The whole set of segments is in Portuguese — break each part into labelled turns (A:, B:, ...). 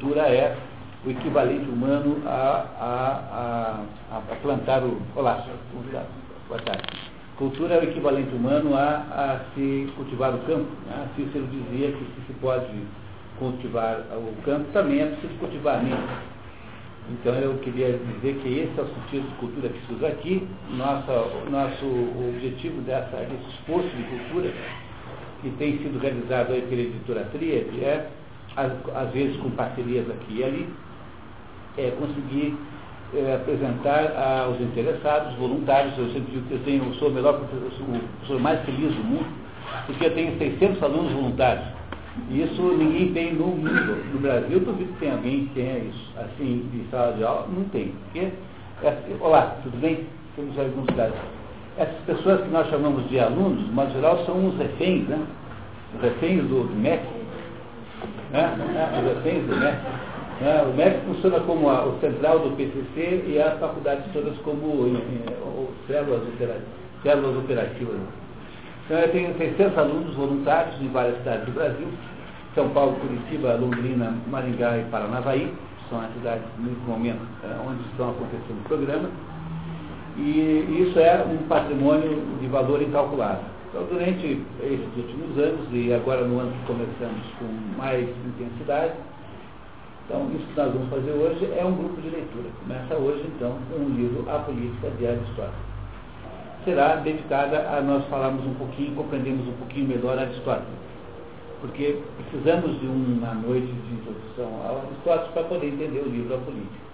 A: cultura é o equivalente humano a, a, a, a plantar o. Olá, boa tarde. Cultura é o equivalente humano a, a se cultivar o campo. Né? Cícero dizia que se pode cultivar o campo, também é preciso cultivar a mente. Então eu queria dizer que esse é o sentido de cultura que se usa aqui. Nossa, nosso objetivo dessa, desse esforço de cultura que tem sido realizado aí pela editora Tríade é, às, às, vezes com parcerias aqui e ali, é conseguir é, apresentar aos interessados, voluntários, eu sempre digo que eu, tenho, eu sou o melhor professor, o mais feliz do mundo, porque eu tenho 600 alunos voluntários. E isso ninguém tem no mundo. No Brasil, eu duvido que tem alguém que tenha isso. Assim, de sala de aula, não tem. Porque, é, olá, tudo bem? Temos alguns casos. Essas pessoas que nós chamamos de alunos, mas geral são os reféns, né? Os reféns do, do MEC. Né? MEC. Né? O MEC funciona como a, o central do PCC e as faculdades todas como em, em, células, operativas, células operativas. Então eu tenho 600 alunos voluntários em várias cidades do Brasil, São Paulo, Curitiba, Londrina, Maringá e Paranavaí, são as cidades nesse momento é, onde estão acontecendo o programa. E isso é um patrimônio de valor incalculável. Então, durante esses últimos anos, e agora no ano que começamos com mais intensidade, então isso que nós vamos fazer hoje é um grupo de leitura. Começa hoje, então, um livro A Política de Aristóteles. Será dedicada a nós falarmos um pouquinho, compreendermos um pouquinho melhor Aristóteles. Porque precisamos de uma noite de introdução a Aristóteles para poder entender o livro A Política.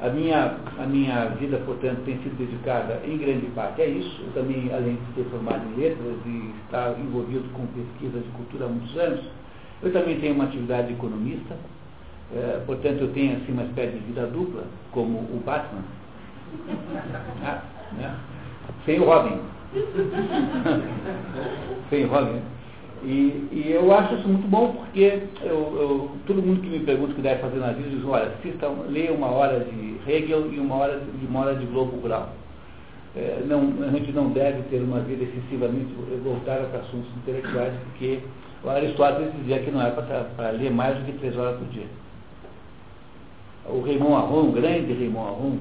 A: A minha, a minha vida, portanto, tem sido dedicada em grande parte a isso. Eu também, além de ser formado em letras e estar envolvido com pesquisa de cultura há muitos anos, eu também tenho uma atividade de economista. É, portanto, eu tenho assim uma espécie de vida dupla, como o Batman. Ah, né? Sem o Robin. Sem o Robin. E, e, eu acho isso muito bom porque eu, eu, todo mundo que me pergunta o que deve fazer na vida diz, olha, assista, leia uma hora de Hegel e uma hora de, uma hora de Globo Rural. É, não, a gente não deve ter uma vida excessivamente voltada para assuntos intelectuais, porque o Aristóteles dizia que não é para ler mais do que três horas por dia. O Raymond Aron, o grande Raymond Aron,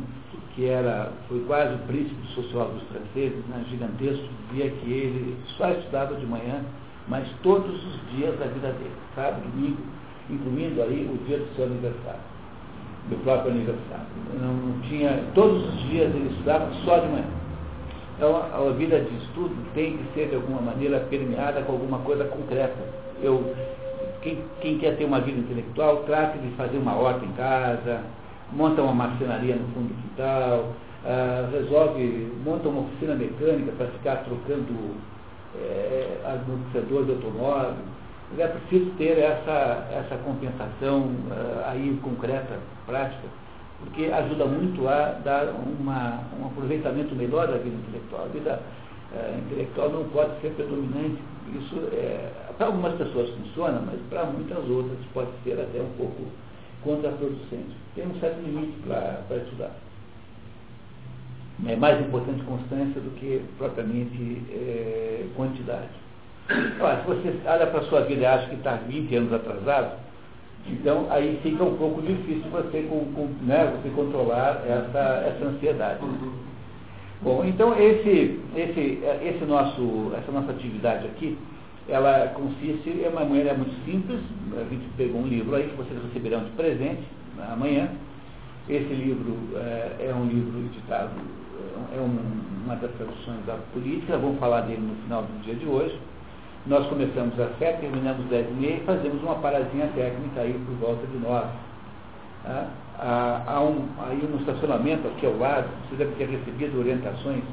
A: que era, foi quase o príncipe dos sociólogos franceses, né, gigantesco, dizia que ele só estudava de manhã mas todos os dias da vida dele, sábado, domingo, incluindo aí o dia do seu aniversário, do próprio aniversário. Não, não tinha, todos os dias ele estudava só de manhã. Então a, a vida de estudo tem que ser de alguma maneira permeada com alguma coisa concreta. Eu, quem, quem quer ter uma vida intelectual, trate de fazer uma horta em casa, monta uma marcenaria no fundo do quintal, uh, resolve, monta uma oficina mecânica para ficar trocando é, amortecedor de automóvel. É preciso ter essa, essa compensação uh, aí concreta, prática, porque ajuda muito a dar uma, um aproveitamento melhor da vida intelectual. A vida uh, intelectual não pode ser predominante. Isso é, para algumas pessoas funciona, mas para muitas outras pode ser até um pouco contraproducente. Tem um certo limite para estudar é mais importante constância do que propriamente é, quantidade. Olha, se você olha para a sua vida e acha que está 20 anos atrasado, então aí fica um pouco difícil você, com, com, né, você controlar essa, essa ansiedade. Bom, então esse, esse, esse nosso, essa nossa atividade aqui, ela consiste, é uma maneira muito simples, a gente pegou um livro aí que vocês receberão de presente né, amanhã. Esse livro é, é um livro editado é uma das traduções da política, vamos falar dele no final do dia de hoje. Nós começamos às sete, terminamos às dez e meia e fazemos uma paradinha técnica aí por volta de nove. Tá? Há, um, aí um estacionamento aqui ao lado, você deve ter recebido orientações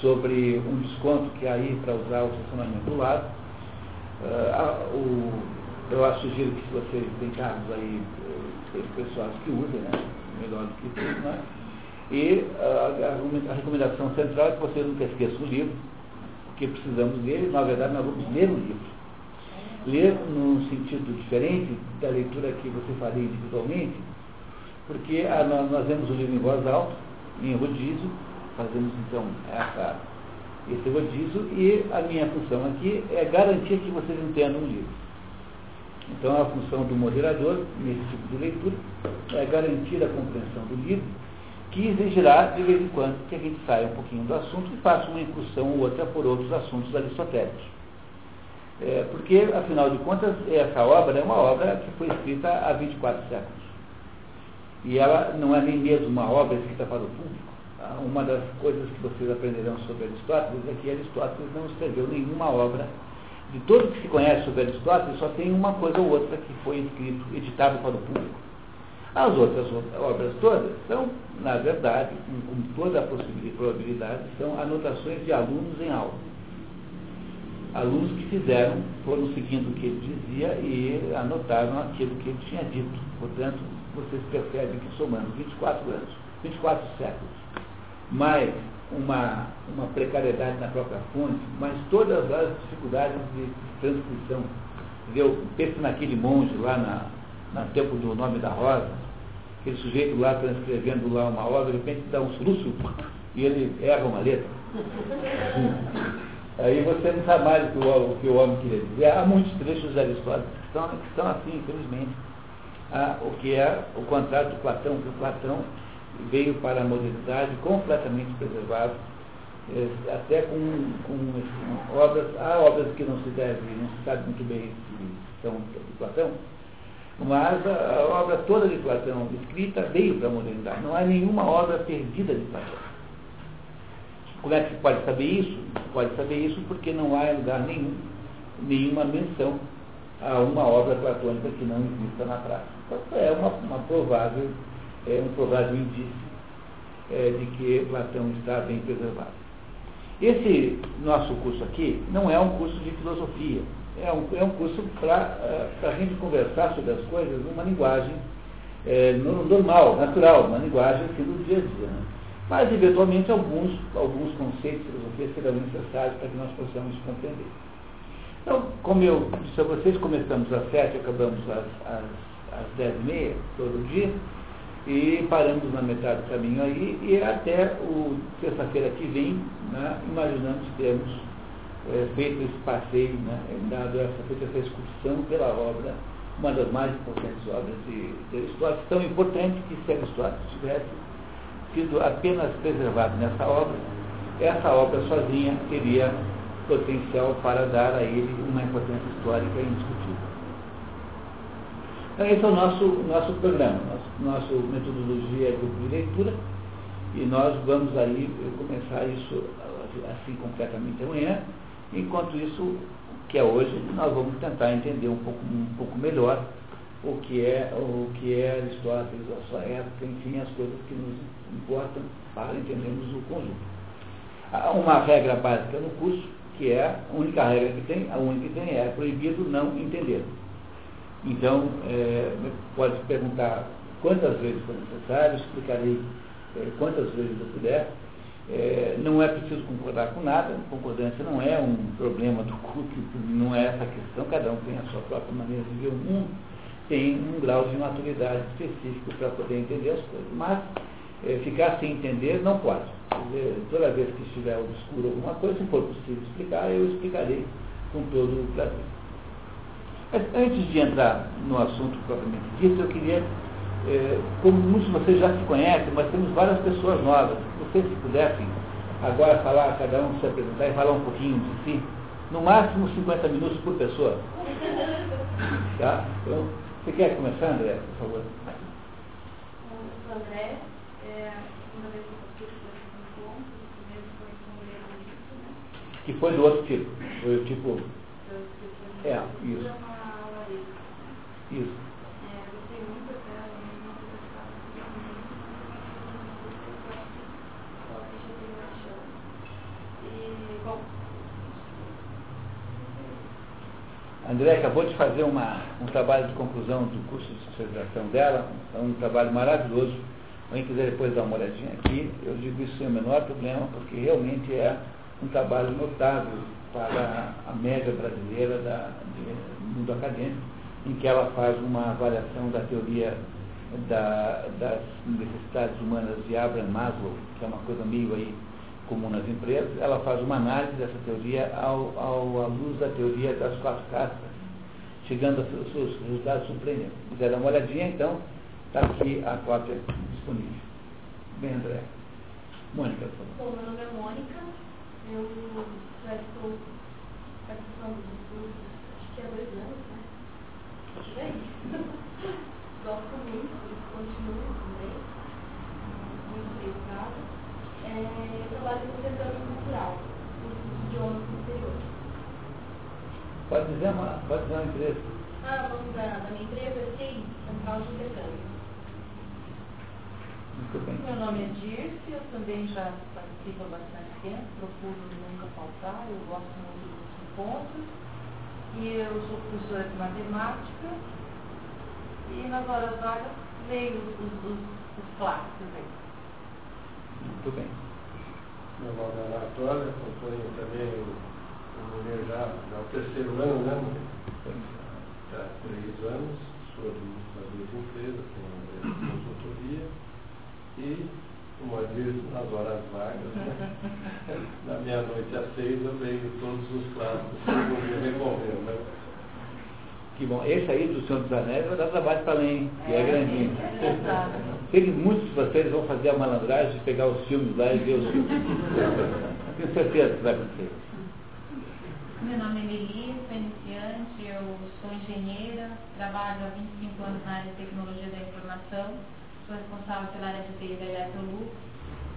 A: sobre um desconto que há aí para usar o estacionamento do lado. Uh, o, eu sugiro que se vocês têm carros aí, eh, tem pessoas que usem, né? Melhor do que tudo, né? E a, recomendação central é que vocês nunca esqueçam o livro, porque precisamos dele, na verdade nós vamos ler o livro. Ler num sentido diferente da leitura que você faria individualmente, porque a, nós, nós vemos o livro em voz alta, em rodízio, fazemos então essa, esse rodízio, e a minha função aqui é garantir que vocês entendam o livro. Então, a função do moderador, nesse tipo de leitura, é garantir a compreensão do livro, que exigirá, de vez em quando, que a gente saia um pouquinho do assunto e faça uma incursão ou outra por outros assuntos aristotélicos. É, porque, afinal de contas, essa obra é uma obra que foi escrita há 24 séculos. E ela não é nem mesmo uma obra escrita para o público. Ah, uma das coisas que vocês aprenderão sobre Aristóteles é que Aristóteles não escreveu nenhuma obra. De tudo que se conhece sobre Aristóteles, só tem uma coisa ou outra que foi escrito, editado para o público. As outras obras todas são, na verdade, com, toda a probabilidade, são anotações de alunos em aula. Alunos que fizeram, foram seguindo o que ele dizia e anotaram aquilo que ele tinha dito. Portanto, vocês percebem que somando 24 anos, 24 séculos, mais uma, uma precariedade na própria fonte, mas todas as dificuldades de transcrição. Pense naquele monge lá na, na Tempo do Nome da Rosa, aquele sujeito lá transcrevendo lá uma obra, de repente dá um soluço e ele erra uma letra. Aí você não sabe mais o que o, o, que o homem queria dizer. Há muitos trechos da Aristóteles que são, que são assim, infelizmente. O que é o contrário do Platão, que o Platão veio para a modernidade completamente preservado, é, até com, com, obras, há obras que não se deve, não se sabe muito bem se são de Platão, mas a, a obra toda de Platão escrita veio para a modernidade. Não há nenhuma obra perdida de Platão. Como é que pode saber isso? Pode saber isso porque não há lugar nenhum, nenhuma menção a uma obra platônica que não exista na prática. Então é uma, uma provável, é um provável indício é, de que Platão está bem preservado. Esse nosso curso aqui não é um curso de filosofia, é um, é um curso para uh, a gente conversar sobre as coisas numa linguagem é, normal, natural, uma linguagem assim, do dia a dia. Né? Mas, eventualmente, alguns, alguns conceitos de filosofia serão necessários para que nós possamos compreender. Então, como eu disse a vocês, começamos às sete, acabamos às, às, às dez e meia, todo dia, e paramos na metade do caminho aí, e até o terça-feira que vem, né, imaginamos termos é, feito esse passeio, né, dado essa, feita essa excursão pela obra, uma das mais importantes obras de, de Aristóteles, tão importante que se Aristóteles tivesse sido apenas preservado nessa obra, essa obra sozinha teria potencial para dar a ele uma importância histórica indiscutível. Então, esse é o nosso, nosso programa, nosso, nosso metodologia de leitura, e nós vamos aí começar isso assim completamente amanhã. Enquanto isso, que é hoje, nós vamos tentar entender um pouco, um pouco melhor o que é o que é Aristóteles, a sua época, enfim, as coisas que nos importam para entendermos o conjunto. Há uma regra básica no curso, que é a única regra que tem, a única que tem é proibido não entender. Então, é, pode perguntar quantas vezes for necessário, explicarei é, quantas vezes eu puder. É, não é preciso concordar com nada, concordância não é um problema do culto, não é essa questão, cada um tem a sua própria maneira de ver o mundo, tem um grau de maturidade específico para poder entender as coisas. Mas é, ficar sem entender não pode. Dizer, toda vez que estiver obscuro alguma coisa, se for possível explicar, eu explicarei com todo o prazer. Mas antes de entrar no assunto propriamente dito, eu queria, é, como muitos de vocês já se conhecem, mas temos várias pessoas novas, se vocês se pudessem agora falar, cada um se apresentar e falar um pouquinho de si, no máximo 50 minutos por pessoa. Tá? Então, você quer começar, André, por favor?
B: O André, é vez que eu encontro, o primeiro foi com o né?
A: Que foi do outro tipo. Foi o tipo.
B: Eu,
A: É, isso. Isso.
B: É, eu gostei muito até, muito gostava E, bom,
A: André acabou de fazer uma, um trabalho de conclusão do curso de especialização dela, é um trabalho maravilhoso. Quem quiser depois dar uma olhadinha aqui, eu digo isso sem o menor problema, porque realmente é um trabalho notável para a média brasileira da, de, do mundo acadêmico, em que ela faz uma avaliação da teoria da, das necessidades humanas de Abraham Maslow, que é uma coisa meio aí comum nas empresas, ela faz uma análise dessa teoria ao, ao, à luz da teoria das quatro castas, chegando a seus, resultados surpreendentes. Se quiser dar uma olhadinha, então, está aqui a cópia disponível. Bem, André. Mônica, por
B: favor. Bom, meu nome é Mônica. Eu já estou participando do curso, acho que há dois anos, né? Acho que. Gosto muito, continuo também, muito dedicada. É, eu trabalho no setor cultural, curso de idiomas no exterior.
A: Pode dizer uma, pode dizer uma empresa.
B: Ah, vamos da, da minha empresa, é CI, Central de Intercâmbio.
A: Muito bem.
C: Meu nome é Dirce, eu também já participo há bastante tempo, procuro nunca faltar, eu gosto muito dos encontros. E eu sou professora de matemática e nas horas vagas leio os, os, os clássicos aí.
A: Muito bem.
D: Meu nome é Anatólia, acompanho também o mulher já, já o terceiro ano, né? Já três anos, sou administrador de empresa, tenho consultoria e, como eu disse, nas horas vagas, né? na meia-noite às seis eu leio todos os clássicos que eu me recorrendo. Né?
A: Que bom. Esse aí do Senhor dos Anéis vai dar trabalho para mim, que é, é grandinho.
C: É
A: Sei que muitos de vocês vão fazer a malandragem de pegar os filmes lá e ver os filmes. Tenho certeza que vai acontecer.
E: Meu nome é Melissa, sou iniciante, eu sou engenheira, trabalho há 25 anos na área de tecnologia da informação sou responsável pela área de TI da Eletrolux.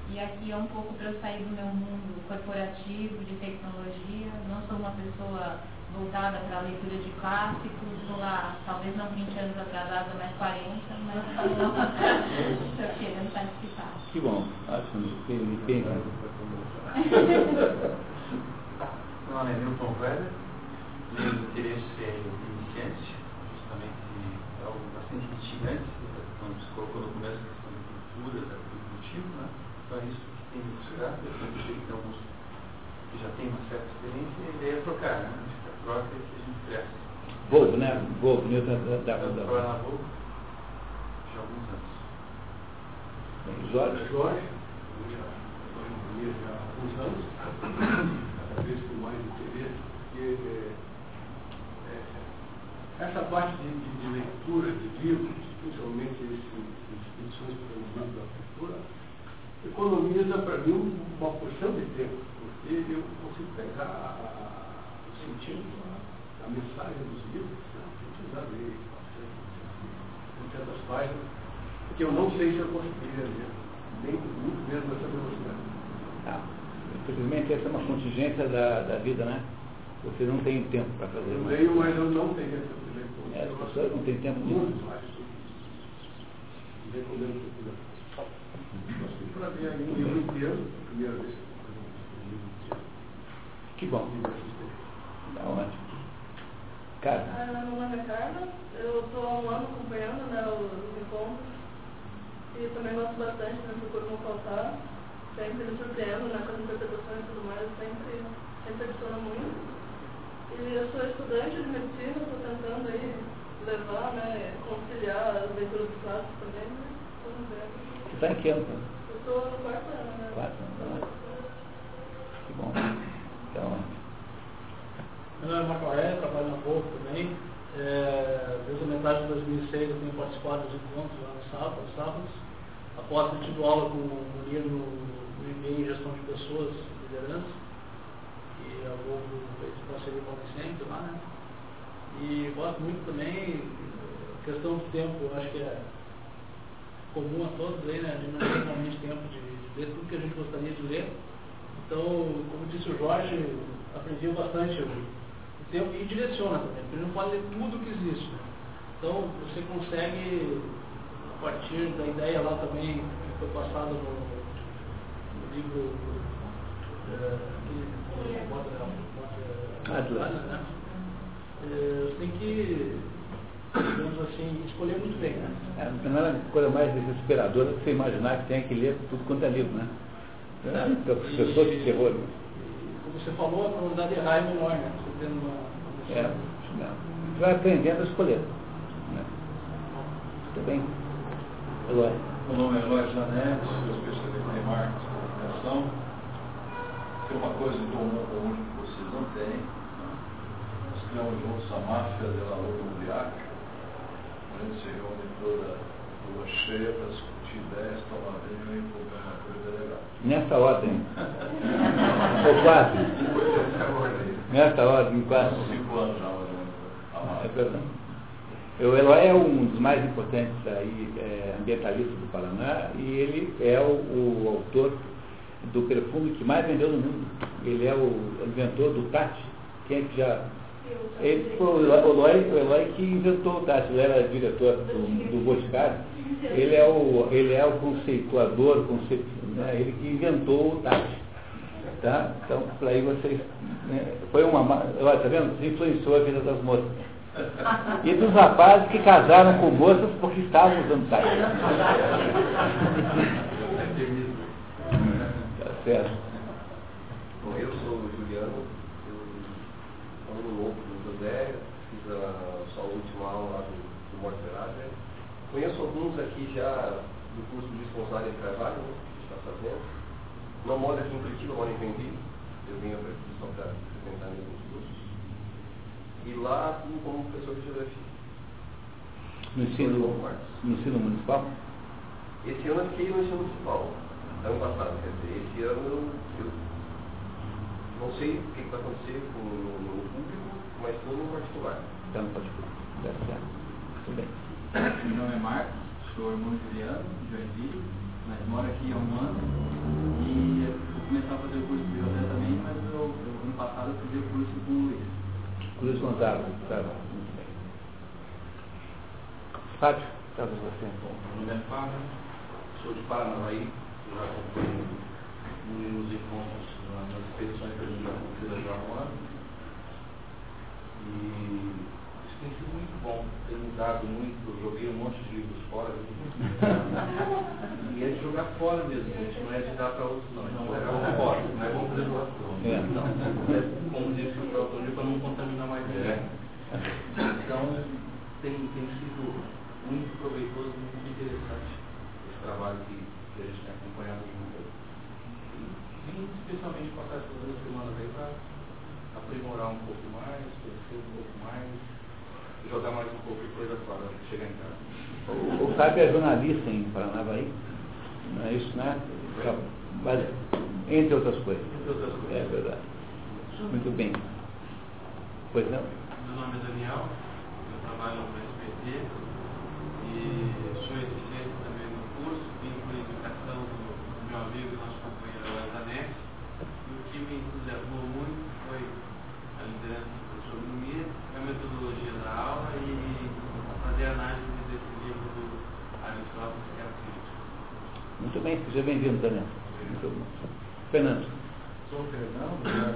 E: E aqui é um pouco para eu sair do meu mundo corporativo, de tecnologia. Não sou uma pessoa voltada para a leitura de clássicos, estou lá, talvez não 20 anos atrasada, mas 40, mas estou querendo participar.
A: Que bom, acho que me pena.
F: Meu nome é Milton Weber, meu interesse é iniciante, justamente é algo bastante instigante quando se colocou no começo a questão da cultura, da cultura do tipo, né? Então é isso que tem me buscado. Eu sempre sei que tem alguns que já têm uma certa experiência e a ideia é trocar, né? Acho que a troca é que a gente cresce.
A: Volvo, né? Volvo, Newton da, da,
F: da, da, na Volvo já há alguns anos.
A: Jorge?
D: Jorge, eu já estou já há alguns anos, vez com mais interesse, porque é, é, essa parte de, de, de leitura de livros principalmente essas instituições para o da cultura, economiza para mim uma porção de tempo, porque eu consigo pegar a, o sentido, a, a, mensagem dos livros, né? não precisar ler tantas páginas, porque eu não sei se eu conseguiria ler, nem muito mesmo essa velocidade.
A: Ah, infelizmente essa é uma contingência da, da vida, né? Você não tem tempo para fazer.
D: Eu leio, mas eu não tenho esse tempo.
A: É, as pessoas não têm tempo
D: mais temos para ver aí um livro inteiro, a primeira vez que eu.
A: Que bom. Tá ótimo. Cara.
B: Ah, meu nome é Carla, eu estou há um ano acompanhando né, os encontros e também gosto bastante, né, procuro não faltar. Sempre me surpreendo né, com as interpretações e tudo mais, sempre, sempre adiciona muito. E eu sou estudante de medicina, estou tentando aí levar, né, conciliar as leituras dos clássicos também, né?
A: Você está em que ano?
B: Eu estou no quarto ano, né?
A: Quarto ano, tá Que bom. Então.
G: Meu nome é Marco Aurélio, trabalho na Volvo também. É, desde a metade de 2006 eu tenho participado dos encontros lá no sábado, aos sábados. Após ter tido aula com o Murilo no e-mail Gestão de Pessoas Liderança. E a Volvo fez parceria com o Vicente lá, né? E gosto muito também, questão do tempo, acho que é comum a todos aí, né? A gente não tem realmente tempo de, de ler tudo que a gente gostaria de ler. Então, como disse o Jorge, aprendi bastante o, tempo e direciona também, porque não pode ler tudo que existe. Né? Então, você consegue, a partir da ideia lá também, que foi passada no livro é, que bota, bota, Atlas, né? É, tem que, digamos assim, escolher muito bem. Né?
A: É, não é a coisa mais desesperadora que você imaginar que tem que ler tudo quanto é livro, né? É, então, pessoas de terror. Né?
G: Como você falou, a probabilidade de errar é menor, né? Você tendo uma.
A: É, Você vai aprendendo a escolher. Né? Muito bem. Eloy.
H: Meu nome é Eloy Janete, sou especialista em marketing e comunicação. Tem uma coisa em comum com que vocês não têm
F: fizemos juntos a máfia de la luta ubriaca. A gente se reúne toda lua cheia para discutir ideias, tomar vinho e problema coisa legal.
A: Nessa ordem. Ou quase. Nessa ordem, quase.
F: Cinco anos já, mais a
A: É
F: máfia.
A: verdade. O Eloy é um dos mais importantes aí, é, ambientalistas do Paraná e ele é o, o autor do perfume que mais vendeu no mundo. Ele é o inventor do Tati. Quem é que já. Ele foi o Eloy, o Eloy- que inventou o Tati, ele era diretor do, do Boticário. Ele é o, ele é o conceituador, conce, né, ele que inventou o Tati. Tá? Então, por aí vocês. Né, foi uma. ma- Olha, tá vendo? Influenciou a vida das moças. E dos rapazes que casaram com moças porque estavam usando Tati. Certo.
I: Bom, eu sou o Juliano, eu sou aluno novo do José, fiz a sua última aula lá do, do Morte Verável. Conheço alguns aqui já do curso de responsável de trabalho, né, que a gente está fazendo. Não moro aqui em Curitiba, moro em Joinville. Eu venho para aqui só para apresentar meus cursos. E lá atuo como professor de geografia.
A: No ensino, no ensino municipal?
I: Esse ano eu fiquei no ensino municipal. Ano passado, quer dizer, esse ano eu, não sei o que, vai acontecer com, no, no público, mas estou no particular.
A: Então, pode Tá certo. Muito bem.
J: Meu nome é Marcos, sou irmão de Juliano, de Joinville, mas moro aqui há um ano e eu vou começar a fazer o curso de José também, mas eu, eu, ano passado eu fiz o curso com o Luiz.
A: Cruz Gonzaga. Tá bom. Muito bem. Fábio, talvez você.
K: Meu nome é Fábio, sou de Paranavaí, nos encontros na- nas expedições que a gente já concluiu já há um ano. E isso tem sido muito bom, tem mudado muito, eu joguei um monte de livros fora. e é de jogar fora mesmo, gente, não é de dar para outros não, é de jogar fora, não é bom fazer doação.
A: É.
K: Não, é, como disse o próprio para não contaminar mais ninguém. Então, tem, tem sido muito proveitoso, muito interessante esse trabalho que, que a gente tem acompanhado junto. aí. E especialmente passar essas duas semanas aí para aprimorar um pouco mais, conhecer um pouco mais, jogar mais um pouco de coisa fora de chegar em casa.
A: O, o Fábio é jornalista em Paranavaí. Não é isso, né? Mas, entre outras coisas.
K: Entre outras coisas.
A: É verdade. Muito bem. Pois não?
L: Meu nome é Daniel, eu trabalho no SBT e sou eficiente também no curso, vim por indicação do, do meu amigo e nosso companheiro Lazanete. E o que me entusiasmou muito foi a liderança do professor Lumia, a metodologia da aula e fazer a análise desse livro do Aristóteles, que é a crítica.
A: Muito bem, seja bem-vindo, Daniel. Muito bom. Fernando.
F: Sou o Fernando, já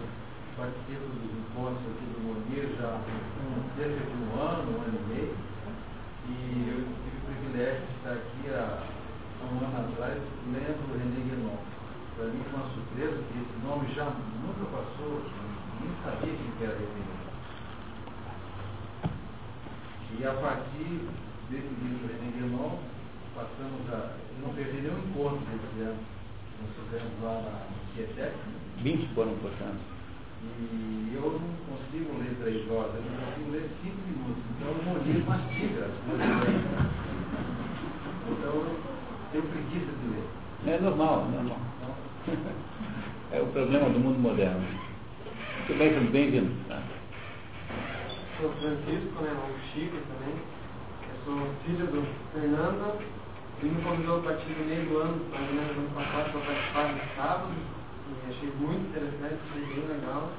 F: participo dos encontros aqui do Monir já há um- cerca de um ano, um ano e meio. E eu tive o privilégio de estar aqui há, há um ano atrás lendo o René Guénon. Para mim foi uma surpresa, porque esse nome já nunca passou, nem sabia quem que era René Guénon. E a partir desse livro René Guénon, passamos a. eu não perdi nenhum encontro desse ano. Nós fizemos lá na Cietec,
A: 20 foram, portanto.
F: e eu não consigo ler três horas, eu não consigo ler cinco minutos. Então o Monir mastiga. Então eu tenho preguiça de ler.
A: É normal, é normal. É o problema do mundo moderno. Muito bem, Fernando, bem-vindo. Tá?
L: Sou Francisco, né, o Chico também. Eu sou filho do Fernando. Ele me convidou a partir do meio do ano, mais ou menos ano passado, para participar de sábado. E achei muito interessante, achei bem legal.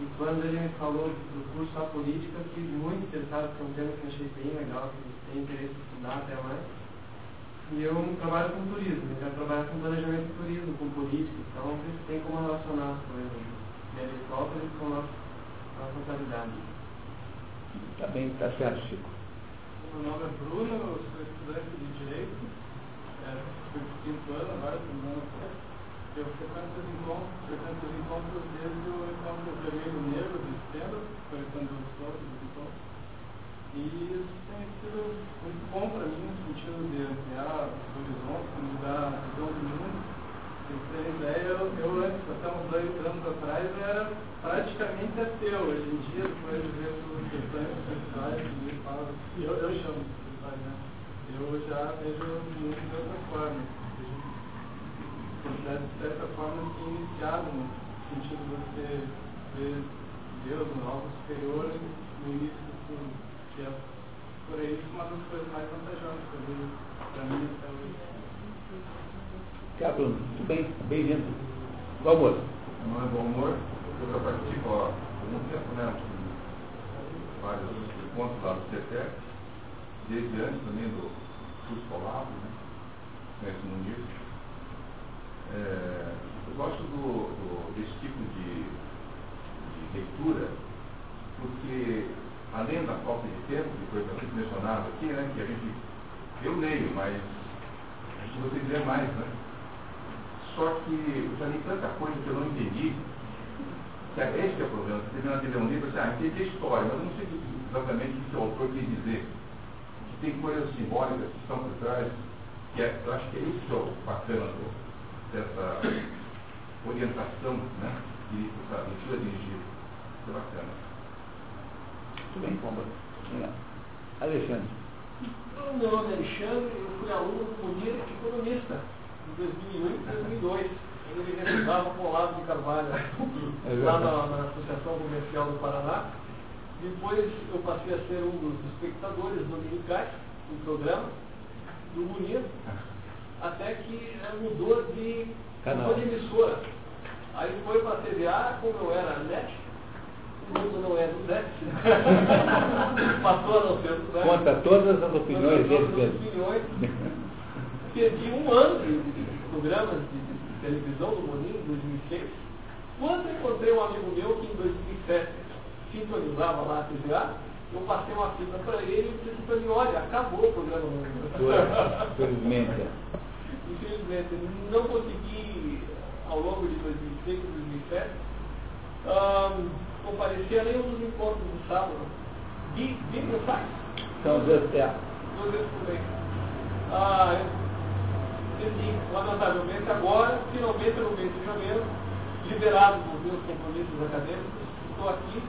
L: E quando ele me falou do curso da política, eu fiquei muito interessado, porque é um tema que eu achei bem legal, que tem interesse em estudar até mais. E eu trabalho com turismo, eu quero trabalhar com planejamento de turismo, com política, então tem como relacionar as coisas de Aristóteles com a nossa, a nossa realidade.
A: Tá bem, tá certo, Chico.
L: Meu nome é Bruno, eu sou estudante de Direito, é, fui pro quinto ano agora, terminando curso. Eu frequento os encontros, frequento os encontros desde o encontro do Vermelho Negro de Estenda, foi quando eu estou. E isso tem sido muito bom para mim, no sentido de ampliar os horizontes, mudar a visão do mundo.
M: Pra ter ideia, eu, eu antes, até uns dois anos atrás, eu era praticamente ateu. Hoje em dia, depois de ver as questões sexuais, eu, eu chamo de né? Eu já vejo muito de outra forma. O processo, de certa forma, se iniciado no sentido de você ver Deus, no algo superior, no início do tudo. Que é por aí uma das coisas mais vantajosas eu para mim até hoje.
A: Tá, Bruno, tudo bem, bem-vindo. Bom amor.
H: Não é bom humor, eu já participo há algum tempo, né? Vários encontros lá do CETEC, desde antes também do curso Colabo, né? Conhece o Munir. É, eu gosto do, do, desse tipo de, de leitura, porque além da falta de tempo, que foi bastante mencionado aqui, né? Que a gente, eu leio, mas a gente vocês lê mais, né? Só que eu já li tanta coisa que eu não entendi. Que é que é o problema. Você termina de ler um livro você, ah, história, mas eu não sei exatamente o que o autor quis dizer. Que tem coisas simbólicas que estão por trás, que é, eu acho que é isso que é o bacana dessa orientação, né? Dessa leitura dirigida. Isso é bacana.
A: Tudo bem, Pomba. Alexandre.
N: Meu nome é Alexandre, eu fui aluno do Munir economista em 2001 e 2002. Ele realizava com o Olavo de Carvalho,
A: É
N: lá na, na Associação Comercial do Paraná. Depois eu passei a ser um dos espectadores dominicais do programa, do Munir, até que mudou de, mudou de emissora. Aí foi para a TVA, como eu era net, mundo não é do net, passou a não ser do net.
A: Conta todas as opiniões
N: Todas
A: dele
N: as
A: mesmo.
N: opiniões. Perdi um ano de, programas de, televisão do Boninho, em 2006. Quando encontrei um amigo meu que em 2007 sintonizava lá a TVA, eu passei uma fita para ele e disse para mim, olha, acabou o programa novo.
A: Felizmente.
N: Infelizmente, não consegui, ao longo de 2006 e 2007, ahn, comparecer a nenhum dos encontros do sábado. Vi, vi mensagem?
A: São duas é,
N: duas vezes por mês. Ah, eu decidi, lamentavelmente, agora, finalmente no mês de janeiro, liberado dos meus compromissos acadêmicos, estou aqui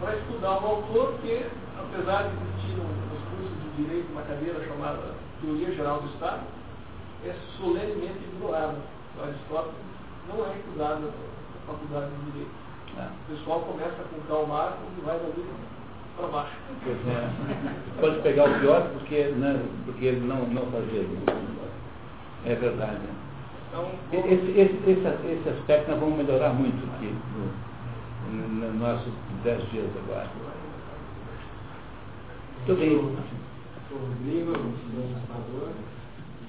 N: para estudar um autor que, apesar de existir no- nos cursos de direito uma cadeira chamada Teoria Geral do Estado, é solenemente ignorado. O Aristóteles não é estudado na faculdade de direito.
A: Ah,
N: O pessoal começa com Karl Marx e vai dali para baixo.
A: pois é. Pode pegar o pior porque, né, porque ele não, não fazia isso. É verdade. né?
N: Então,
A: Esse, esse, esse, esse aspecto nós vamos melhorar muito aqui no, no, no nossos dez dias agora. Tudo bem.
M: Sou Rodrigo, eu sou administrador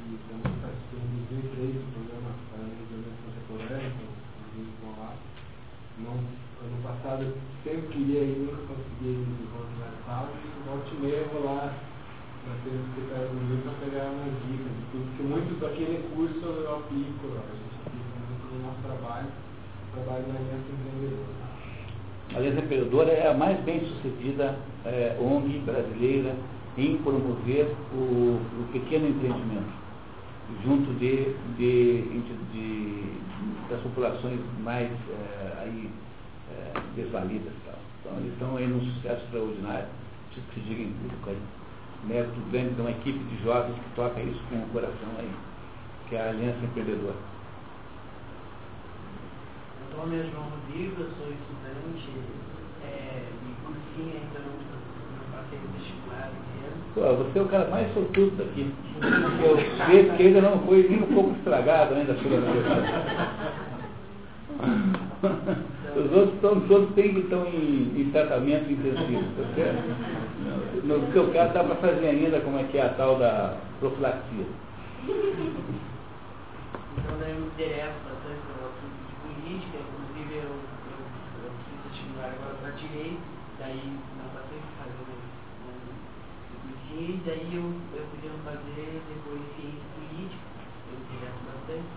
M: e também participei 2003 do programa Paranaense Contemporâneo, com o Luiz Moá. Não, ano passado eu sempre queria ir, nunca consegui ir no encontro mais sábado, e volta e meia eu vou lá para ter um secretário do livro para pegar umas dicas e porque muito daquele curso eu aplico, a gente aplica muito no nosso trabalho, trabalho na Aliança Empreendedora.
A: A Aliança Empreendedora é a mais bem sucedida eh, ONG brasileira em promover o, o pequeno empreendimento junto de, de, de- das populações mais eh, aí, desvalidas. e Tal. Então eles estão aí num sucesso extraordinário, preciso que se diga em público aí. Mérito grande de uma equipe de jovens que toca isso com o coração aí, que é a Aliança Empreendedora.
O: Meu nome é João Rodrigo, eu sou estudante é, de cursinho, ainda não, não passei no vestibular esse ano.
A: Pô, você é o cara mais sortudo daqui. Eu vejo que ainda não foi nem um pouco estragado ainda pela Os outros estão, todos têm que estão em, em tratamento intensivo, tá certo? No seu caso dá para fazer ainda como é que é a tal da profilaxia.
O: Então daí eu me interesso bastante pelo assunto de política, inclusive eu, eu, eu fiz vestibular agora para direito, daí não passei fazer e daí eu, eu podia fazer depois ciência política, eu me interesso bastante.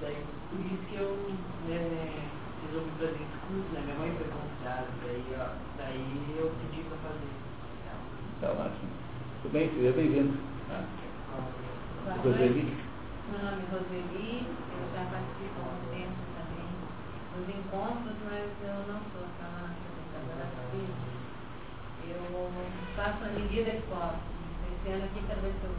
O: Daí por isso que eu né, resolvi fazer esse curso, né? Minha mãe foi convidada, daí, ó, daí eu pedi para fazer.
A: Tá ótimo. Tudo bem, seja bem-vindo. Tá? Roseli?
E: Meu nome é Roseli, eu já participo há um tempo também dos encontros, mas eu não sou tão apresentadora física. Eu faço a medida que posso. Esse ano aqui, cada vez que eu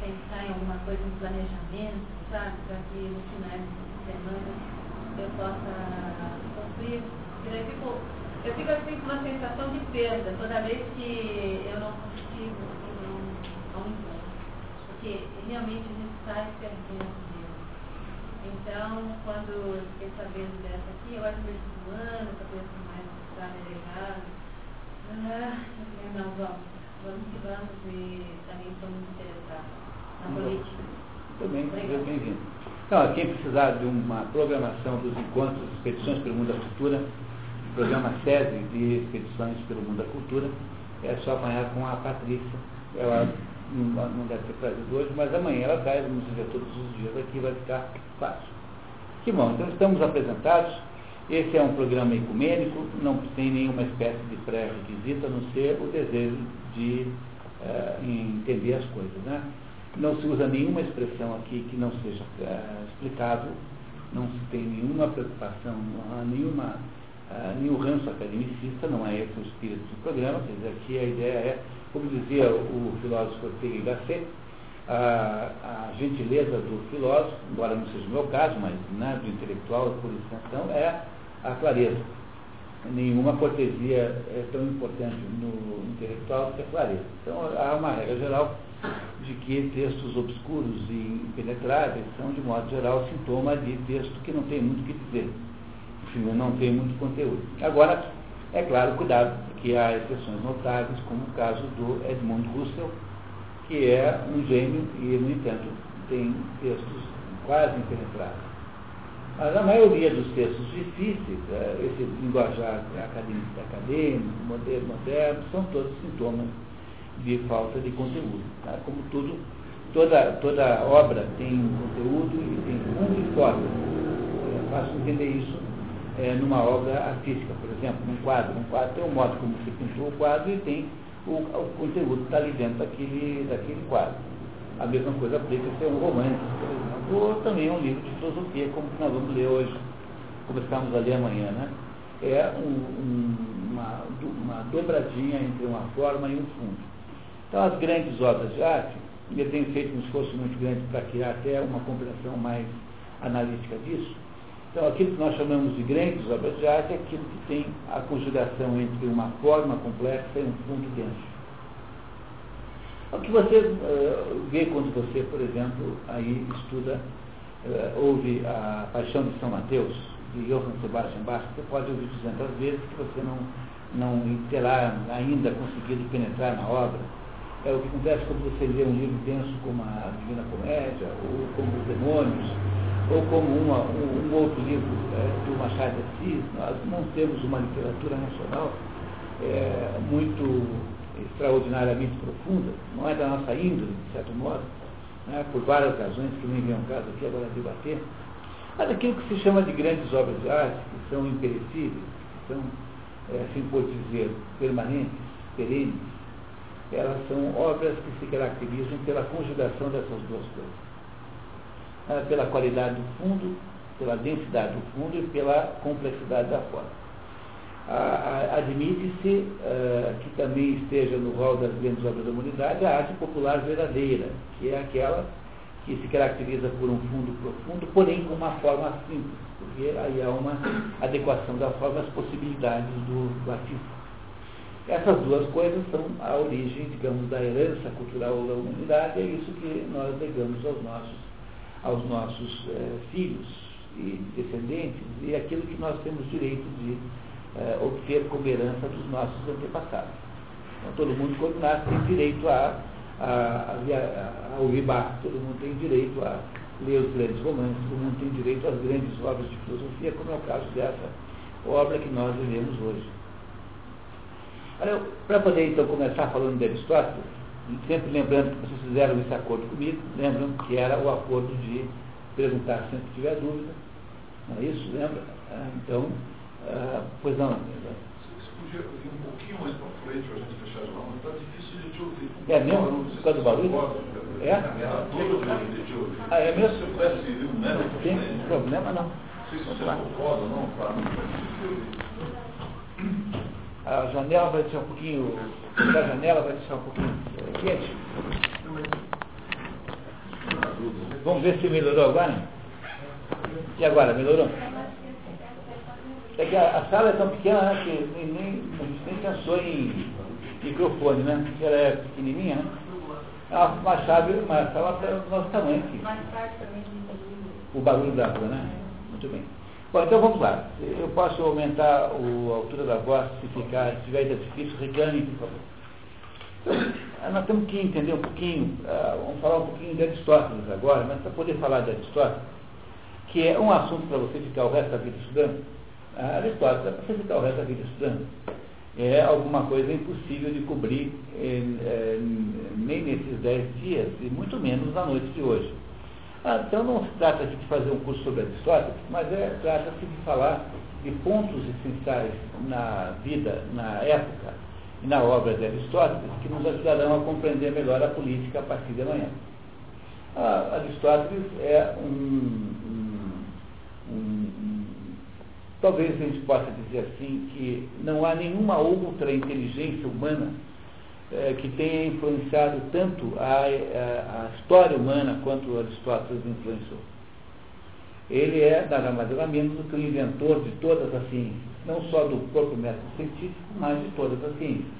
E: pensar em alguma coisa, em planejamento, sabe, para que no final de semana eu possa cumprir. Eu fico, eu fico assim com uma sensação de perda toda vez que eu não consigo ir a um, encontro. Porque realmente a gente sai perdendo Deus. Então, quando eu fiquei sabendo dessa aqui, eu acho que do ano, talvez mais planejado. Ah, não, vamos, vamos que vamos e também estou muito interessada na política.
A: Também, seja bem-vindo. Então, quem precisar de uma programação dos encontros, expedições pelo mundo da cultura, programa SESI de expedições pelo mundo da cultura, é só apanhar com a Patrícia. Ela não, deve ter trazido hoje, mas amanhã ela traz, vamos ver todos os dias aqui, vai ficar fácil. Que bom, então estamos apresentados. Esse é um programa ecumênico, não tem nenhuma espécie de pré-requisito, a não ser o desejo de uh, entender as coisas. Né? Não se usa nenhuma expressão aqui que não seja uh, explicável, não se tem nenhuma preocupação, não há nenhuma, uh, nenhum ranço academicista, não é esse o espírito do programa, quer dizer, aqui a ideia é, como dizia o filósofo Ortega Gasset, a, a, gentileza do filósofo, embora não seja o meu caso, mas né, do intelectual por extensão, é a clareza. Nenhuma cortesia é tão importante no intelectual que a clareza. Então há uma regra geral de que textos obscuros e impenetráveis são, de modo geral, sintoma de texto que não tem muito o que dizer. Enfim, não tem muito conteúdo. Agora, é claro, cuidado, porque há exceções notáveis, como o caso do Edmund Russell, que é um gênio e, no entanto, tem textos quase impenetráveis. Mas a maioria dos textos difíceis, é, esse linguajar acadêmico, acadêmico moderno, moderno, são todos sintomas de falta de conteúdo. Tá? Como tudo, toda, toda obra tem conteúdo e tem e forma. É fácil entender isso é, numa obra artística, por exemplo, num quadro. Um quadro tem o modo como você pintou o quadro e tem o, o conteúdo que está ali dentro daquele, daquele quadro. A mesma coisa aplica-se a um romance, por exemplo, ou também a um livro de filosofia, como nós vamos ler hoje, começamos a ler amanhã, né? É um, um, uma, uma dobradinha entre uma forma e um fundo. Então, as grandes obras de arte, eu tenho feito um esforço muito grande para criar até uma compreensão mais analítica disso. Então, aquilo que nós chamamos de grandes obras de arte é aquilo que tem a conjugação entre uma forma complexa e um fundo denso. O que você uh, vê quando você, por exemplo, aí estuda, uh, ouve a Paixão de São Mateus, de Johann Sebastian Bach, você pode ouvir 200 vezes que você não, não terá ainda conseguido penetrar na obra. É o que acontece quando você lê um livro denso como a Divina Comédia, ou como Os Demônios, ou como uma, um, um, outro livro é, do Machado de Assis. Nós não temos uma literatura nacional é, muito extraordinariamente profunda, não é da nossa índole, de certo modo, né, por várias razões que nem vem ao caso aqui agora debater, mas aquilo que se chama de grandes obras de arte, que são imperecíveis, que são, é, assim por dizer, permanentes, perenes, elas são obras que se caracterizam pela conjugação dessas duas coisas. É, pela qualidade do fundo, pela densidade do fundo e pela complexidade da forma admite-se uh, que também esteja no rol das grandes obras da humanidade a arte popular verdadeira, que é aquela que se caracteriza por um fundo profundo, porém com uma forma simples, porque aí há uma adequação da forma às possibilidades do, do artista. Essas duas coisas são a origem, digamos, da herança cultural da humanidade, é isso que nós legamos aos nossos, aos nossos eh, filhos e descendentes, e aquilo que nós temos direito de é, obter como herança dos nossos antepassados. Então, todo mundo, quando nasce, tem direito a, a, a, a todo mundo tem direito a ler os grandes romances, todo mundo tem direito às grandes obras de filosofia, como é o caso dessa obra que nós vivemos hoje. Para poder então começar falando de Aristóteles, sempre lembrando que vocês fizeram esse acordo comigo, lembram que era o acordo de perguntar sempre que tiver dúvida, não é isso? Lembra? Ah, então, ah, pois não.
P: Você podia ir um pouquinho mais para frente para a gente fechar as mãos, está difícil de te ouvir.
A: É mesmo? Por causa do barulho? É? Ah, é mesmo?
Q: Se eu pudesse ir um médico,
A: Não tem problema não.
Q: não sei se você concorda ou não, para
A: A janela vai deixar um pouquinho. A janela vai deixar um pouquinho eh, quente. Vamos ver se melhorou agora. E agora, melhorou? É que a, a sala é tão pequena né, que nem, nem, a gente nem pensou em microfone, né? Ela é pequenininha, né? É uma, uma chave, uma sala para o nosso tamanho aqui. O barulho da rua, né? Muito bem. Bom, então vamos lá. Eu posso aumentar o, a altura da voz se ficar, se tiver difícil, reclame, por favor. Então, nós temos que entender um pouquinho, uh, vamos falar um pouquinho de Aristóteles agora, mas para poder falar de Aristóteles, que é um assunto para você ficar o resto da vida estudando, Aristóteles é para você ficar o resto da vida estudando. É alguma coisa impossível de cobrir eh, eh, nem nesses dez dias, e muito menos na noite de hoje. Ah, então não se trata de fazer um curso sobre Aristóteles, mas é, trata-se de falar de pontos essenciais na vida, na época e na obra de Aristóteles que nos ajudarão a compreender melhor a política a partir de amanhã. Ah, Aristóteles é um, um, um, Talvez a gente possa dizer assim que não há nenhuma outra inteligência humana é, que tenha influenciado tanto a, a, a, história humana quanto Aristóteles influenciou. Ele é nada mais nada menos do que o inventor de todas as ciências, não só do próprio método científico, mas de todas as ciências.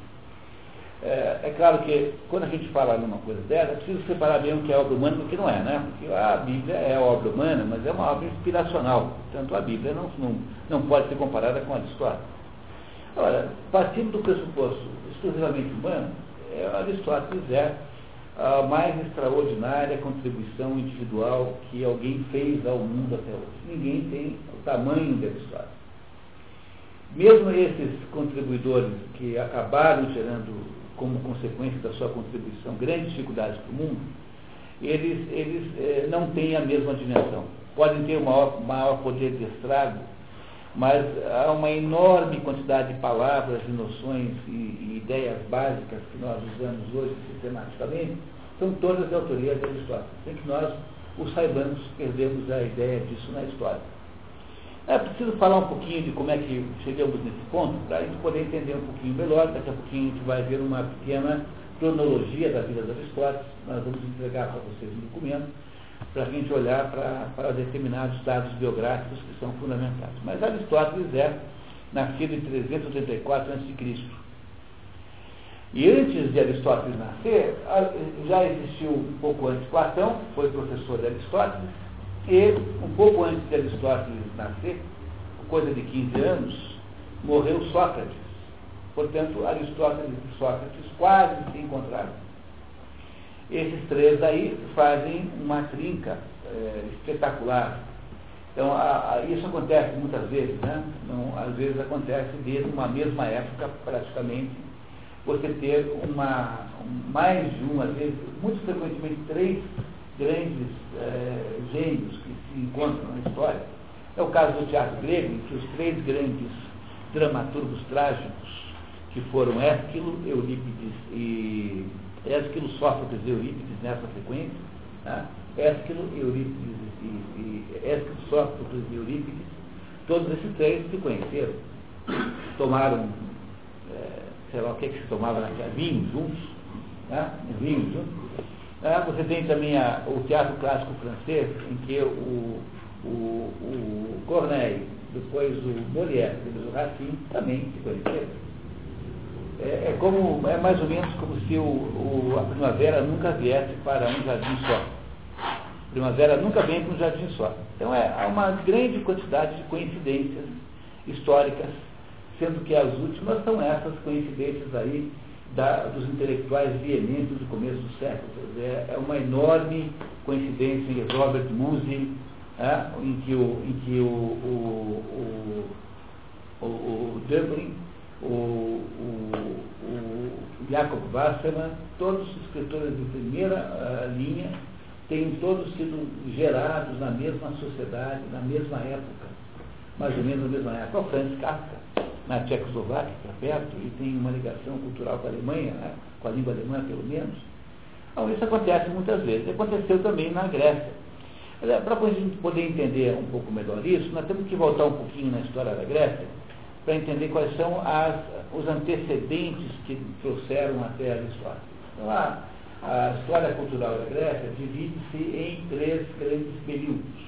A: É, é, claro que quando a gente fala numa coisa dessa, é preciso separar bem o que é obra humana e o que não é, né? Porque a Bíblia é obra humana, mas é uma obra inspiracional. Portanto, a Bíblia não, não, não pode ser comparada com Aristóteles. Agora, partindo do pressuposto exclusivamente humano, é, Aristóteles é a mais extraordinária contribuição individual que alguém fez ao mundo até hoje. Ninguém tem o tamanho de Aristóteles. Mesmo esses contribuidores que acabaram gerando como consequência da sua contribuição, grandes dificuldades para o mundo, eles, eles eh, não têm a mesma dimensão. Podem ter um maior, maior poder de estrago, mas há uma enorme quantidade de palavras e noções e, e ideias básicas que nós usamos hoje sistematicamente, são todas de autoria de Aristóteles. Sem que nós o saibamos, perdemos a ideia disso na história. É preciso falar um pouquinho de como é que chegamos nesse ponto, para a gente poder entender um pouquinho melhor. Daqui a pouquinho a gente vai ver uma pequena cronologia da vida de Aristóteles. Nós vamos entregar para vocês um documento para a gente olhar para, para determinados dados biográficos que são fundamentais. Mas Aristóteles é nascido em 384 a.C. E antes de Aristóteles nascer, já existiu um pouco antes Platão, foi professor de Aristóteles, e, um pouco antes de Aristóteles nascer, coisa de 15 anos, morreu Sócrates. Portanto, Aristóteles e Sócrates quase se encontraram. Esses três aí fazem uma trinca é, espetacular. Então, a, a, isso acontece muitas vezes, né? Não, às vezes acontece desde uma mesma época, praticamente, você ter uma, mais de uma, às vezes, muito frequentemente três grandes é, gênios que se encontram na história. É o caso do teatro grego, em que os três grandes dramaturgos trágicos, que foram Ésquilo, Eurípides e Ésquilo, Sófocles e Eurípides nessa sequência, né? Ésquilo, Eurípides e, e Ésquilo, Sófocles e Eurípides, todos esses três se conheceram, tomaram, é, sei lá o que, é que se tomava naquela, vinho juntos, né? vinho juntos, ah, você tem também a, o teatro clássico francês, em que o, o, o Corneille, depois o Molière, depois o Racine, também se conheceram. É, é, como, é mais ou menos como se o, o, a primavera nunca viesse para um jardim só. A primavera nunca vem para um jardim só. Então é, há uma grande quantidade de coincidências históricas, sendo que as últimas são essas coincidências aí da, dos intelectuais vienenses do começo do século. É, é uma enorme coincidência em Robert Musil, é, em que o, em que o, o, o, o Dublin, o, o, o Jacob Wasserman, todos os escritores de primeira uh, linha, têm todos sido gerados na mesma sociedade, na mesma época, mais ou menos na mesma época. O Franz Kafka, na Tchecoslováquia, que é perto, e tem uma ligação cultural com a Alemanha, né? com a língua alemã pelo menos. Então, isso acontece muitas vezes. Aconteceu também na Grécia. Para a gente poder entender um pouco melhor isso, nós temos que voltar um pouquinho na história da Grécia para entender quais são as, os antecedentes que trouxeram até Aristóteles. Então, a, a história cultural da Grécia divide-se em três grandes períodos.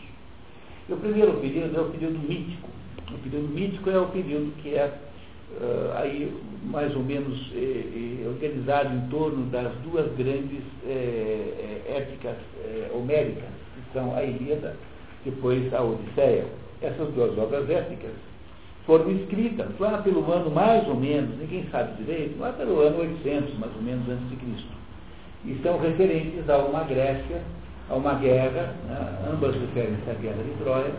A: E o primeiro período é o período mítico. O período mítico é o período que é uh, aí mais ou menos eh, eh, organizado em torno das duas grandes eh, épicas homéricas, que são a Ilíada, depois a Odisseia. Essas duas obras épicas foram escritas lá pelo ano mais ou menos, ninguém sabe direito, lá pelo ano 800, mais ou menos, antes de Cristo. E são referentes a uma Grécia, a uma guerra, né, ambas referem-se à Guerra de Troia,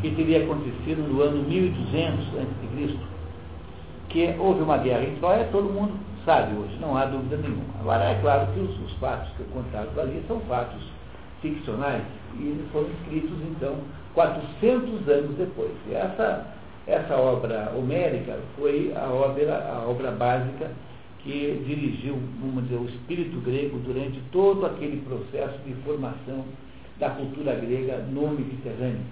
A: que teria acontecido no ano 1200 a.C., que houve uma guerra em Troia, todo mundo sabe hoje, não há dúvida nenhuma. Agora, é claro que os, os fatos que eu contados ali são fatos ficcionais e foram escritos, então, 400 anos depois. E essa, essa obra homérica foi a obra, a obra básica que dirigiu, vamos dizer, o espírito grego durante todo aquele processo de formação da cultura grega no Mediterrâneo.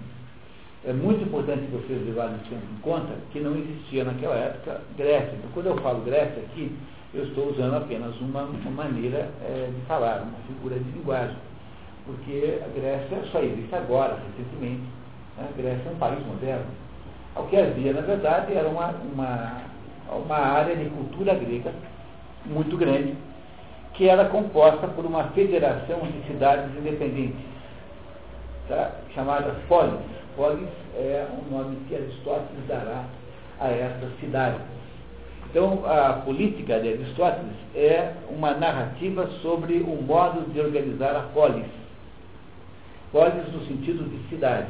A: É muito importante que vocês levarem isso em conta que não existia naquela época Grécia. Então, quando eu falo Grécia aqui, eu estou usando apenas uma, uma maneira é, de falar, uma figura de linguagem. Porque a Grécia só existe agora, recentemente. Né? A Grécia é um país moderno. O que havia, na verdade, era uma, uma, uma área de cultura grega muito grande, que era composta por uma federação de cidades independentes, tá? chamadas polis. Polis é um nome que Aristóteles dará a essas cidades. Então, a política de Aristóteles é uma narrativa sobre o modo de organizar a polis. Polis no sentido de cidade.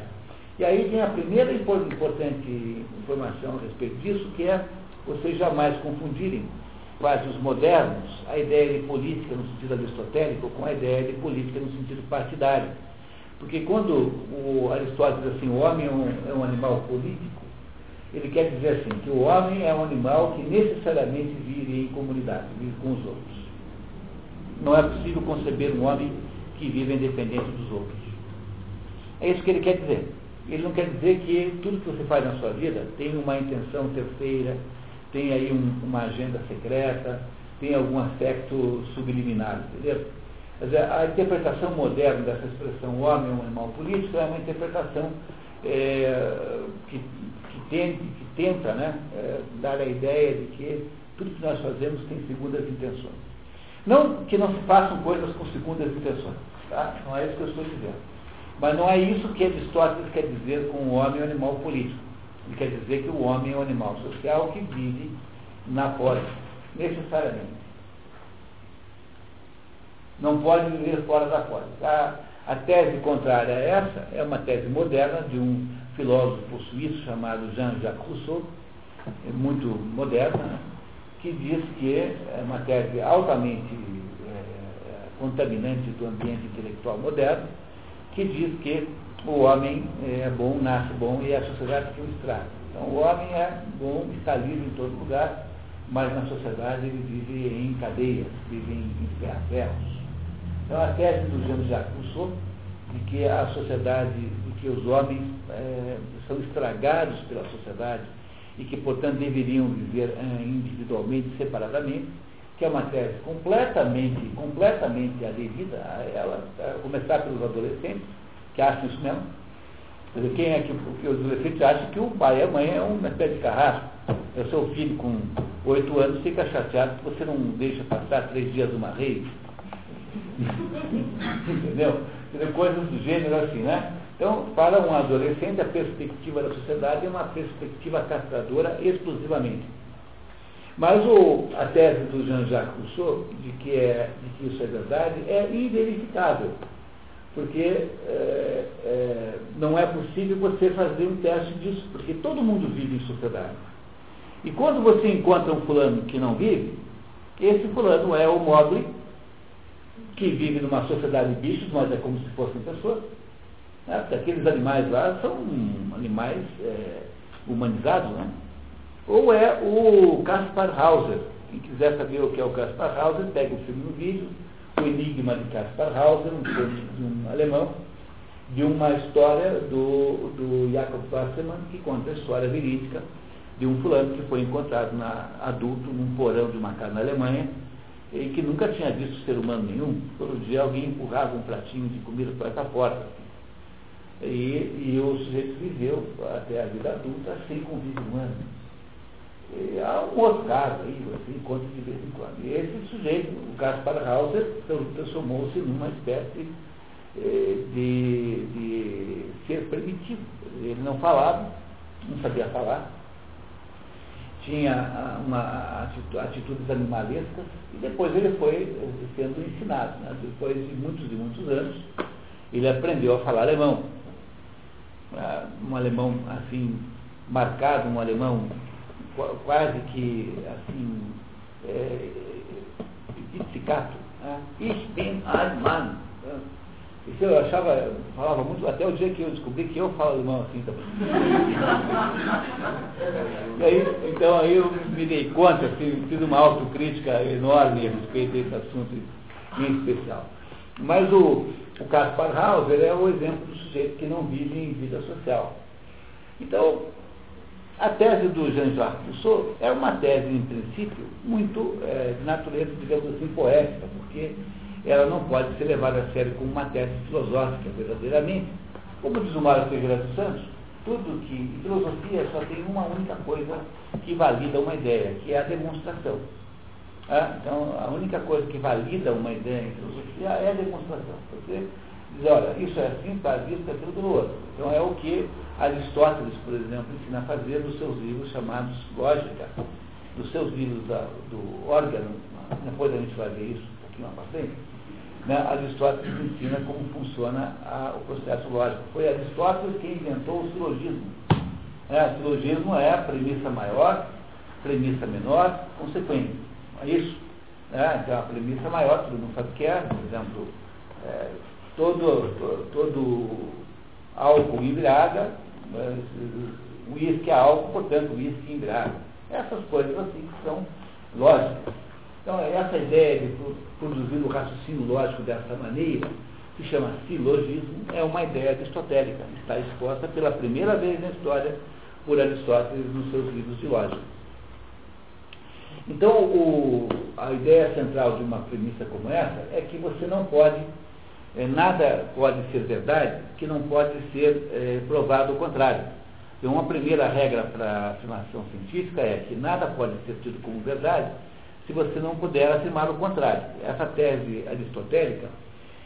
A: E aí vem a primeira importante informação a respeito disso, que é vocês jamais confundirem quase os modernos, a ideia de política no sentido aristotélico com a ideia de política no sentido partidário. Porque quando o Aristóteles diz assim, o homem é um, é um animal político, ele quer dizer assim, que o homem é um animal que necessariamente vive em comunidade, vive com os outros. Não é possível conceber um homem que vive independente dos outros. É isso que ele quer dizer. Ele não quer dizer que tudo que você faz na sua vida tem uma intenção terceira, tem aí um, uma agenda secreta, tem algum aspecto subliminar, entendeu? Dizer, a interpretação moderna dessa expressão homem é um animal político é uma interpretação é, que, que, que, tenta né, é, dar a ideia de que tudo que nós fazemos tem segundas intenções. Não que não se façam coisas com segundas intenções, tá? não é isso que eu estou dizendo. Mas não é isso que Aristóteles quer dizer com o homem é um animal político. Ele quer dizer que o homem é um animal social que vive na polis, necessariamente. Não pode viver fora da polis. A, a tese contrária a essa é uma tese moderna de um filósofo suíço chamado Jean-Jacques Rousseau, é muito moderna, que diz que é uma tese altamente é, contaminante do ambiente intelectual moderno, que diz que o homem é bom, nasce bom e a sociedade que o estraga. Então o homem é bom, está livre em todo lugar, mas na sociedade ele vive em cadeias, vive em, em ferros. Então a tese do Jean-Jacques Rousseau de que a sociedade, de que os homens é, são estragados pela sociedade e que, portanto, deveriam viver é, individualmente, separadamente, que é uma tese completamente, completamente aderida a ela, a começar pelos adolescentes, que acham isso mesmo. Quer dizer, quem é que, que os adolescentes acham que o pai e a mãe é uma espécie de carrasco. O seu filho com oito anos fica chateado que você não deixa passar três dias uma rede. Entendeu? Entendeu? Coisas do gênero assim, né? Então, para um adolescente, a perspectiva da sociedade é uma perspectiva castradora exclusivamente. Mas o, a tese do Jean-Jacques Rousseau, de que, é, de que isso é verdade, é inverificável porque é, é, não é possível você fazer um teste disso, porque todo mundo vive em sociedade. E quando você encontra um fulano que não vive, esse fulano é o móvel que vive numa sociedade de bichos, mas é como se fossem pessoas. Né? Aqueles animais lá são animais é, humanizados, né? Ou é o Caspar Hauser. Quem quiser saber o que é o Caspar Hauser, pega o filme no vídeo, O Enigma de Caspar Hauser, um de um alemão, de uma história do, do Jacob Wassermann, que conta a história verídica de um fulano que foi encontrado na, adulto num porão de uma casa na Alemanha e que nunca tinha visto ser humano nenhum. Todo dia alguém empurrava um pratinho de comida para essa porta. E, e o sujeito viveu até a vida adulta sem convívio humano. E há um outro caso aí, você encontra de vez em quando. E esse sujeito, o Gaspar Hauser, transformou-se numa espécie eh, de, de ser primitivo. Ele não falava, não sabia falar, tinha ah, uma atitudes animalescas e depois ele foi sendo ensinado. Né? Depois de muitos e muitos anos, ele aprendeu a falar alemão. Ah, um alemão assim, marcado, um alemão quase que assim, é, pizzicato. Né? Ich bin ein Mann. Né? Isso eu achava, falava muito, até o dia que eu descobri que eu falo alemão assim também. e aí, então aí eu me dei conta, assim, fiz uma autocrítica enorme a respeito desse assunto em especial. Mas o, o Caspar Hauser é o exemplo do sujeito que não vive em vida social. Então, a tese do Jean-Jacques Rousseau é uma tese, em princípio, muito é, de natureza, digamos assim, poética, porque ela não pode ser levada a sério como uma tese filosófica, verdadeiramente. Como diz o Mário Ferreira dos Santos, tudo que filosofia só tem uma única coisa que valida uma ideia, que é a demonstração. Ah, então, a única coisa que valida uma ideia em filosofia é a demonstração. Diz, olha, isso é assim, está visto, é aquilo pelo outro. Então, é o que Aristóteles, por exemplo, ensina a fazer nos seus livros chamados Lógica, nos seus livros da, do órgão, depois a gente vai ver isso um pouquinho mais frente, né, Aristóteles ensina como funciona a, o processo lógico. Foi Aristóteles quem inventou o silogismo. É, o silogismo é a premissa maior, premissa menor, consequência. É isso. Né? Então, a premissa maior, todo mundo sabe o que é, por exemplo, é, todo, todo, álcool embriaga, o uísque é álcool, portanto, uísque embriaga. Essas coisas assim que são lógicas. Então, essa ideia de produzir o raciocínio lógico dessa maneira, que chama silogismo, é uma ideia aristotélica. Está exposta pela primeira vez na história por Aristóteles nos seus livros de lógica. Então, o, a ideia central de uma premissa como essa é que você não pode, nada pode ser verdade que não pode ser é, provado o contrário. Então, uma primeira regra para a afirmação científica é que nada pode ser tido como verdade se você não puder afirmar o contrário. Essa tese aristotélica,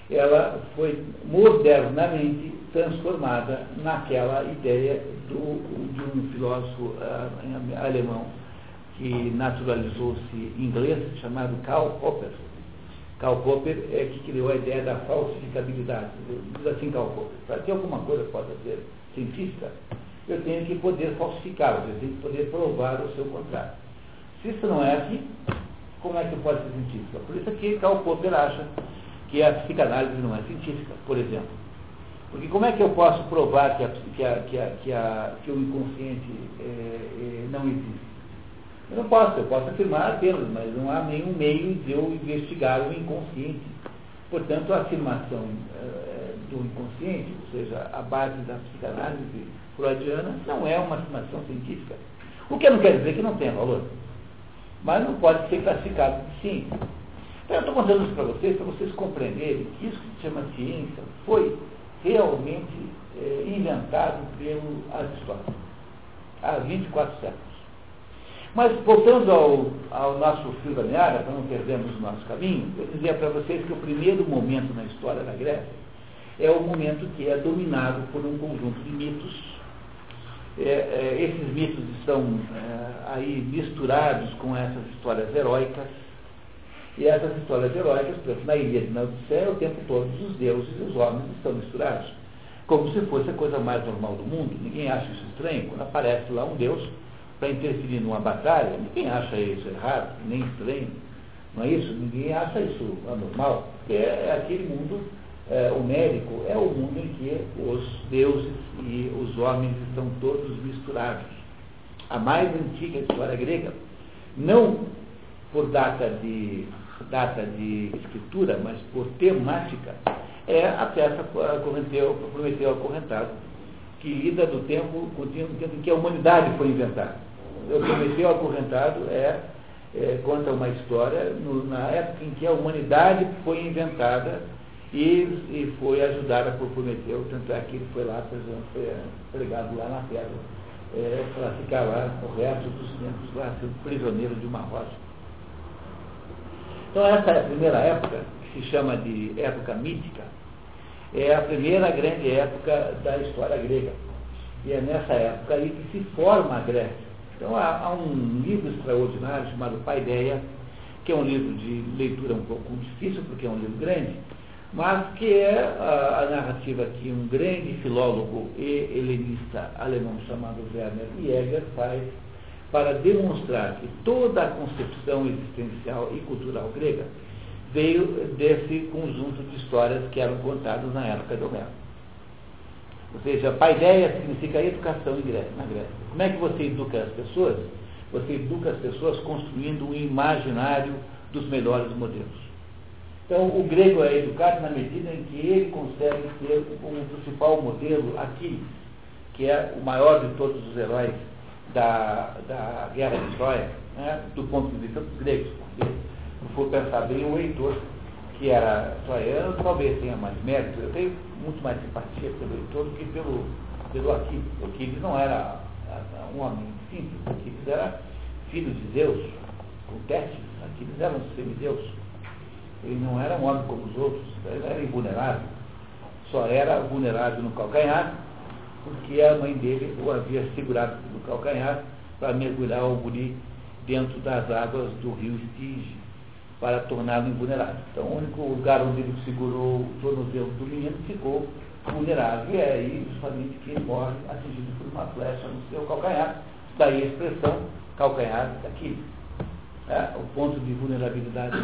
A: ela foi modernamente transformada naquela ideia do, de um filósofo uh, alemão que naturalizou-se inglês, chamado Karl Popper. Karl Popper é que criou a ideia da falsificabilidade. Diz assim Karl Popper, para que alguma coisa possa ser científica, eu tenho que poder falsificá-la, eu tenho que poder provar o seu contrário. Se isso não é assim, como é que pode ser científica? Por isso que Karl Popper acha que a psicanálise não é científica, por exemplo. Porque como é que eu posso provar que, que, a, que, a, que, a, que o inconsciente é, é, não existe? Eu não posso, eu posso afirmar apenas, mas não há nenhum meio de eu investigar o inconsciente. Portanto, a afirmação é, do inconsciente, ou seja, a base da psicanálise freudiana, não é uma afirmação científica. O que não quer dizer que não tenha valor mas não pode ser classificado de ciência. Então, eu estou contando isso para vocês, para vocês compreenderem que isso que se chama ciência foi realmente é, inventado pelo Aristóteles, há 24 séculos. Mas, voltando ao, ao nosso fio da meada, para não perdermos o nosso caminho, eu dizia para vocês que o primeiro momento na história da Grécia é o momento que é dominado por um conjunto de mitos é, é, esses mitos estão é, aí misturados com essas histórias heróicas. E essas histórias heróicas, por exemplo, na ilha de Odisseia, o tempo todo os deuses e os homens estão misturados. Como se fosse a coisa mais normal do mundo. Ninguém acha isso estranho. Quando aparece lá um deus para interferir numa batalha, ninguém acha isso errado, nem estranho. Não é isso? Ninguém acha isso anormal. Porque é, é aquele mundo é, homérico é o mundo em que os deuses e os homens estão todos misturados. A mais antiga história grega, não por data de data de escritura, mas por temática, é a peça Prometeu, Prometeu Acorrentado, que lida do tempo, com tempo em que a humanidade foi inventada. O Prometeu Acorrentado é, é, conta uma história no, na época em que a humanidade foi inventada e, e foi ajudada por Prometeu, tanto é que ele foi lá, por exemplo, foi é, pregado lá na terra, é, para ficar lá o resto dos tempos lá, sendo prisioneiro de uma rocha. Então essa é a primeira época, que se chama de época mítica, é a primeira grande época da história grega. E é nessa época aí que se forma a Grécia. Então há, há um livro extraordinário chamado Paideia, que é um livro de leitura um pouco difícil, porque é um livro grande, mas que é a, a narrativa que um grande filólogo e helenista alemão chamado Werner Jäger faz para demonstrar que toda a concepção existencial e cultural grega veio desse conjunto de histórias que eram contadas na época de Homero. Ou seja, paideia significa educação na Grécia. Como é que você educa as pessoas? Você educa as pessoas construindo um imaginário dos melhores modelos. Então, o grego é educado na medida em que ele consegue ser o principal modelo, Aquiles, que é o maior de todos os heróis da, da guerra de Troia, né, do ponto de vista dos gregos. Porque, se for pensar bem, o Heitor, que era troiano, talvez tenha mais mérito. Eu tenho muito mais simpatia pelo Heitor do que pelo, pelo Aquiles. Aquiles não era um homem simples, Aquiles era filho de Zeus, com testes. Aquiles era um semideus. Ele não era um homem como os outros, ele era invulnerável. Só era vulnerável no calcanhar, porque a mãe dele o havia segurado no calcanhar para mergulhar o guri dentro das águas do rio Estige, para torná-lo invulnerável. Então, o único lugar onde ele segurou o tornozelo do menino ficou vulnerável. E é aí, justamente, que ele morre atingido por uma flecha no seu calcanhar. Daí a expressão calcanhar daqui. É, o ponto de vulnerabilidade.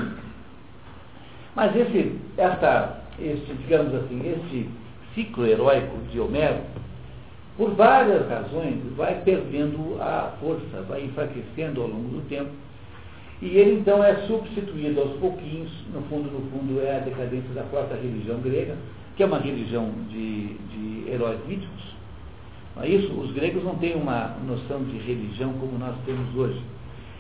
A: Mas esse, essa, esse, digamos assim, esse ciclo heróico de Homero, por várias razões, vai perdendo a força, vai enfraquecendo ao longo do tempo. E ele então é substituído aos pouquinhos, no fundo, no fundo, é a decadência da própria religião grega, que é uma religião de, de heróis míticos. É isso? Os gregos não têm uma noção de religião como nós temos hoje.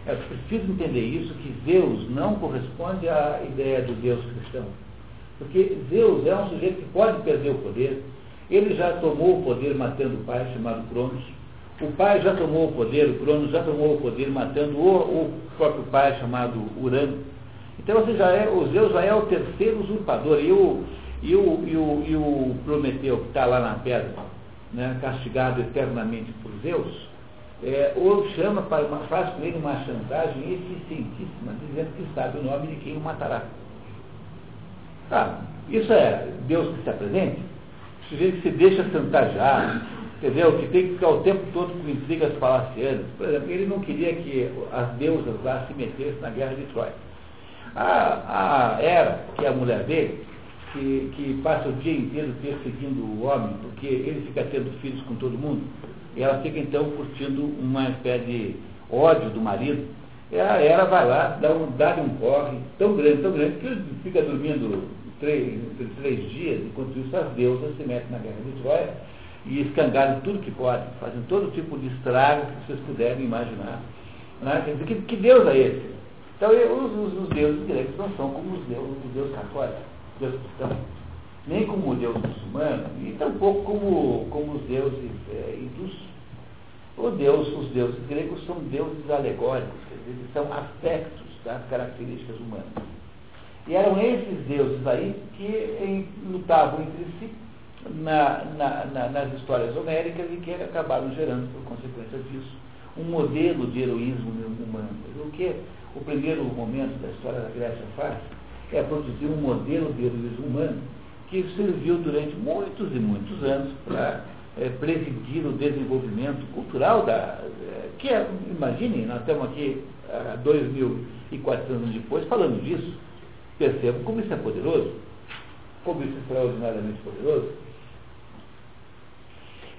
A: É preciso entender isso, que Zeus não corresponde à ideia do Deus cristão. Porque Zeus é um sujeito que pode perder o poder, ele já tomou o poder matando o pai, chamado Cronos. O pai já tomou o poder, o Cronos já tomou o poder matando o, o próprio pai, chamado Urano. Então você já é, o Zeus já é o terceiro usurpador. E o, e o, e o, e o Prometeu, que está lá na pedra, né, castigado eternamente por Zeus, é, ou chama para uma, faz com ele uma chantagem eficientíssima, dizendo que sabe o nome de quem o matará. Ah, isso é Deus que se apresente? se deixa chantagear, entendeu? Que tem que ficar o tempo todo com intrigas palacianas. Por exemplo, ele não queria que as deusas lá se metessem na guerra de Troia. A, a Hera, que é a mulher dele, que, que passa o dia inteiro perseguindo o homem, porque ele fica tendo filhos com todo mundo, e ela fica então curtindo uma espécie de ódio do marido. E a Hera vai lá, dá um, dá um corre tão grande, tão grande, que ele fica dormindo três, três dias, enquanto isso as deusas se metem na guerra de Troia e escangalham tudo que pode, fazem todo tipo de estrago que vocês puderem imaginar. Né? Que, que Deus é esse? Então os, os, os, deuses gregos não são como os deuses, os deuses católicos, cristãos, nem como o deus muçulmano, e tampouco como, como os deuses é, hindus. O deus, os deuses gregos são deuses alegóricos, quer dizer, são aspectos das características humanas. E eram esses deuses aí que em, lutavam entre si na, na, na, nas histórias homéricas e que acabaram gerando, por consequência disso, um modelo de heroísmo humano. O que o primeiro momento da história da Grécia faz é produzir um modelo de heroísmo humano que serviu durante muitos e muitos anos para é, presidir o desenvolvimento cultural da. É, que é, imaginem, nós estamos aqui há 2.400 anos depois falando disso Percebam como isso é poderoso, como isso extraordinariamente poderoso.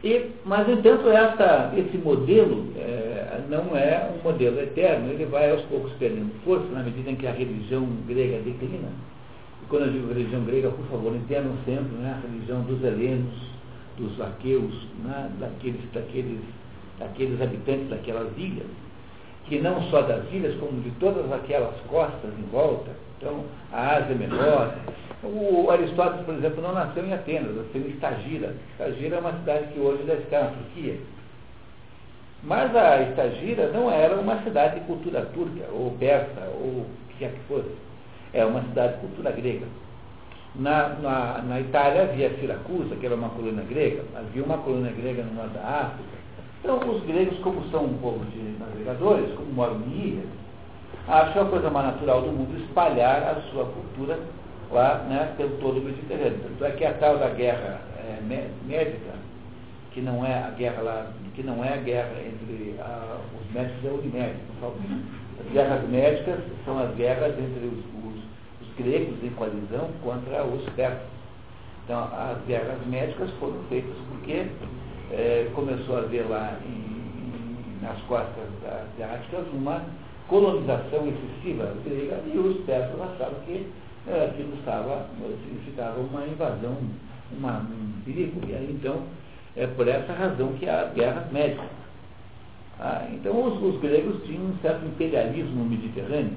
A: E, mas, no entanto, essa, esse modelo é, não é um modelo eterno, ele vai aos poucos perdendo força na medida em que a religião grega declina. E quando eu digo religião grega, por favor, entendam sempre né, a religião dos helenos, dos aqueus, né, daqueles, daqueles, daqueles habitantes daquelas ilhas, que não só das ilhas, como de todas aquelas costas em volta, então a Ásia Menor. O Aristóteles, por exemplo, não nasceu em Atenas, nasceu em Estagira. Estagira é uma cidade que hoje deve ficar na Turquia. Mas a Estagira não era uma cidade de cultura turca, ou persa, ou o que quer que fosse. É uma cidade de cultura grega. Na, na, na Itália havia Siracusa, que era uma colônia grega, havia uma colônia grega no norte da África. Então, os gregos, como são um povo de navegadores, como moram em ilhas, acham a coisa mais natural do mundo espalhar a sua cultura lá né, pelo todo o Mediterrâneo. Tanto é que a tal da guerra é, médica, que não é a guerra lá, que não é a guerra entre a, os médicos e a Unimed, as guerras médicas são as guerras entre os, os, os gregos em coalizão contra os persas. Então, as guerras médicas foram feitas porque é, começou a haver lá em, nas costas asiáticas uma colonização excessiva grega e os persas achavam que é, aquilo estava, significava uma invasão, uma, um perigo. E aí, então, é por essa razão que há guerras médicas. Ah, então, os, os, gregos tinham um certo imperialismo Mediterrâneo,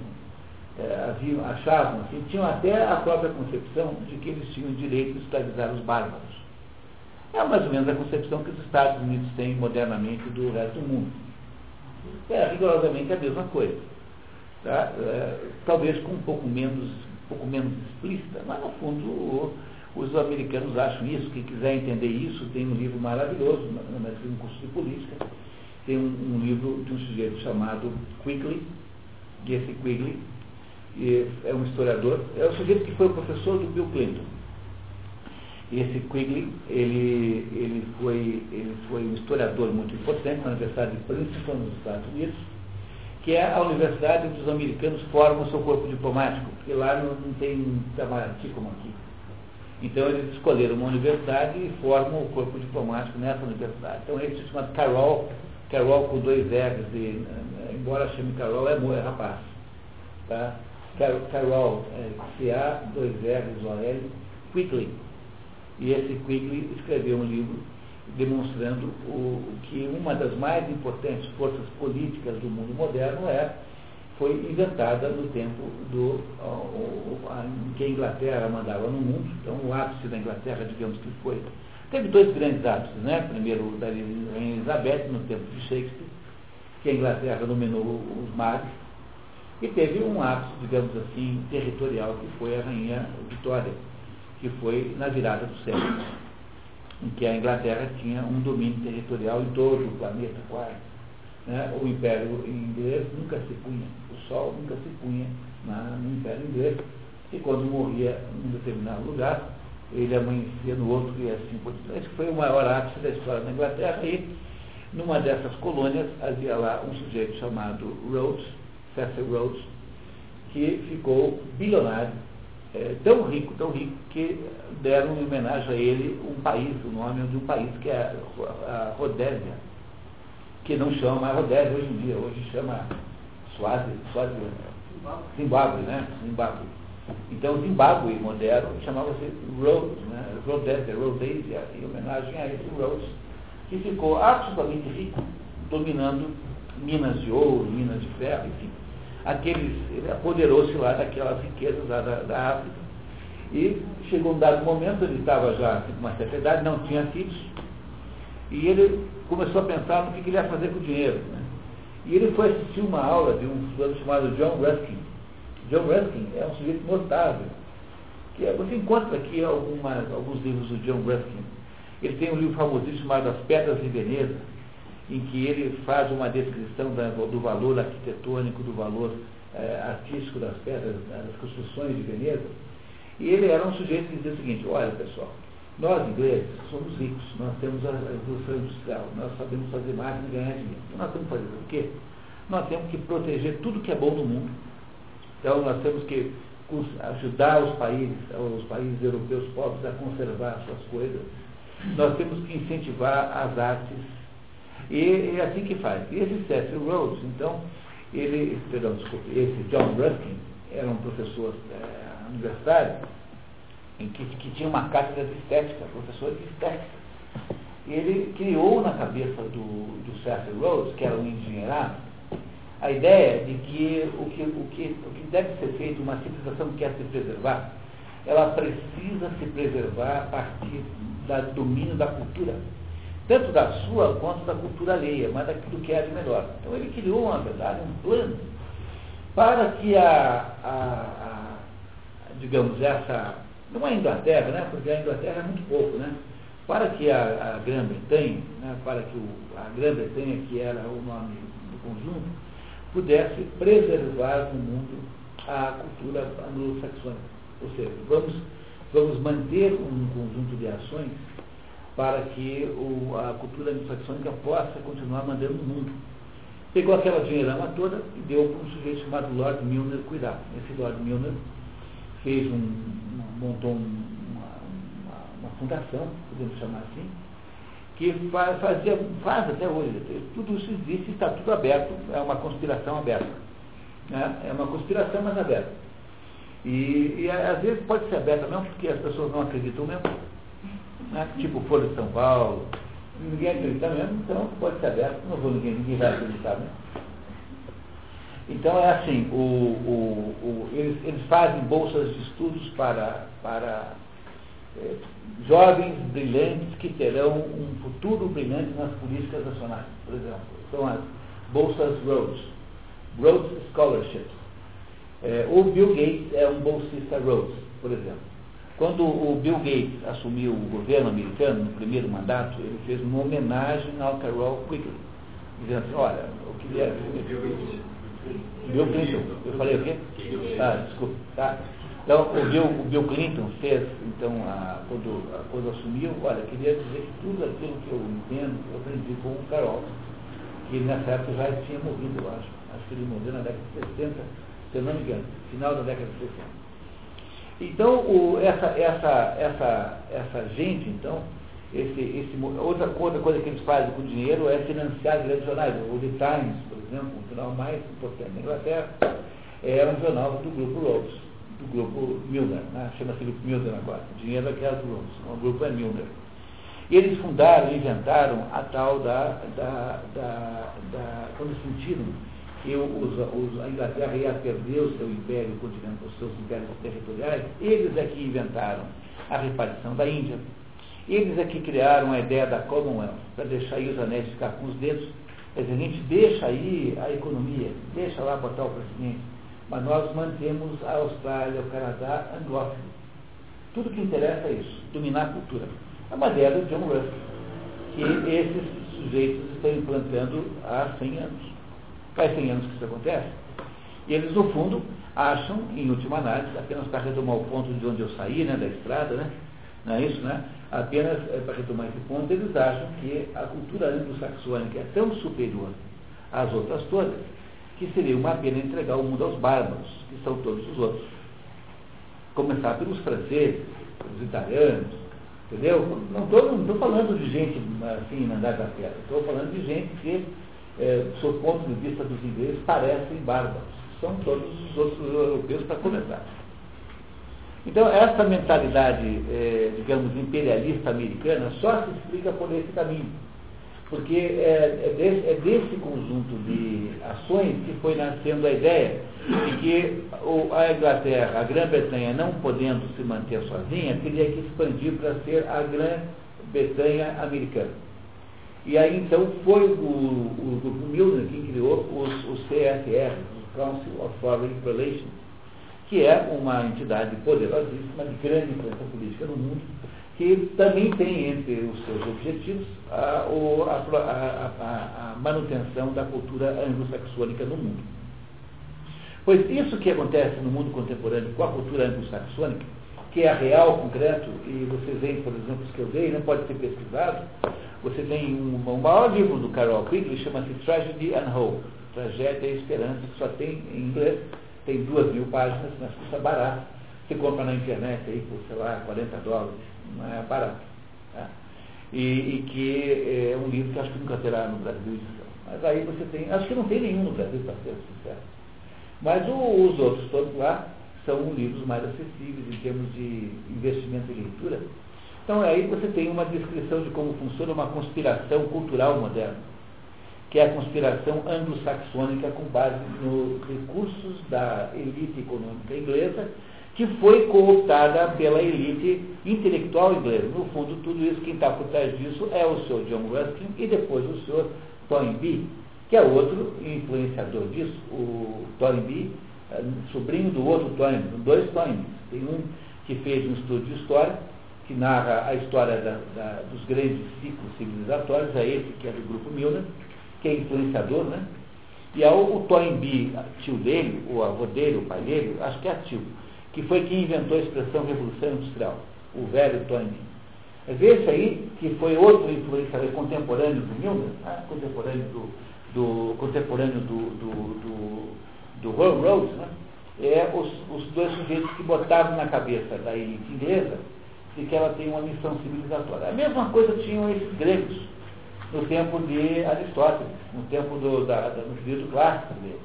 A: é, haviam, achavam, assim, tinham até a própria concepção de que eles tinham direito de escravizar os bárbaros. É mais ou menos a concepção que os Estados Unidos têm modernamente do resto do mundo. É rigorosamente a mesma coisa. Tá? É, talvez com um pouco menos, um pouco menos explícita, mas no fundo o, os americanos acham isso. Quem quiser entender isso, tem um livro maravilhoso, no curso de política, tem um, um, livro de um sujeito chamado Quigley, e esse Quigley é um historiador, é o sujeito que foi professor do Bill Clinton. Esse Quigley, ele, ele, foi, ele foi um historiador muito importante na Universidade de Princeton, nos Estados Unidos, que é a universidade onde os americanos formam o seu corpo diplomático, porque lá não, não tem Itamaraty como aqui. Então eles escolheram uma universidade e formam o corpo diplomático nessa universidade. Então ele se chama Carol, Carol com dois R's, e, embora chame Carol, é, é rapaz. Tá? Carol, é, C-A, dois R's, O-L, Quickly. E esse Quigley escreveu um livro demonstrando o, que uma das mais importantes forças políticas do mundo moderno é, foi inventada no tempo do, o, em que a Inglaterra mandava no mundo. Então, o ápice da Inglaterra, digamos que foi. Teve dois grandes ápices, né? Primeiro, da Rainha Elizabeth, no tempo de Shakespeare, que a Inglaterra dominou os mares. E teve um ápice, digamos assim, territorial, que foi a Rainha Vitória que foi na virada do século, em que a Inglaterra tinha um domínio territorial em todo o planeta quase. Né? O Império Inglês nunca se punha, o Sol nunca se punha na, no Império Inglês, e quando morria em um determinado lugar, ele amanhecia no outro e assim por diante. Esse foi o maior ápice da história da Inglaterra e numa dessas colônias havia lá um sujeito chamado Rhodes, Cecil Rhodes, que ficou bilionário é, tão rico, tão rico, que deram em homenagem a ele um país, o nome de um país que é a Rodésia, que não chama Rodésia hoje em dia, hoje chama Suázi, Suázi, Zimbábue, né? Zimbábue. Então, Zimbábue moderno chamava-se Rhodes, né? Rhodesia, Rhodesia, em homenagem a esse Rhodes, que ficou absolutamente rico, dominando minas de ouro, minas de ferro, enfim aqueles, ele apoderou-se lá daquelas riquezas lá da, da África. E chegou um dado momento, ele estava já com uma certa idade, não tinha filhos, e ele começou a pensar no que, ele ia fazer com o dinheiro. Né? E ele foi assistir uma aula de um fulano chamado John Ruskin. John Ruskin é um sujeito notável. Que é, você encontra aqui algumas, alguns livros do John Ruskin. Ele tem um livro famosíssimo chamado As Pedras de Veneza, em que ele faz uma descrição da, do valor arquitetônico, do valor é, artístico das pedras, das construções de Veneza. E ele era um sujeito que dizia o seguinte, olha pessoal, nós ingleses somos ricos, nós temos a revolução industrial, nós sabemos fazer máquina e ganhar dinheiro. Então nós temos que fazer o quê? Nós temos que proteger tudo que é bom no mundo. Então nós temos que ajudar os países, os países europeus pobres a conservar suas coisas nós temos que incentivar as artes. E é assim que faz. E esse Cecil Rhodes, então, ele, perdão, desculpe, esse John Ruskin era um professor é, universitário em que, que tinha uma cátedra de estética, professor de estética. Ele criou na cabeça do, do Cecil Rhodes, que era um engenheirado, a ideia de que o que, o que, o que deve ser feito, uma civilização que quer se preservar, ela precisa se preservar a partir do domínio da cultura, tanto da sua quanto da cultura alheia, mas daquilo que é de melhor. Então ele criou, na verdade, um plano para que a, a, a digamos, essa, não a Inglaterra, né, porque a Inglaterra é muito pouco, né, para que a, a Grã-Bretanha, né, para que o, a Grã-Bretanha, que era o nome do conjunto, pudesse preservar no mundo a cultura anglo-saxônica. Ou seja, vamos, vamos manter um conjunto de ações para que o, a cultura anglo-saxônica possa continuar mandando no mundo. Pegou aquela dinheirama toda e deu para um sujeito chamado Lord Milner cuidar. Esse Lord Milner fez um, montou uma, uma, uma fundação, podemos chamar assim, que fazia, faz até hoje. Tudo isso existe, está tudo aberto, é uma conspiração aberta. Né? É uma conspiração, mas aberta. E, e, às vezes pode ser aberta mesmo porque as pessoas não acreditam mesmo. Né? Tipo Folha de São Paulo. Ninguém acredita mesmo, então pode ser aberto. Não vou ninguém, ninguém vai acreditar mesmo. Então é assim, o, o, o, eles, eles fazem bolsas de estudos para, para é, jovens brilhantes que terão um futuro brilhante nas políticas nacionais, por exemplo. São as bolsas Rhodes, Rhodes Scholarships. É, o Bill Gates é um bolsista Rhodes, por exemplo. Quando o Bill Gates assumiu o governo americano no primeiro mandato, ele fez uma homenagem ao Carol Quigley, dizendo assim, olha, eu queria... Bill Clinton, eu falei o quê? Ah, desculpa, tá? Então, o Bill, o Bill Clinton fez, então, a, quando, a, quando assumiu, olha, queria dizer que tudo aquilo que eu entendo, eu aprendi com o Carol, que nessa época já tinha morrido, eu acho. Acho que ele morreu na década de 60, se eu não me engano, final da década de 60. Então, o, essa, essa, essa, essa gente, então, esse, esse, outra, outra coisa que eles fazem com dinheiro é financiar grandes jornais. O The Times, por exemplo, o jornal mais importante da Inglaterra, é um jornal do grupo Rhodes do grupo Milner, né? chama-se grupo Milner agora, dinheiro é do grupos, o grupo é Milner. E eles fundaram, inventaram a tal da, da, da, da quando sentiram que os, os, a Inglaterra ia perder o seu império continental, os seus impérios territoriais, eles é que inventaram a repartição da Índia. Eles é que criaram a ideia da Commonwealth, para deixar aí os anéis ficar com os dedos. Quer dizer, a gente deixa aí a economia, deixa lá botar o presidente mas nós mantemos a Austrália, o Canadá anglófono. Tudo que interessa é isso, dominar a cultura. Uma ideia do John Russell, que esses sujeitos estão implantando há 100 anos. Faz 100 anos que isso acontece. E eles, no fundo, acham, em última análise, apenas para retomar o ponto de onde eu saí, né, da estrada, né? Não é isso, né? Apenas é, para retomar esse ponto, eles acham que a cultura anglo-saxônica é tão superior às outras todas que seria uma pena entregar o mundo aos bárbaros, que são todos os outros. Começar pelos franceses, pelos italianos, entendeu? Não estou falando de gente assim na andar da terra, estou falando de gente que, é, sob o ponto de vista dos ingleses, parecem bárbaros. São todos os outros europeus para começar. Então, essa mentalidade, é, digamos, imperialista americana só se explica por esse caminho porque é, é, desse, é, desse, conjunto de ações que foi nascendo a ideia de que a Inglaterra, a Grã-Bretanha, não podendo se manter sozinha, teria que expandir para ser a Grã-Bretanha americana. E aí então foi o, o grupo Milner quem criou os, os CFR, o Council of Foreign Relations, que é uma entidade poderosíssima de grande influência política no mundo, que também tem entre os seus objetivos a, a, a, a manutenção da cultura anglo-saxônica no mundo. Pois isso que acontece no mundo contemporâneo com a cultura anglo-saxônica, que é real, concreto, e vocês veem, por exemplo, os que eu dei, não pode ser pesquisado, você tem um, um maior livro do Carol Quigley, chama-se Tragedy and Hope, Tragédia e Esperança, que só tem em inglês, tem duas mil páginas, mas custa barato. Você compra na internet aí por, sei lá, 40 dólares não é barato. Tá? e, e que é um livro que acho que nunca terá no Brasil edição. Mas aí você tem, acho que não tem nenhum no Brasil, para ser sincero. Mas o, os outros todos lá são livros mais acessíveis em termos de investimento em leitura. Então aí você tem uma descrição de como funciona uma conspiração cultural moderna, que é a conspiração anglo-saxônica com base nos recursos da elite econômica inglesa, que foi cooptada pela elite intelectual inglesa. No fundo, tudo isso, quem está por trás disso é o Sr. John Ruskin e depois o Sr. Toynbee, que é outro influenciador disso, o Toynbee, sobrinho do outro Toynbee, dois Toynbees. Tem um que fez um estudo de história, que narra a história da, da, dos grandes ciclos civilizatórios, é esse que é do grupo Milner, que é influenciador, né? E é o, o Toynbee, tio dele, o avô dele, o pai dele, acho que é tio, que foi quem inventou a expressão revolução industrial, o velho Toynbee. Mas esse aí, que foi outro influenciador contemporâneo do Milner, né? contemporâneo do, do contemporâneo do, do, do, do Rose, né? é os, os dois sujeitos que botaram na cabeça da elite inglesa de que ela tem uma missão civilizatória. A mesma coisa tinham esses gregos no tempo de Aristóteles, no tempo do, da, da, no período clássico dele.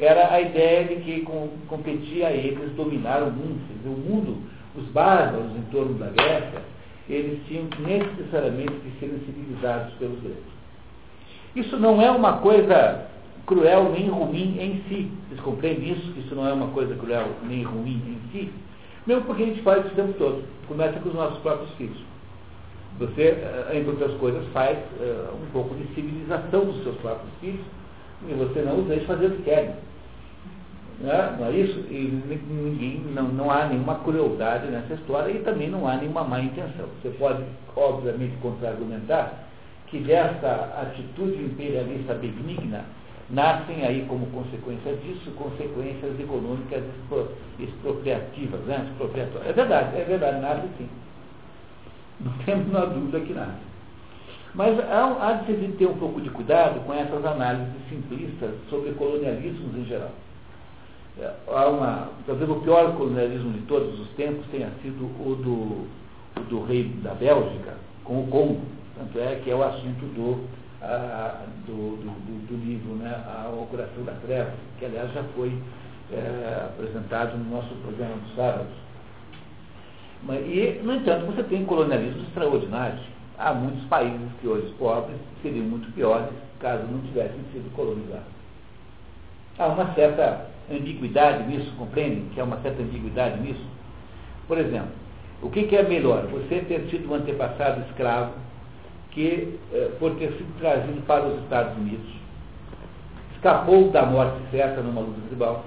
A: Era a ideia de que com, competia a eles dominar o mundo, dizer, o mundo, os bárbaros em torno da Grécia, eles tinham necessariamente que serem civilizados pelos gregos. Isso não é uma coisa cruel nem ruim em si. Vocês compreendem isso? Isso não é uma coisa cruel nem ruim em si? Mesmo porque a gente faz isso o tempo todo. Começa com os nossos próprios filhos. Você, eh, entre outras coisas, faz uh, um pouco de civilização dos seus próprios filhos e você não os deixa fazer o que querem. Não é, não é isso? E ninguém, não, não há nenhuma crueldade nessa história e também não há nenhuma má intenção. Você pode, obviamente, contra-argumentar que dessa atitude imperialista benigna nascem aí como consequência disso consequências econômicas expropriativas, né? expropriatórias. É verdade, é verdade, nasce sim. Não temos uma dúvida que nasce. Mas há, há de se ter um pouco de cuidado com essas análises simplistas sobre colonialismos em geral. É, há uma, talvez o pior colonialismo de todos os tempos tenha sido o do, o do rei da Bélgica com o Congo. Tanto é que é o assunto do do, do, do, livro, né, a O Coração da Treva, que aliás já foi é, apresentado no nosso programa dos sábados. Mas, e, no entanto, você tem colonialismos extraordinários. Há muitos países que hoje pobres seriam muito piores caso não tivessem sido colonizados. Há uma certa ambiguidade nisso, compreendem que há uma certa ambiguidade nisso? Por exemplo, o que, que é melhor? Você ter sido um antepassado escravo que, eh, por ter sido trazido para os Estados Unidos, escapou da morte certa numa luta tribal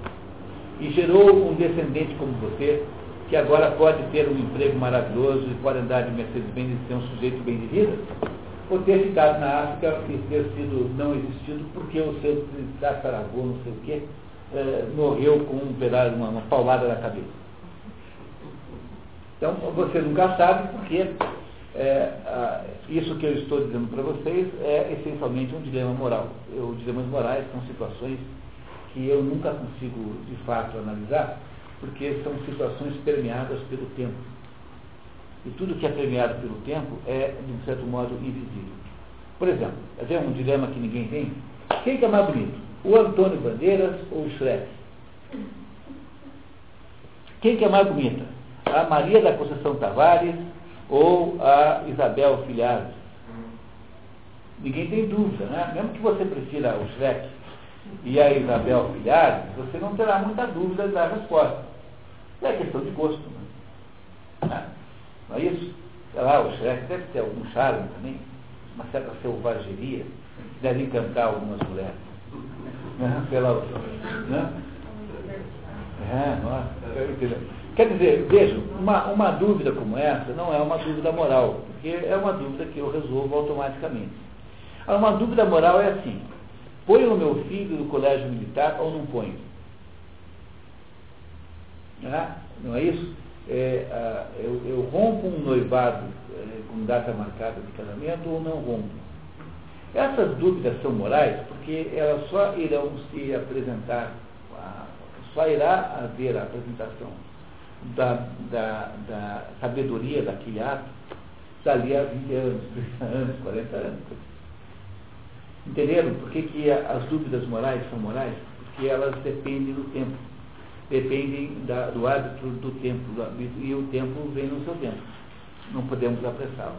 A: e gerou um descendente como você, que agora pode ter um emprego maravilhoso e pode andar de Mercedes-Benz e ser um sujeito bem de vida, ou ter ficado na África e ter sido não existido porque o seu tataravô, não sei o quê, eh, morreu com um pedaço, uma, uma paulada na cabeça. Então, você nunca sabe porque é, isso que eu estou dizendo para vocês é essencialmente um dilema moral. Os dilemas morais são situações que eu nunca consigo de fato analisar, porque são situações permeadas pelo tempo. E tudo que é permeado pelo tempo é, de um certo modo, invisível. Por exemplo, é um dilema que ninguém tem? Quem que é mais bonito? O Antônio Bandeiras ou o Shrek? Quem que é mais bonita? A Maria da Conceição Tavares ou a Isabel Filhado. Ninguém tem dúvida, né? Mesmo que você prefira o Shrek e a Isabel Filhado, você não terá muita dúvida da resposta. É questão de gosto. Né? Não é isso? Sei lá, o Shrek deve ter algum charme também, uma certa selvageria, deve encantar algumas mulheres. Né? Sei lá, né? É, nossa, Quer dizer, vejam, uma, uma dúvida como essa não é uma dúvida moral, porque é uma dúvida que eu resolvo automaticamente. Uma dúvida moral é assim, ponho o meu filho no colégio militar ou não ponho? Ah, não é isso? É, ah, eu, eu, rompo um noivado é, com data marcada de casamento ou não rompo? Essas dúvidas são morais porque elas só irão se apresentar, só irá haver a apresentação da, da, da sabedoria daquele ato está ali há 20 anos, 30 anos, 40 anos. Entenderam por que, que as dúvidas morais são morais? Porque elas dependem do tempo. Dependem da, do hábito do tempo. E o tempo vem no seu tempo. Não podemos apressá-lo.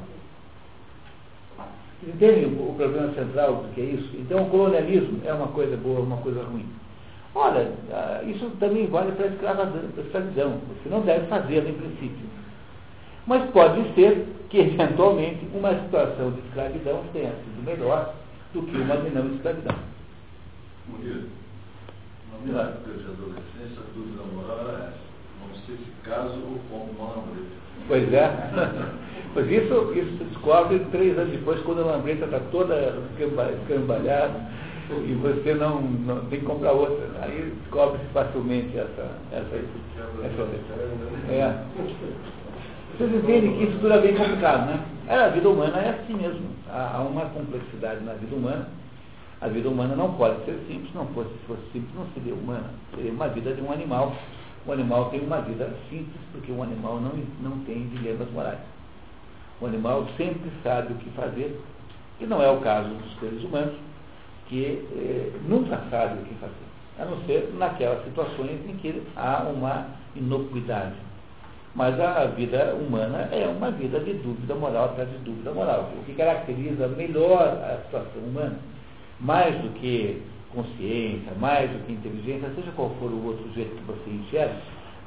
A: Entendem o, o problema central do que é isso? Então o colonialismo é uma coisa boa, uma coisa ruim. Olha, ah, isso também vale para a escravidão. Você não deve fazê-lo em princípio. Mas pode ser que, eventualmente, uma situação de escravidão tenha sido melhor do que uma de não escravidão.
Q: Murilo, na minha época de adolescência, a dúvida moral era essa. Não sei se caso ou como uma lambreta.
A: Pois é. Pois isso, isso se descobre três anos depois, quando a lambreta está toda escambalhada e você não, não tem que comprar outra. Aí descobre-se facilmente essa, essa, essa, é. Vocês entendem que isso tudo é bem complicado, né? A vida humana é assim mesmo. Há, há uma complexidade na vida humana. A vida humana não pode ser simples, não fosse, se fosse simples não seria humana. Seria uma vida de um animal. O animal tem uma vida simples, porque o animal não, não tem dilemas morais. O animal sempre sabe o que fazer, e não é o caso dos seres humanos, que eh, nunca sabe o que fazer, a não ser naquelas situações em que há uma inocuidade mas a vida humana é uma vida de dúvida moral atrás de dúvida moral. O que caracteriza melhor a situação humana, mais do que consciência, mais do que inteligência, seja qual for o outro jeito que você enxerga,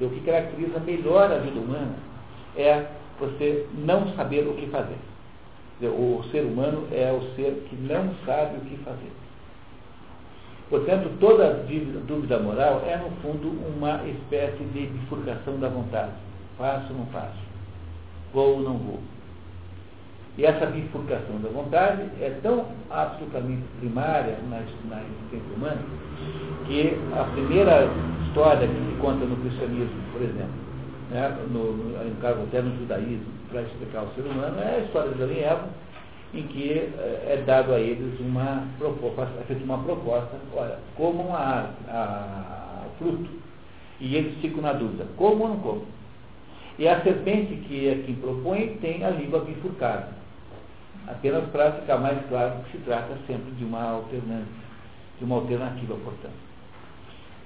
A: o que caracteriza melhor a vida humana é você não saber o que fazer. O ser humano é o ser que não sabe o que fazer. Portanto, toda dúvida moral é, no fundo, uma espécie de bifurcação da vontade Faço ou não faço? Vou ou não vou? E essa bifurcação da vontade é tão absolutamente primária na, na existência humana que a primeira história que se conta no cristianismo, por exemplo, né, no, no, caso até no judaísmo, para explicar o ser humano, é a história de Adão e Eva, em que é, é dado a eles uma proposta, é feita uma proposta, olha, comam a, a, fruto. E eles ficam na dúvida, como ou não como? E a serpente que é quem propõe tem a língua bifurcada. Apenas para ficar mais claro que se trata sempre de uma alternância, de uma alternativa, portanto.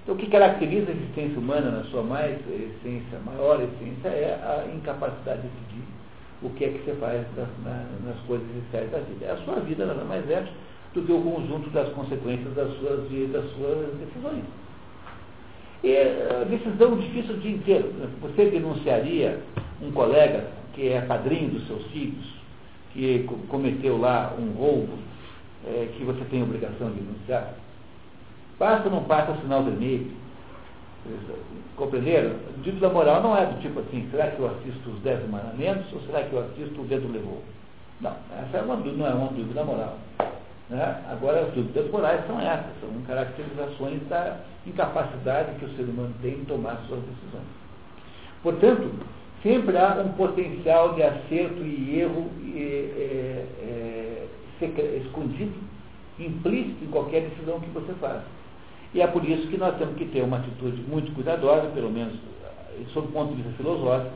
A: Então, o que caracteriza a existência humana na sua mais essência, maior essência, é a incapacidade de decidir o que é que você faz nas, nas coisas iniciais da vida. É a sua vida nada mais é do que o conjunto das consequências das suas, das suas decisões. E a decisão difícil o dia inteiro. Você denunciaria um colega que é padrinho dos seus filhos, que cometeu lá um roubo, é, que você tem obrigação de denunciar? Passa ou não passa o sinal vermelho? Compreenderam? O dito da moral não é do tipo assim, será que eu assisto os dez mandamentos ou será que eu assisto o dedo levou? Não, essa é uma, não é uma dúvida moral. Né? Agora, as dúvidas morais são essas, são caracterizações da incapacidade que o ser humano tem em tomar suas decisões. Portanto, sempre há um potencial de acerto e erro é, é, escondido, implícito em qualquer decisão que você faça. E é por isso que nós temos que ter uma atitude muito cuidadosa, pelo menos sob o ponto de vista filosófico,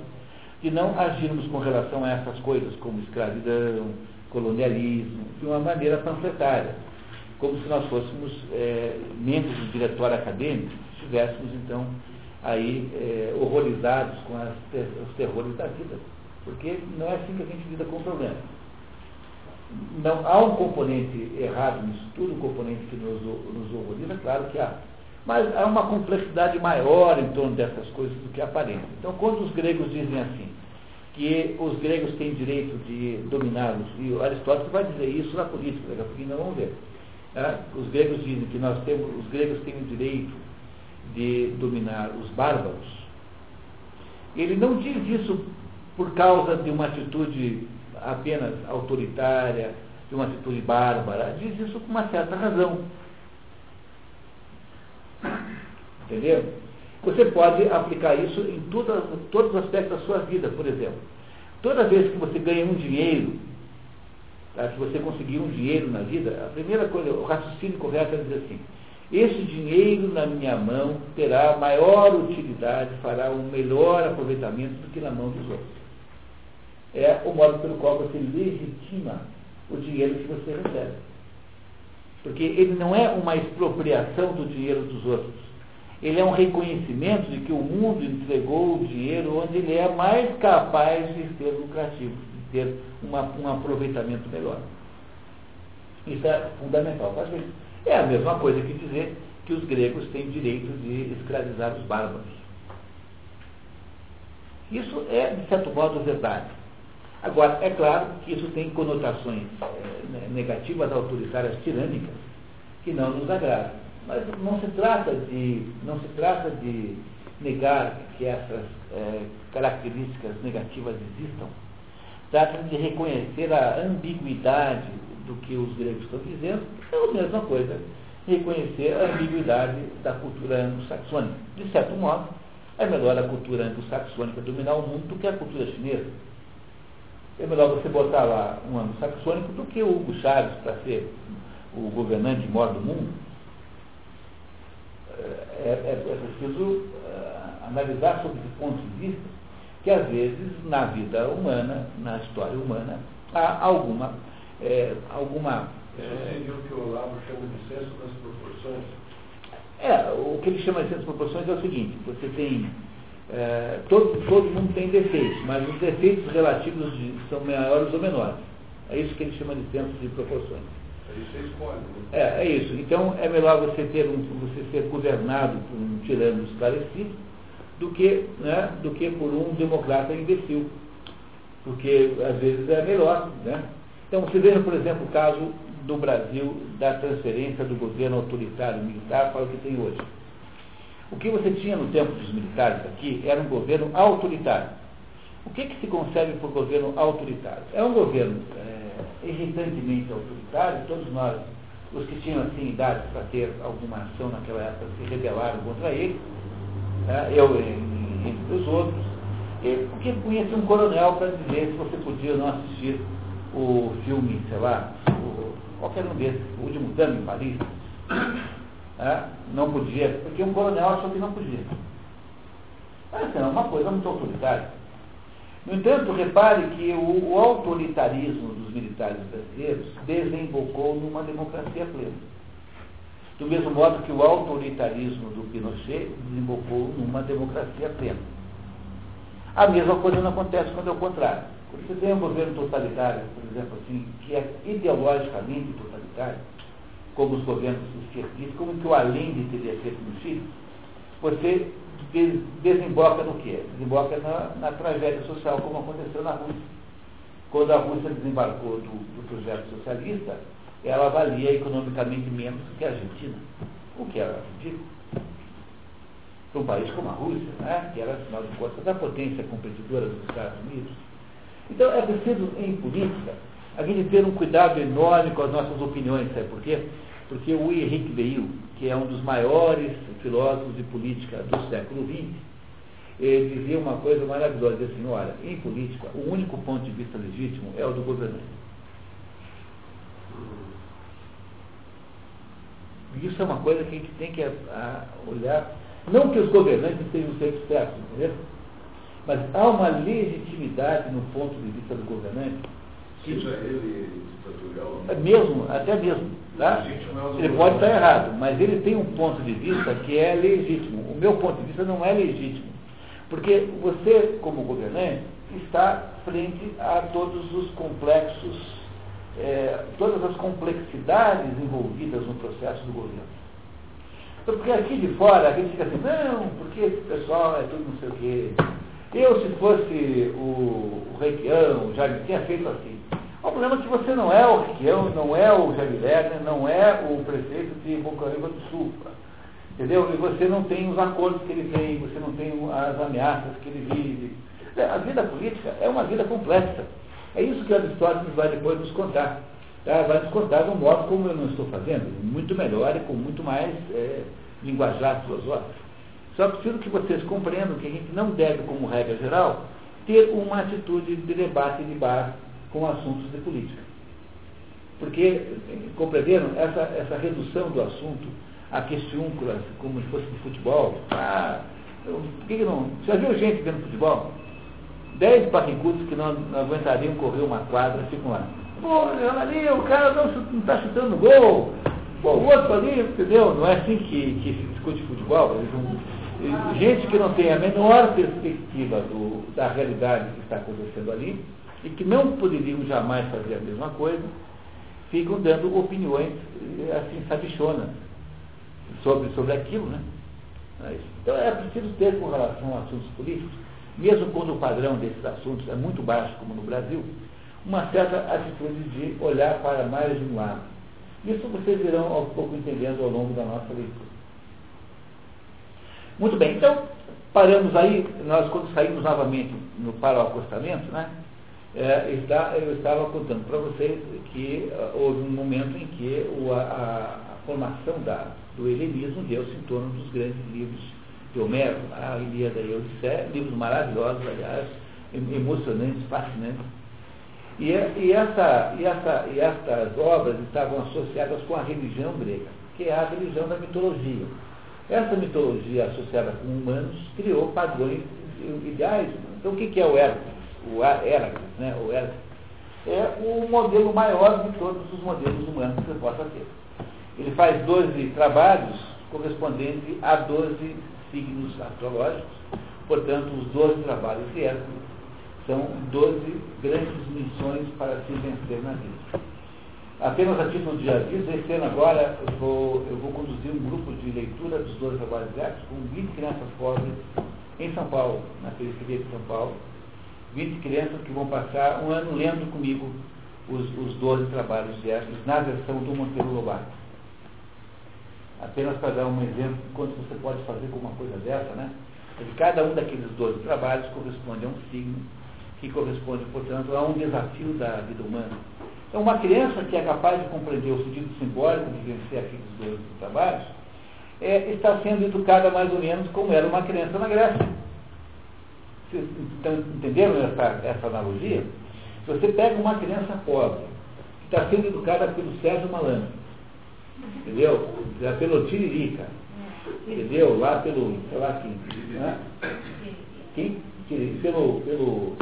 A: de não agirmos com relação a essas coisas como escravidão, colonialismo, de uma maneira panfletária, como se nós fôssemos é, membros do diretório acadêmico, estivéssemos então aí é, horrorizados com as, os terrores da vida. Porque não é assim que a gente lida com o problema. Não, há um componente errado nisso tudo, um componente que nos, nos horroriza, claro que há. Mas há uma complexidade maior em torno dessas coisas do que aparenta. Então, quando os gregos dizem assim, que os gregos têm direito de dominá-los. E Aristóteles vai dizer isso na política, daqui a pouquinho vamos ver. É? Os gregos dizem que nós temos, os gregos têm o direito de dominar os bárbaros. Ele não diz isso por causa de uma atitude apenas autoritária, de uma atitude bárbara, diz isso com uma certa razão. Entendeu? Você pode aplicar isso em todos os aspectos da sua vida, por exemplo. Toda vez que você ganha um dinheiro, tá, se você conseguir um dinheiro na vida, a primeira coisa, o raciocínio correto é dizer assim, esse dinheiro na minha mão terá maior utilidade, fará um melhor aproveitamento do que na mão dos outros. É o modo pelo qual você legitima o dinheiro que você recebe. Porque ele não é uma expropriação do dinheiro dos outros. Ele é um reconhecimento de que o mundo entregou o dinheiro onde ele é mais capaz de ser lucrativo, de ter uma, um aproveitamento melhor. Isso é fundamental para a gente. É a mesma coisa que dizer que os gregos têm direito de escravizar os bárbaros. Isso é, de certo modo, verdade. Agora, é claro que isso tem conotações é, negativas, autoritárias, tirânicas, que não nos agradam. Mas não se trata de, não se trata de negar que essas é, características negativas existam. Trata de reconhecer a ambiguidade do que os gregos estão dizendo, é a mesma coisa reconhecer a ambiguidade da cultura anglo-saxônica. De certo modo, é melhor a cultura anglo-saxônica dominar o mundo do que a cultura chinesa. É melhor você botar lá um anglo-saxônico do que o Hugo Chaves para ser o governante maior do mundo. É, é, é preciso uh, analisar sob esse ponto de vista que, às vezes, na vida humana, na história humana, há alguma, é, alguma
Q: isso seria o que o Olavo chama de senso das proporções?
A: É, o que ele chama de senso das proporções é o seguinte, você tem. É, todo, todo mundo tem defeitos, mas os defeitos relativos de, são maiores ou menores. É isso que ele chama de senso de proporções.
Q: Aí você escolhe. Né?
A: É, é isso. Então é melhor você ter um, você ser governado por um tirano esclarecido do que, né, do que por um democrata imbecil. Porque às vezes é melhor. Né? Então você veja, por exemplo, o caso do Brasil da transferência do governo autoritário militar para o que tem hoje. O que você tinha no tempo dos militares aqui era um governo autoritário. O que, que se concebe por governo autoritário? É um governo é, irritantemente autoritário, todos nós, os que tinham assim idade para ter alguma ação naquela época, se rebelaram contra ele, né? eu entre os outros, e, porque conheci um coronel para dizer se você podia não assistir o filme, sei lá, o, qualquer um desses, o último tango em Paris, é, não podia, porque um coronel achou que não podia. Essa é uma coisa muito autoritária. No entanto, repare que o, o autoritarismo dos militares brasileiros desembocou numa democracia plena. Do mesmo modo que o autoritarismo do Pinochet desembocou numa democracia plena. A mesma coisa não acontece quando é o contrário. Você tem um governo totalitário, por exemplo, assim, que é ideologicamente totalitário, como os governos esquerdistas, como que o Allende teria feito no Chile, você desemboca no quê? Desemboca na, na, tragédia social, como aconteceu na Rússia. Quando a Rússia desembarcou do, do projeto socialista, ela valia economicamente menos que a Argentina, o que era ridículo. Para um país como a Rússia, né, que era, afinal de contas, a potência competidora dos Estados Unidos, então é preciso, em política, a gente ter um cuidado enorme com as nossas opiniões, sabe por quê? Porque o Henrique Beil, que é um dos maiores filósofos de política do século XX, ele dizia uma coisa maravilhosa, dizia assim, olha, em política, o único ponto de vista legítimo é o do governante. Isso é uma coisa que a gente tem que a olhar, não que os governantes sejam sempre certos, entendeu? Mas há uma legitimidade no ponto de vista do governante.
Q: Seja ele ditatorial.
A: É mesmo, até mesmo. Tá? É ele pode estar errado, mas ele tem um ponto de vista que é legítimo. O meu ponto de vista não é legítimo. Porque você, como governante, está frente a todos os complexos, é, todas as complexidades envolvidas no processo do governo. Então, porque aqui de fora a gente fica assim, não, porque esse pessoal é tudo não sei o quê, eu, se fosse o, o Reikião, o Jaime, tinha feito assim. O problema é que você não é o Reikião, não é o Jaime Lerner, não é o prefeito de Bocaíba do Sul. Entendeu? E você não tem os acordos que ele tem, você não tem as ameaças que ele vive. É, a vida política é uma vida complexa. É isso que Aristóteles vai depois nos contar. Tá? Vai nos contar de um modo como eu não estou fazendo, muito melhor e com muito mais é, linguajar filosófico. Só preciso que vocês compreendam que a gente não deve, como regra geral, ter uma atitude de debate de bar com assuntos de política. Porque, compreenderam, essa, essa redução do assunto a questiúnculas, como se fosse de futebol, ah, por que, que não? Já viu gente vendo futebol? Dez barrigudos que não, não aguentariam correr uma quadra ficam lá. Pô, ali o cara não está chutando gol. Pô, o outro ali, entendeu? Não é assim que, que se discute futebol. gente que não tem a menor perspectiva do, da realidade que está acontecendo ali e que não poderiam jamais fazer a mesma coisa, ficam dando opiniões assim sabichonas sobre, sobre aquilo, né? É então é preciso ter com relação a assuntos políticos, mesmo quando o padrão desses assuntos é muito baixo, como no Brasil, uma certa atitude de olhar para mais de um lado. Isso vocês irão aos pouco entendendo ao longo da nossa leitura. Muito bem, então paramos aí, nós quando saímos novamente no, para o acostamento, né? É, está, eu estava contando para vocês que uh, houve um momento em que o, a, a, formação da, do helenismo deu-se em torno dos grandes livros de Homero, a Ilíada e a Odisseia, livros maravilhosos, aliás, emocionantes, fascinantes. E, e, essa, e, essa, e obras estavam associadas com a religião grega, que é a religião da mitologia. Essa mitologia associada com humanos criou padrões ideais. Então, o que é o Hércules? O Heracles, né, o Heracles, é o modelo maior de todos os modelos humanos que você possa ter. Ele faz 12 trabalhos correspondentes a 12 signos astrológicos, portanto, os 12 trabalhos de Hércules são 12 grandes missões para se vencer na vida. Apenas a título de aviso, esse ano agora eu vou, eu vou conduzir um grupo de leitura dos 12 trabalhos de Hércules com 20 crianças pobres em São Paulo, na periferia de São Paulo, 20 crianças que vão passar um ano lendo comigo os, os 12 trabalhos de Hércules na versão do Monteiro Lobato. Apenas para dar um exemplo de quanto você pode fazer com uma coisa dessa, né? Cada um daqueles 12 trabalhos corresponde a um signo, que corresponde, portanto, a um desafio da vida humana. Então, uma criança que é capaz de compreender o sentido simbólico de vencer aqueles 12 trabalhos, é, está sendo educada mais ou menos como era uma criança na Grécia. Vocês entenderam essa, essa analogia? Se você pega uma criança pobre, que está sendo educada pelo Sérgio Malandro, entendeu? Já pelo Tiririca, entendeu? Lá pelo, sei lá quem. Né? Quem? Pelo, pelo.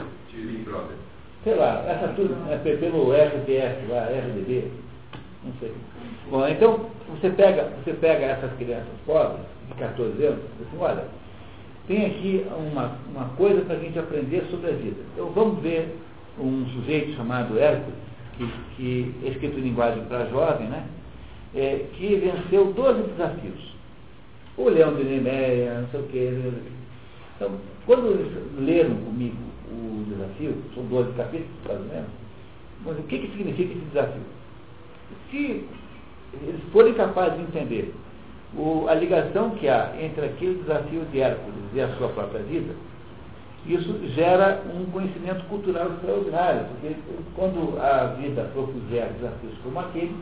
A: Sei lá, essa turma, é, pelo RDS lá, RDB, não sei. Bom, então, você pega, você pega essas crianças pobres, de 14 anos, e assim, olha, tem aqui uma, uma coisa para a gente aprender sobre a vida. Então vamos ver um sujeito chamado Hércules, que, que é escrito em linguagem para jovem, né? É, que venceu 12 desafios. O Leão de Nemeia, não sei o quê. Então, quando eles leram comigo o desafio, são 12 capítulos, mais menos, mas o que, que significa esse desafio? Se eles forem capazes de entender o, a ligação que há entre aquele desafio de Hércules e a sua própria vida, isso gera um conhecimento cultural extraordinário, porque quando a vida propuser desafios como aquele,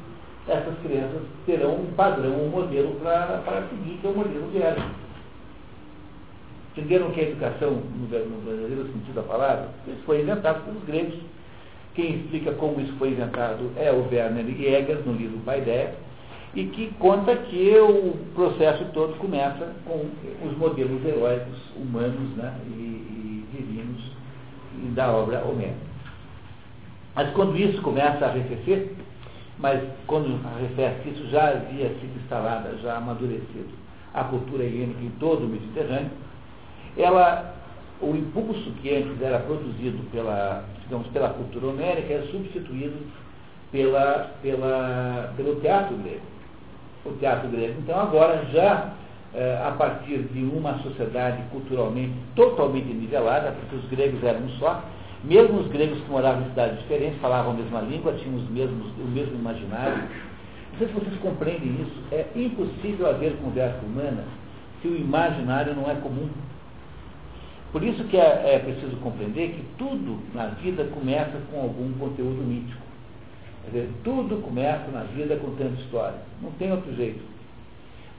A: essas crianças terão um padrão, um modelo para, seguir, que é o modelo de Hércules. Entenderam que a educação, no verdadeiro sentido da palavra, isso foi inventado pelos gregos. Quem explica como isso foi inventado é o Werner Jäger, no livro Paideia, e que conta que o processo todo começa com os modelos heróicos humanos né, e, e divinos da obra homérica. Mas quando isso começa a arrefecer, mas quando arrefece, isso já havia sido instalada, já amadurecido, a cultura helênica em todo o Mediterrâneo, ela, o impulso que antes era produzido pela, digamos, pela cultura homérica é substituído pela, pela, pelo teatro grego o teatro grego. Então, agora, já eh, a partir de uma sociedade culturalmente totalmente nivelada, porque os gregos eram um só, mesmo os gregos que moravam em cidades diferentes, falavam a mesma língua, tinham os mesmos, o mesmo imaginário. Não sei se vocês compreendem isso. É impossível haver conversa humana se o imaginário não é comum. Por isso que é, é preciso compreender que tudo na vida começa com algum conteúdo mítico. Quer dizer, tudo começa na vida contando história. Não tem outro jeito.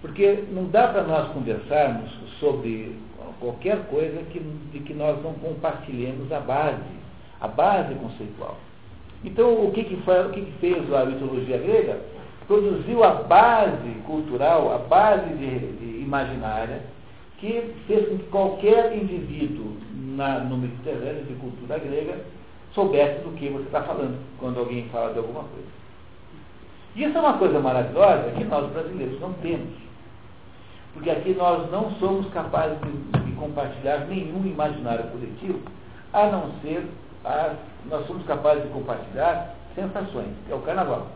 A: Porque não dá para nós conversarmos sobre qualquer coisa que, de que nós não compartilhemos a base, a base conceitual. Então, o que, que, foi, o que, que fez a mitologia grega? Produziu a base cultural, a base de, de imaginária, que fez com que qualquer indivíduo na, no Mediterrâneo de cultura grega soubesse do que você está falando, quando alguém fala de alguma coisa. Isso é uma coisa maravilhosa que nós brasileiros não temos. Porque aqui nós não somos capazes de, de compartilhar nenhum imaginário coletivo, a não ser as, nós somos capazes de compartilhar sensações, que é o carnaval.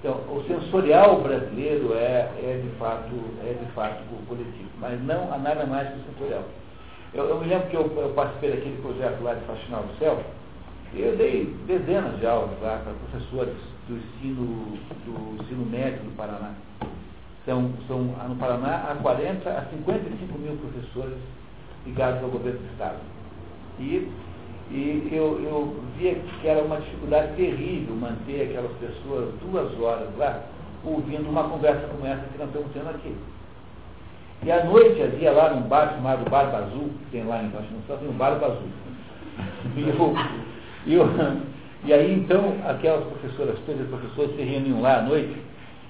A: Então, o sensorial brasileiro é, é, de fato, é de fato coletivo, mas não há nada mais que o sensorial. Eu, eu me lembro que eu, eu, participei daquele projeto lá de Faxinal do Céu, e eu dei dezenas de aulas lá para professores do ensino, do ensino médio do Paraná. São, são, no Paraná há 40 a 55 mil professores ligados ao governo do Estado. E, e eu, eu via que era uma dificuldade terrível manter aquelas pessoas duas horas lá ouvindo uma conversa como essa que nós estamos tendo aqui. E à noite havia lá num bar chamado Barba Azul, que tem lá em Washington, tem um Barba Azul. E, eu, eu, e aí então aquelas professoras, todas as professoras se reuniam lá à noite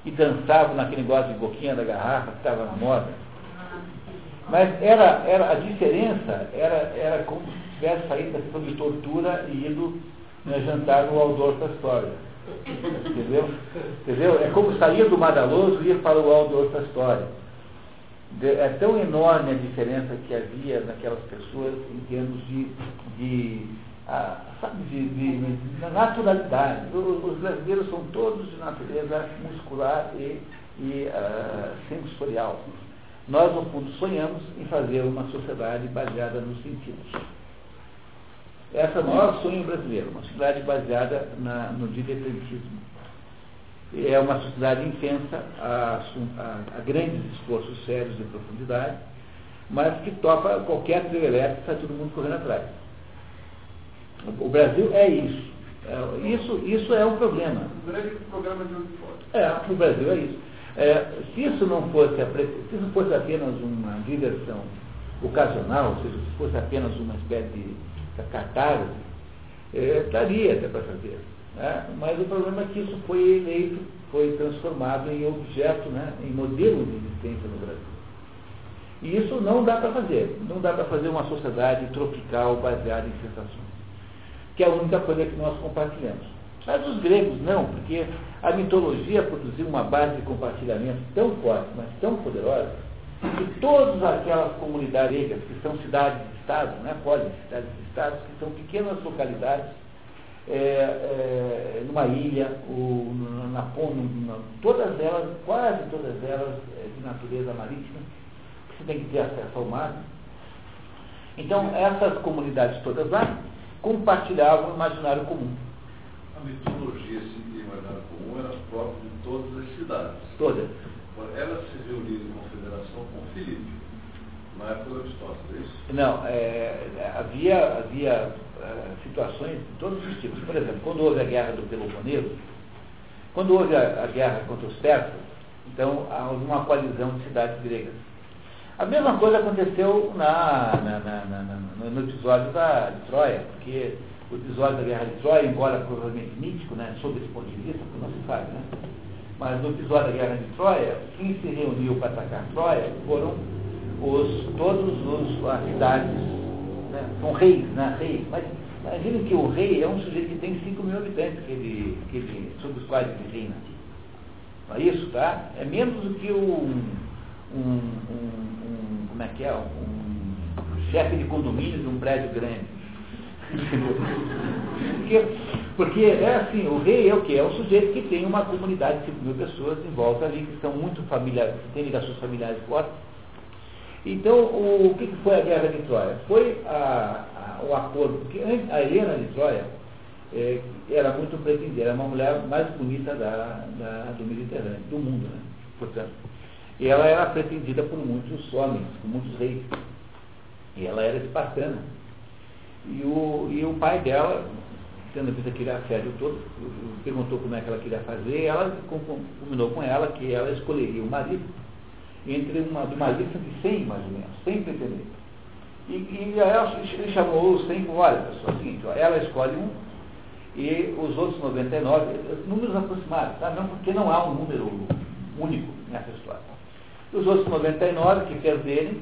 A: e dançavam naquele negócio de boquinha da garrafa que estava na moda. Mas era, era, a diferença era, era como se tivesse saído da sessão de tortura e ido né, jantar no Waldorf Astoria. Entendeu? Entendeu? É como sair do Madaloso e ir para o Waldorf Astoria é tão enorme a diferença que havia naquelas pessoas em termos de, de, ah, de, de, de naturalidade. Os, brasileiros são todos de natureza muscular e, e ah, sensorial. Nós, no fundo, sonhamos em fazer uma sociedade baseada nos sentidos. Esse é o maior sonho brasileiro, uma sociedade baseada na, no diletantismo é uma sociedade intensa a, a, a, grandes esforços sérios de profundidade, mas que topa qualquer trio elétrico está todo mundo correndo atrás. O Brasil é isso. É, isso, isso é um problema.
D: O grande programa de
A: É, o Brasil é isso. É, se isso não fosse, se isso fosse apenas uma diversão ocasional, ou seja, se fosse apenas uma espécie de catarse, é, daria até para fazer. Né? Mas o problema é que isso foi eleito, foi transformado em objeto, né? em modelo de existência no Brasil. E isso não dá para fazer. Não dá para fazer uma sociedade tropical baseada em sensações. Que é a única coisa que nós compartilhamos. Mas os gregos não, porque a mitologia produziu uma base de compartilhamento tão forte, mas tão poderosa, que todas aquelas comunidades gregas, que são cidades-estados, né, polis, cidades-estados, que são pequenas localidades é, é, numa ilha, ou na, na, todas elas, quase todas elas é, de natureza marítima, que você tem que ter acesso ao mar. Então, essas comunidades todas lá compartilhavam o imaginário comum.
Q: A mitologia esse imaginário comum era própria de todas as cidades.
A: Todas.
Q: Elas se reuniram em confederação com Filipe, na época do Aristóteles, é isso?
A: Não, é, havia, havia uh, situações de todos os tipos. Por exemplo, quando houve a guerra do Peloponeso, quando houve a, a guerra contra os persas, então houve uma coalizão de cidades gregas. A mesma coisa aconteceu na, na, na, no episódio da, de Troia, porque o episódio da guerra de Troia, embora provavelmente mítico, né, sob esse ponto de vista, não se sabe, né? mas no episódio da guerra de Troia, quem se reuniu para atacar Troia foram os, todos os, as cidades né? são reis, né? reis. Mas imagine que o rei é um sujeito que tem 5 mil habitantes que ele, que ele, sobre os quais ele reina. Não é isso, tá? É menos do que um, um, um, um como é que é? Um chefe de condomínio de um prédio grande. porque, porque é assim, o rei é o que? É o sujeito que tem uma comunidade de 5 mil pessoas em volta ali, que são muito familiares, que têm ligações familiares fortes então, o, o que foi a guerra de Troia? Foi a, a, o acordo, porque a Helena de Troia é, era muito pretendida, era uma mulher mais bonita da, da, do Mediterrâneo, do mundo, né? portanto. E ela era pretendida por muitos homens, por muitos reis. E ela era espartana. E o, e o pai dela, tendo visto aquele assédio todo, perguntou como é que ela queria fazer, e ela combinou com ela que ela escolheria o marido entre uma, uma lista de 100, mais ou menos, 100 pretendentes. E, e ele chamou os 100 com, olha, pessoal, é o seguinte, ó, ela escolhe um e os outros 99, números aproximados, tá? não, porque não há um número único nessa história. Os outros 99 que perderem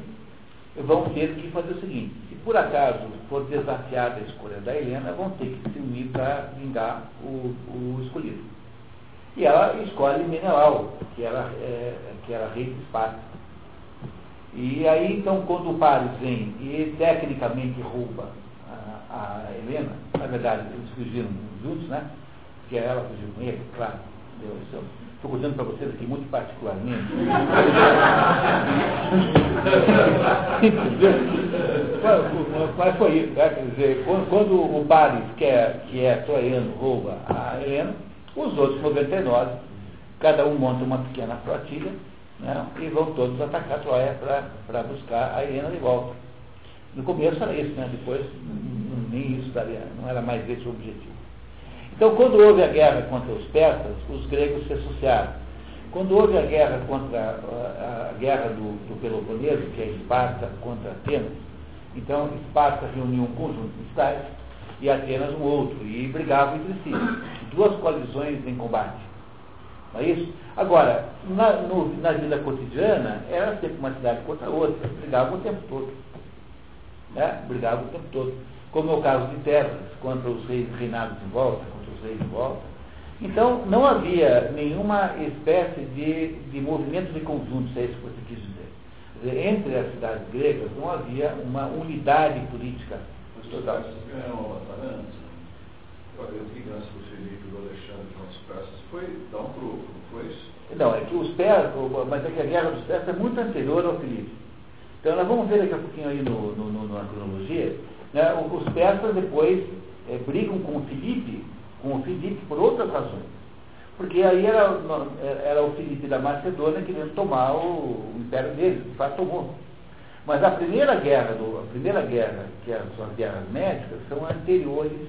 A: vão ter que fazer o seguinte, se por acaso for desafiada a escolha da Helena, vão ter que se unir para vingar o, o escolhido. E ela escolhe Menelau, que era, é, que era rei de Esparta. E aí, então, quando o Paris vem e tecnicamente rouba a, a Helena, na verdade, eles fugiram juntos, né? Que ela fugiu com ele, claro. Estou contando para vocês aqui muito particularmente. Mas foi isso, né? quer dizer, quando, quando o Paris, que é, que é troiano, rouba a Helena, os outros 99, cada um monta uma pequena flotilha né, e vão todos atacar Troia para buscar a Helena de volta. No começo era isso, né? depois nem isso daria, não era mais esse o objetivo. Então, quando houve a guerra contra os persas, os gregos se associaram. Quando houve a guerra contra a, a guerra do, do, Peloponeso, que é Esparta contra Atenas, então Esparta reuniu um conjunto de estados e Atenas um outro, e brigavam entre si. Duas coalizões em combate. Não é isso? Agora, na, no, na vida cotidiana, era sempre uma cidade contra a outra, brigavam o tempo todo. Né? Brigavam o tempo todo. Como é o caso de Tebas, contra os reis reinados em volta, contra os reis em volta. Então, não havia nenhuma espécie de, de movimento de conjunto, se é isso que você quis dizer. Entre as cidades gregas não havia uma unidade política
Q: ganharam uma batalha antes. Eu vi antes do Felipe do Alexandre com os persas, foi dar um troco, não foi isso?
A: Não, é que os persas, mas é que a guerra dos persas é muito anterior ao Felipe. Então nós vamos ver daqui a pouquinho aí no, no, no na cronologia, né, os persas depois é, brigam com o Felipe com o Filipe por outras razões. Porque aí era, era o Filipe da Macedônia querendo tomar o, o império dele, de fato tomou. Mas a primeira guerra, do, a primeira guerra, que são as guerras médicas, são anteriores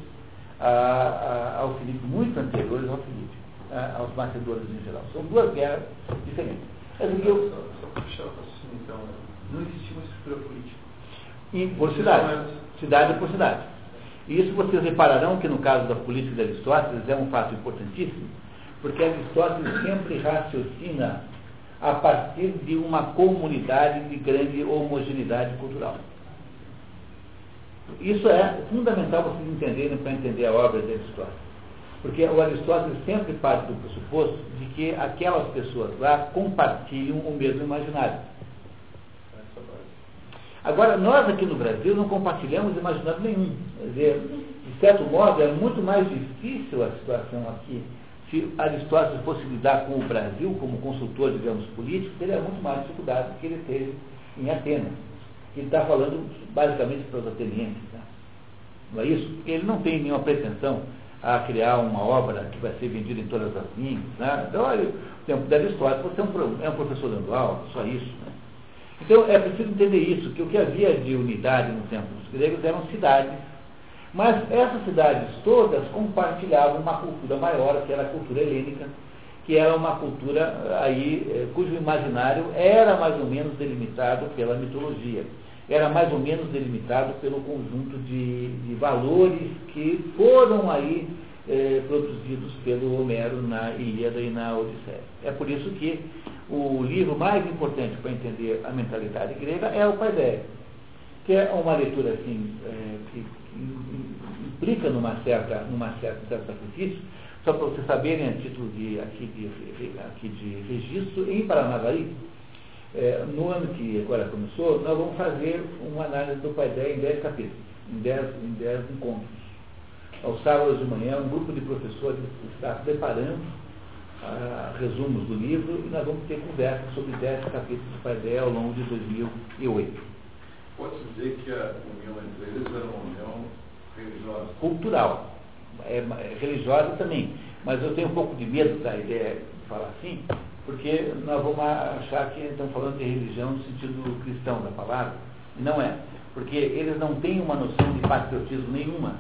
A: a, a, ao Filipe, muito anteriores ao Filipe, a, aos macedônios em geral. São duas guerras diferentes. Eu,
F: só, para fechar o raciocínio, então, não existia uma estrutura política.
A: E por cidade, cidade por cidade. E isso vocês repararão que no caso da política de Aristóteles é um fato importantíssimo, porque Aristóteles sempre raciocina a partir de uma comunidade de grande homogeneidade cultural. Isso é fundamental vocês entenderem para entender a obra de Aristóteles. Porque o Aristóteles sempre parte do pressuposto de que aquelas pessoas lá compartilham o mesmo imaginário. Agora, nós aqui no Brasil não compartilhamos imaginário nenhum. Quer dizer, de certo modo, é muito mais difícil a situação aqui. Se Aristóteles fosse lidar com o Brasil como consultor, digamos, político, teria muito mais dificuldade do que ele teve em Atenas. Ele está falando basicamente para os atenienses. Né? Não é isso? Porque ele não tem nenhuma pretensão a criar uma obra que vai ser vendida em todas as línguas. Né? Então, olha, o tempo da Aristóteles, você é um, é um professor dando aula, só isso. Né? Então é preciso entender isso, que o que havia de unidade no tempo dos gregos eram cidades, mas essas cidades todas compartilhavam uma cultura maior, que era a cultura helênica, que era uma cultura aí eh, cujo imaginário era mais ou menos delimitado pela mitologia, era mais ou menos delimitado pelo conjunto de, de valores que foram aí eh, produzidos pelo Homero na Ilíada e na Odisseia. É por isso que o livro mais importante para entender a mentalidade grega é o Paideia, que é uma leitura assim, é, que, implica numa certa, numa certa, certo sacrifício, só para vocês saberem a título de, aqui, de, aqui de registro, em Paranavaí, é, no ano que agora começou, nós vamos fazer uma análise do Paideia em 10 capítulos, em 10, em 10 encontros. Aos sábados de manhã, um grupo de professores está preparando resumos do livro e nós vamos ter conversa sobre 10 capítulos do Paideia ao longo de 2008.
Q: Pode-se dizer que a união entre eles era uma união religiosa?
A: Cultural. É, é, religiosa também. Mas eu tenho um pouco de medo da ideia de falar assim, porque nós vamos achar que estamos falando de religião no sentido cristão da palavra. E não é. Porque eles não têm uma noção de patriotismo nenhuma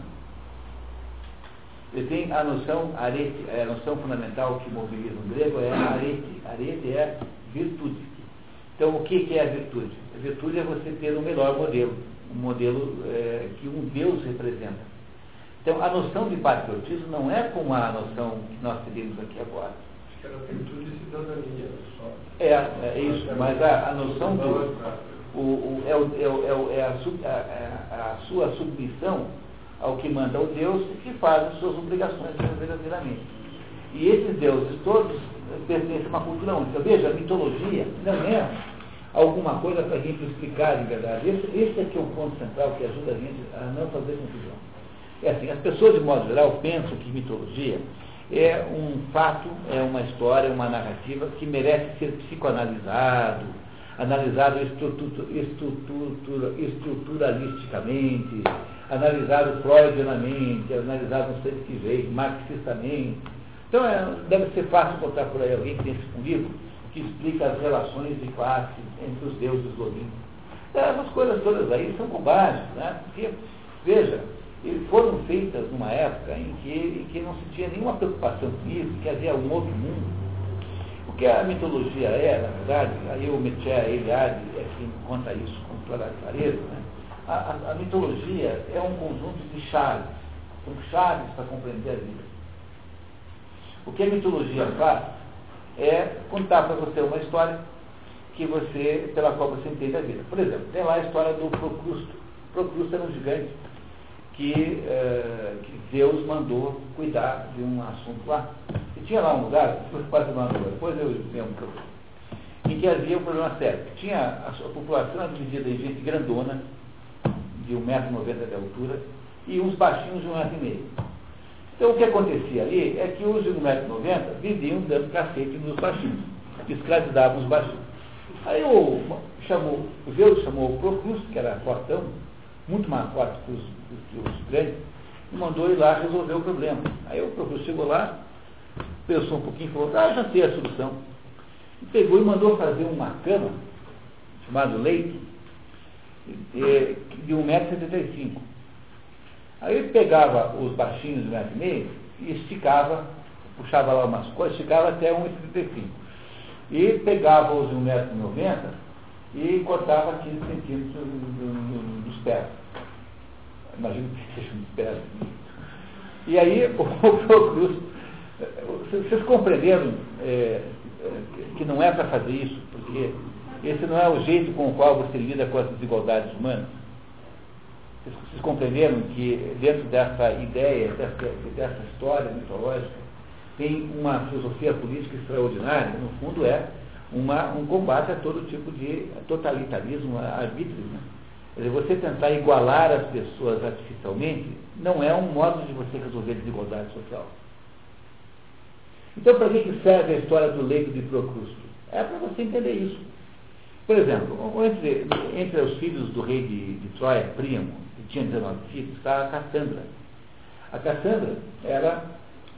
A: ele tem a noção, arete, é a noção fundamental que mobiliza o grego é arete. Arete é virtude. Então, o que, é a virtude? A virtude é você ter o melhor modelo, um modelo é, que um Deus representa. Então, a noção de patriotismo não é como a noção que nós teríamos aqui agora.
M: Acho que era virtude e cidadania. Só.
A: É, é isso, mas a, a noção do... o, o, é, o, é, é, é a, a- a- sua submissão ao que manda o Deus que faz as suas obrigações verdadeiramente. E esses deuses todos pertencem a uma cultura única. Veja, a mitologia não é alguma coisa para a gente explicar de verdade. Esse, esse é que é o ponto central que ajuda a gente a não fazer confusão. É assim, as pessoas, de modo geral, pensam que mitologia é um fato, é uma história, uma narrativa que merece ser psicoanalisado, analisado estrutu- estrutura- estruturalisticamente, analisado freudianamente, analisado não sei de que jeito, marxistamente. Então é, deve ser fácil encontrar por aí alguém que tem um livro que explica as relações de classe entre os deuses do Olimpo. Essas coisas todas aí são bobagens, né? Porque, veja, foram feitas numa época em que, em que não se tinha nenhuma preocupação com isso, que havia um outro mundo. O que a mitologia é, na verdade, aí o Metia Eliade é quem conta isso com toda clareza, né? a, a, a mitologia é um conjunto de chaves, são chaves para compreender a vida. O que a mitologia faz é contar para você uma história que você, pela qual você entende a vida. Por exemplo, tem lá a história do Procrusto. Procrusto era um gigante que, eh, que Deus mandou cuidar de um assunto lá. E tinha lá um lugar, depois quase uma depois eu lembro para você, em que havia um problema sério. Tinha a, sua população dividida em gente grandona, de 1,90m de altura, e uns baixinhos de 1,5m. Então o que acontecia ali é que os de 1,90m viviam dando cacete nos baixinhos, escravizavam os baixinhos. Aí o, chamou, Zeus chamou o Procrusto, que era fortão, muito mais forte que os, que os grandes, e mandou ir lá resolver o problema. Aí o Procrusto chegou lá, pensou um pouquinho e falou, ah, já sei a solução. E pegou e mandou fazer uma cama, chamada leito, eh, de 1,75m. Aí ele pegava os baixinhos de 1,5m e esticava, puxava lá umas coisas, esticava até 1,75m. E pegava os de 1,90m e cortava 15 centímetros dos pés. Imagino que seja um pés. E aí o Procrusto, vocês compreenderam é, que não é para fazer isso, porque esse não é o jeito com o qual você lida com as desigualdades humanas? Vocês, vocês compreenderam que dentro dessa ideia, dessa, dessa história mitológica, tem uma filosofia política extraordinária, no fundo é uma, um combate a todo tipo de totalitarismo, arbítrio. Né? Quer dizer, você tentar igualar as pessoas artificialmente não é um modo de você resolver a desigualdade social. Então, para que serve a história do leito de Procrusto? É para você entender isso. Por exemplo, entre, entre os filhos do rei de, de Troia, Príamo, que tinha 19 filhos, está a Cassandra. A Cassandra era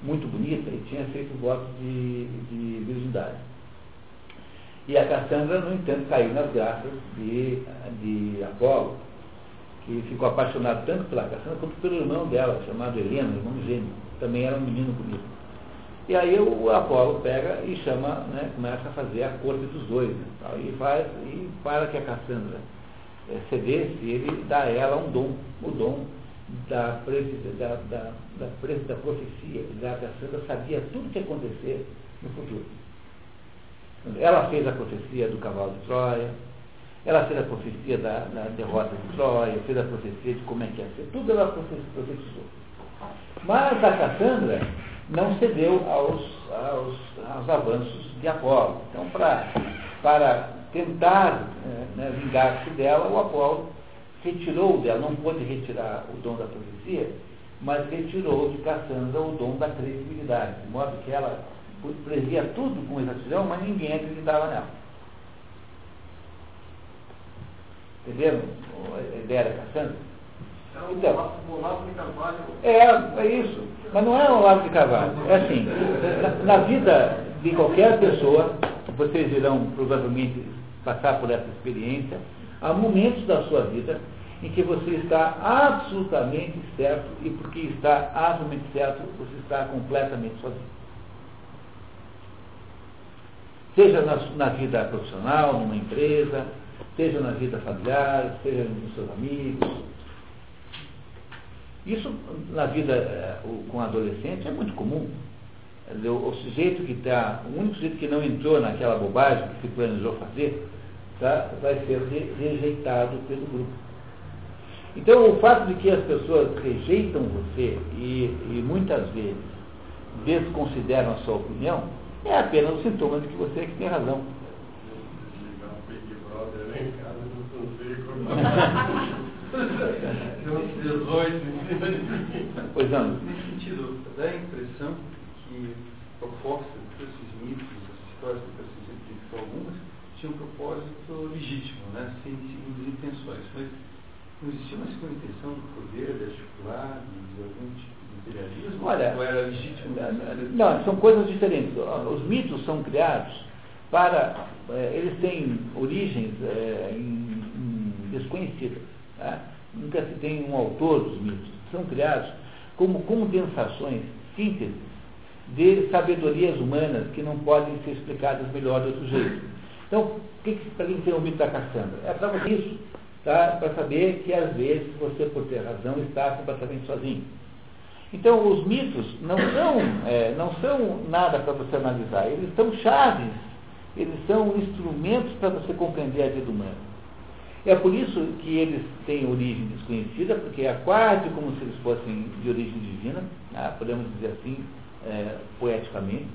A: muito bonita e tinha feito voto de, de virgindade. E a Cassandra, no entanto, caiu nas graças de, de Apolo, que ficou apaixonado tanto pela Cassandra quanto pelo irmão dela, chamado Helena, irmão gêmeo. Também era um menino bonito. E aí o Apolo pega e chama, né, começa a fazer a corte dos dois. Né, tal, e, faz, e para que a Cassandra é, cedesse, ele dá a ela um dom, o dom da, da, da, da, da profecia. Da Cassandra sabia tudo o que ia acontecer no futuro. Ela fez a profecia do cavalo de Troia, ela fez a profecia da, da derrota de Troia, fez a profecia de como é que ia ser, tudo ela profetizou. Mas a Cassandra não cedeu aos, aos, aos avanços de Apolo. Então, pra, para tentar né, vingar-se dela, o Apolo retirou dela, não pôde retirar o dom da profecia, mas retirou de Cassandra o dom da credibilidade, de modo que ela previa tudo com exatidão, mas ninguém acreditava nela. Entenderam a ideia da Cassandra?
M: Então, o lado de Carvalho.
A: É, é isso. Mas não é um lado de cavalo. É assim, na, na vida de qualquer pessoa, vocês irão provavelmente passar por essa experiência, há momentos da sua vida em que você está absolutamente certo e porque está absolutamente certo, você está completamente sozinho. Seja na, na vida profissional, numa empresa, seja na vida familiar, seja com seus amigos, isso, na vida é, com adolescente, é muito comum. O, sujeito que está, o único sujeito que não entrou naquela bobagem que se planejou fazer, tá? vai ser re rejeitado pelo grupo. Então, o fato de que as pessoas rejeitam você e, e muitas vezes desconsideram a sua opinião é apenas um sintoma de que você é que tem razão. Pois não.
F: Nesse sentido, dá a impressão que propostas desses mitos, as histórias que você simplificou algumas, tinham um propósito legítimo, né? sem segundas intenções. Mas não existia uma segunda intenção do poder, de articular, de algum tipo imperialismo?
A: Olha,
F: ou era legítimo?
A: Não, são coisas diferentes. Os mitos são criados para. Eh, eles têm origens eh, em, em desconhecidas. Tá? Nunca se tem um autor dos mitos. São criados como condensações, sínteses, de sabedorias humanas que não podem ser explicadas melhor de outro jeito. Então, que, para quem tem o mito da Cassandra? É para isso, tá? para saber que às vezes você, por ter razão, está completamente sozinho. Então, os mitos não são, é, não são nada para você analisar, eles são chaves, eles são instrumentos para você compreender a vida humana. É por isso que eles têm origem desconhecida, porque é quase como se eles fossem de origem divina, né? podemos dizer assim, é, poeticamente.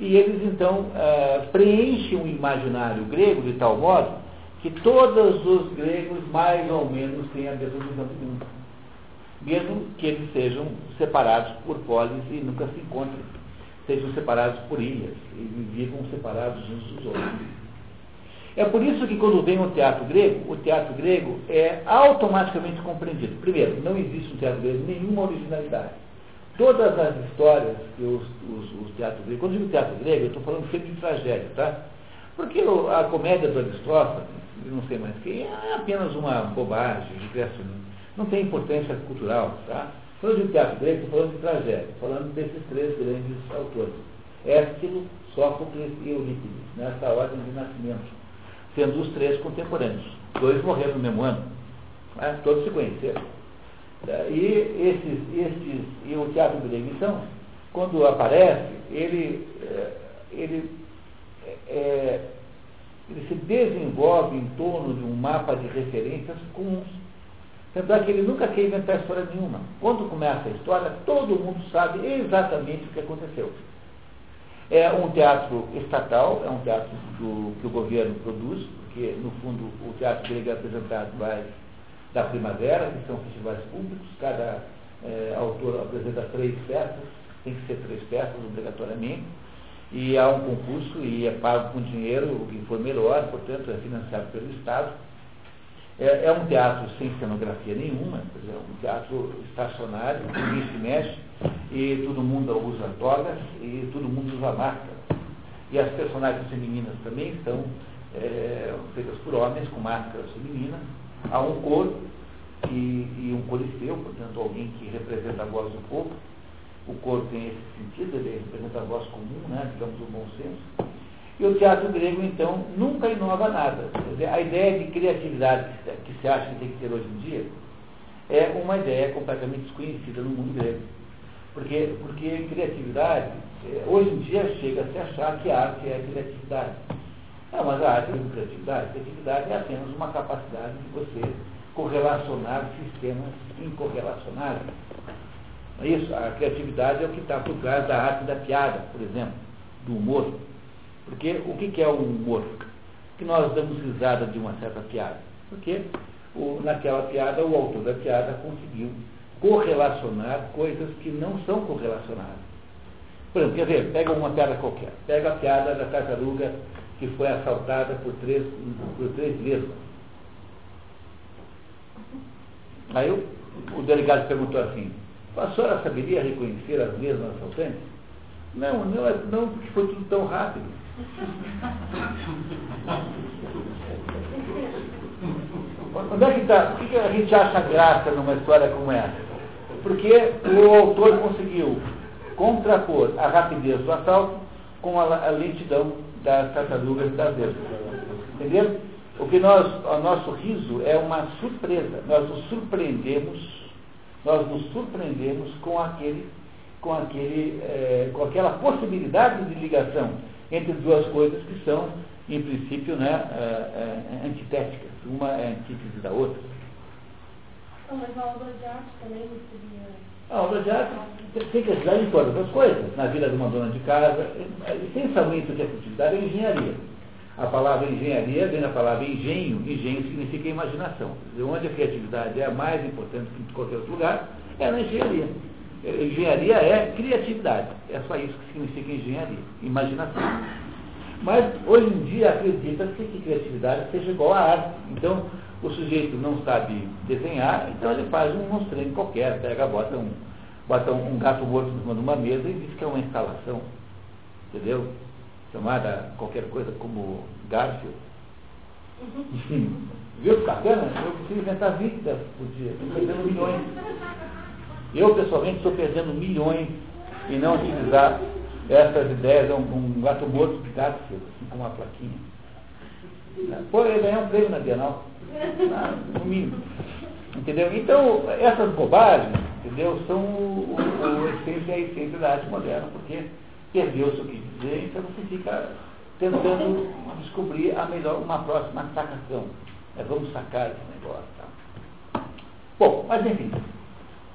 A: E eles então é, preenchem o imaginário grego de tal modo que todos os gregos mais ou menos têm a mesma visão do mundo. Mesmo que eles sejam separados por polis e nunca se encontrem, sejam separados por ilhas e vivam separados uns dos outros. É por isso que quando vem o teatro grego, o teatro grego é automaticamente compreendido. Primeiro, não existe no teatro grego nenhuma originalidade. Todas as histórias que os, os, os teatros gregos, quando eu digo teatro grego, eu estou falando sempre de tragédia, tá? Porque a comédia do Aristófanes, não sei mais quem, é apenas uma bobagem, digresso, não tem importância cultural, tá? Quando eu digo teatro grego, estou falando de tragédia, falando desses três grandes autores. Ésquilo, Sófocles e Eurípides, nessa ordem de nascimento sendo os três contemporâneos. Dois morreram no mesmo ano, né? todos se conheceram. E, esses, esses, e o teatro grego, então, quando aparece, ele, é, ele, é, ele se desenvolve em torno de um mapa de referências comuns. Tanto é que ele nunca quer inventar história nenhuma. Quando começa a história, todo mundo sabe exatamente o que aconteceu. É um teatro estatal, é um teatro do, que o governo produz, porque, no fundo, o teatro grego é apresentado mais da primavera, que são festivais públicos, cada é, autor apresenta três peças, tem que ser três peças obrigatoriamente, e há um concurso e é pago com dinheiro, o que for melhor, portanto, é financiado pelo Estado. É, é um teatro sem cenografia nenhuma, é um teatro estacionário, ninguém se mexe, e todo mundo usa togas e todo mundo usa máscara. E as personagens femininas também são é, feitas por homens com máscaras femininas. Há um coro e, e um corifeu, portanto, alguém que representa a voz do povo. O coro tem esse sentido, ele representa a voz comum, né, digamos, o bom senso. E o teatro grego, então, nunca inova nada. Dizer, a ideia de criatividade que se acha que tem que ter hoje em dia é uma ideia completamente desconhecida no mundo grego. Porque, porque criatividade, é, hoje em dia chega a se achar que a arte é criatividade. Não, mas a arte é criatividade. Criatividade é apenas uma capacidade de você correlacionar sistemas incorrelacionáveis. É isso, a criatividade é o que está por trás da arte da piada, por exemplo, do humor. Porque o que é o humor? Que nós damos risada de uma certa piada. Porque o, naquela piada o autor da piada conseguiu correlacionar coisas que não são correlacionadas. Por exemplo, quer ver, pega uma piada qualquer. Pega a piada da tartaruga que foi assaltada por três, por três lesmas. Aí o, o delegado perguntou assim, a senhora saberia reconhecer as lesmas assaltantes? Não, não, é, não, porque foi tudo tão rápido. Onde é que está? Por que a gente acha graça numa história como essa? Porque o autor conseguiu contrapor a rapidez do assalto com a, a lentidão das tartarugas das vespas. Entendeu? O que nós, o nosso riso é uma surpresa. Nós nos surpreendemos, nós nos surpreendemos com aquele, com aquele, é, com aquela possibilidade de ligação entre duas coisas que são em princípio, né, é, é, antitéticas. Uma é antítese da outra.
B: Não, mas a obra de arte também seria.
A: A obra de arte tem que ajudar em todas as coisas. Na vida de uma dona de casa, essencialmente o que é cultividade é engenharia. A palavra engenharia vem da palavra engenho. Engenho significa imaginação. Onde a criatividade é a mais importante que em qualquer outro lugar, é na engenharia. Engenharia é criatividade. É só isso que significa engenharia. Imaginação. Mas hoje em dia acredita-se que criatividade seja igual à arte. Então, o sujeito não sabe desenhar, então ele faz um monstrengo qualquer, pega, bota um, bota um gato morto em cima de uma mesa e diz que é uma instalação. Entendeu? Chamada qualquer coisa como Garfield. Viu que bacana? Eu preciso inventar 20 dessas por dia. Estou perdendo milhões. Eu, pessoalmente, estou perdendo milhões em não utilizar essas ideias, um, um gato morto de Garfield, assim, com uma plaquinha. Pô, ele ganhou um prêmio na Bienal. Ah, no mínimo. Entendeu? Então, essas bobagens, entendeu, são o, o, o essência a essência da arte moderna, porque perdeu-se o que dizer, então você fica tentando descobrir a melhor, uma próxima sacação. É, vamos sacar esse negócio. Tá? Bom, mas enfim,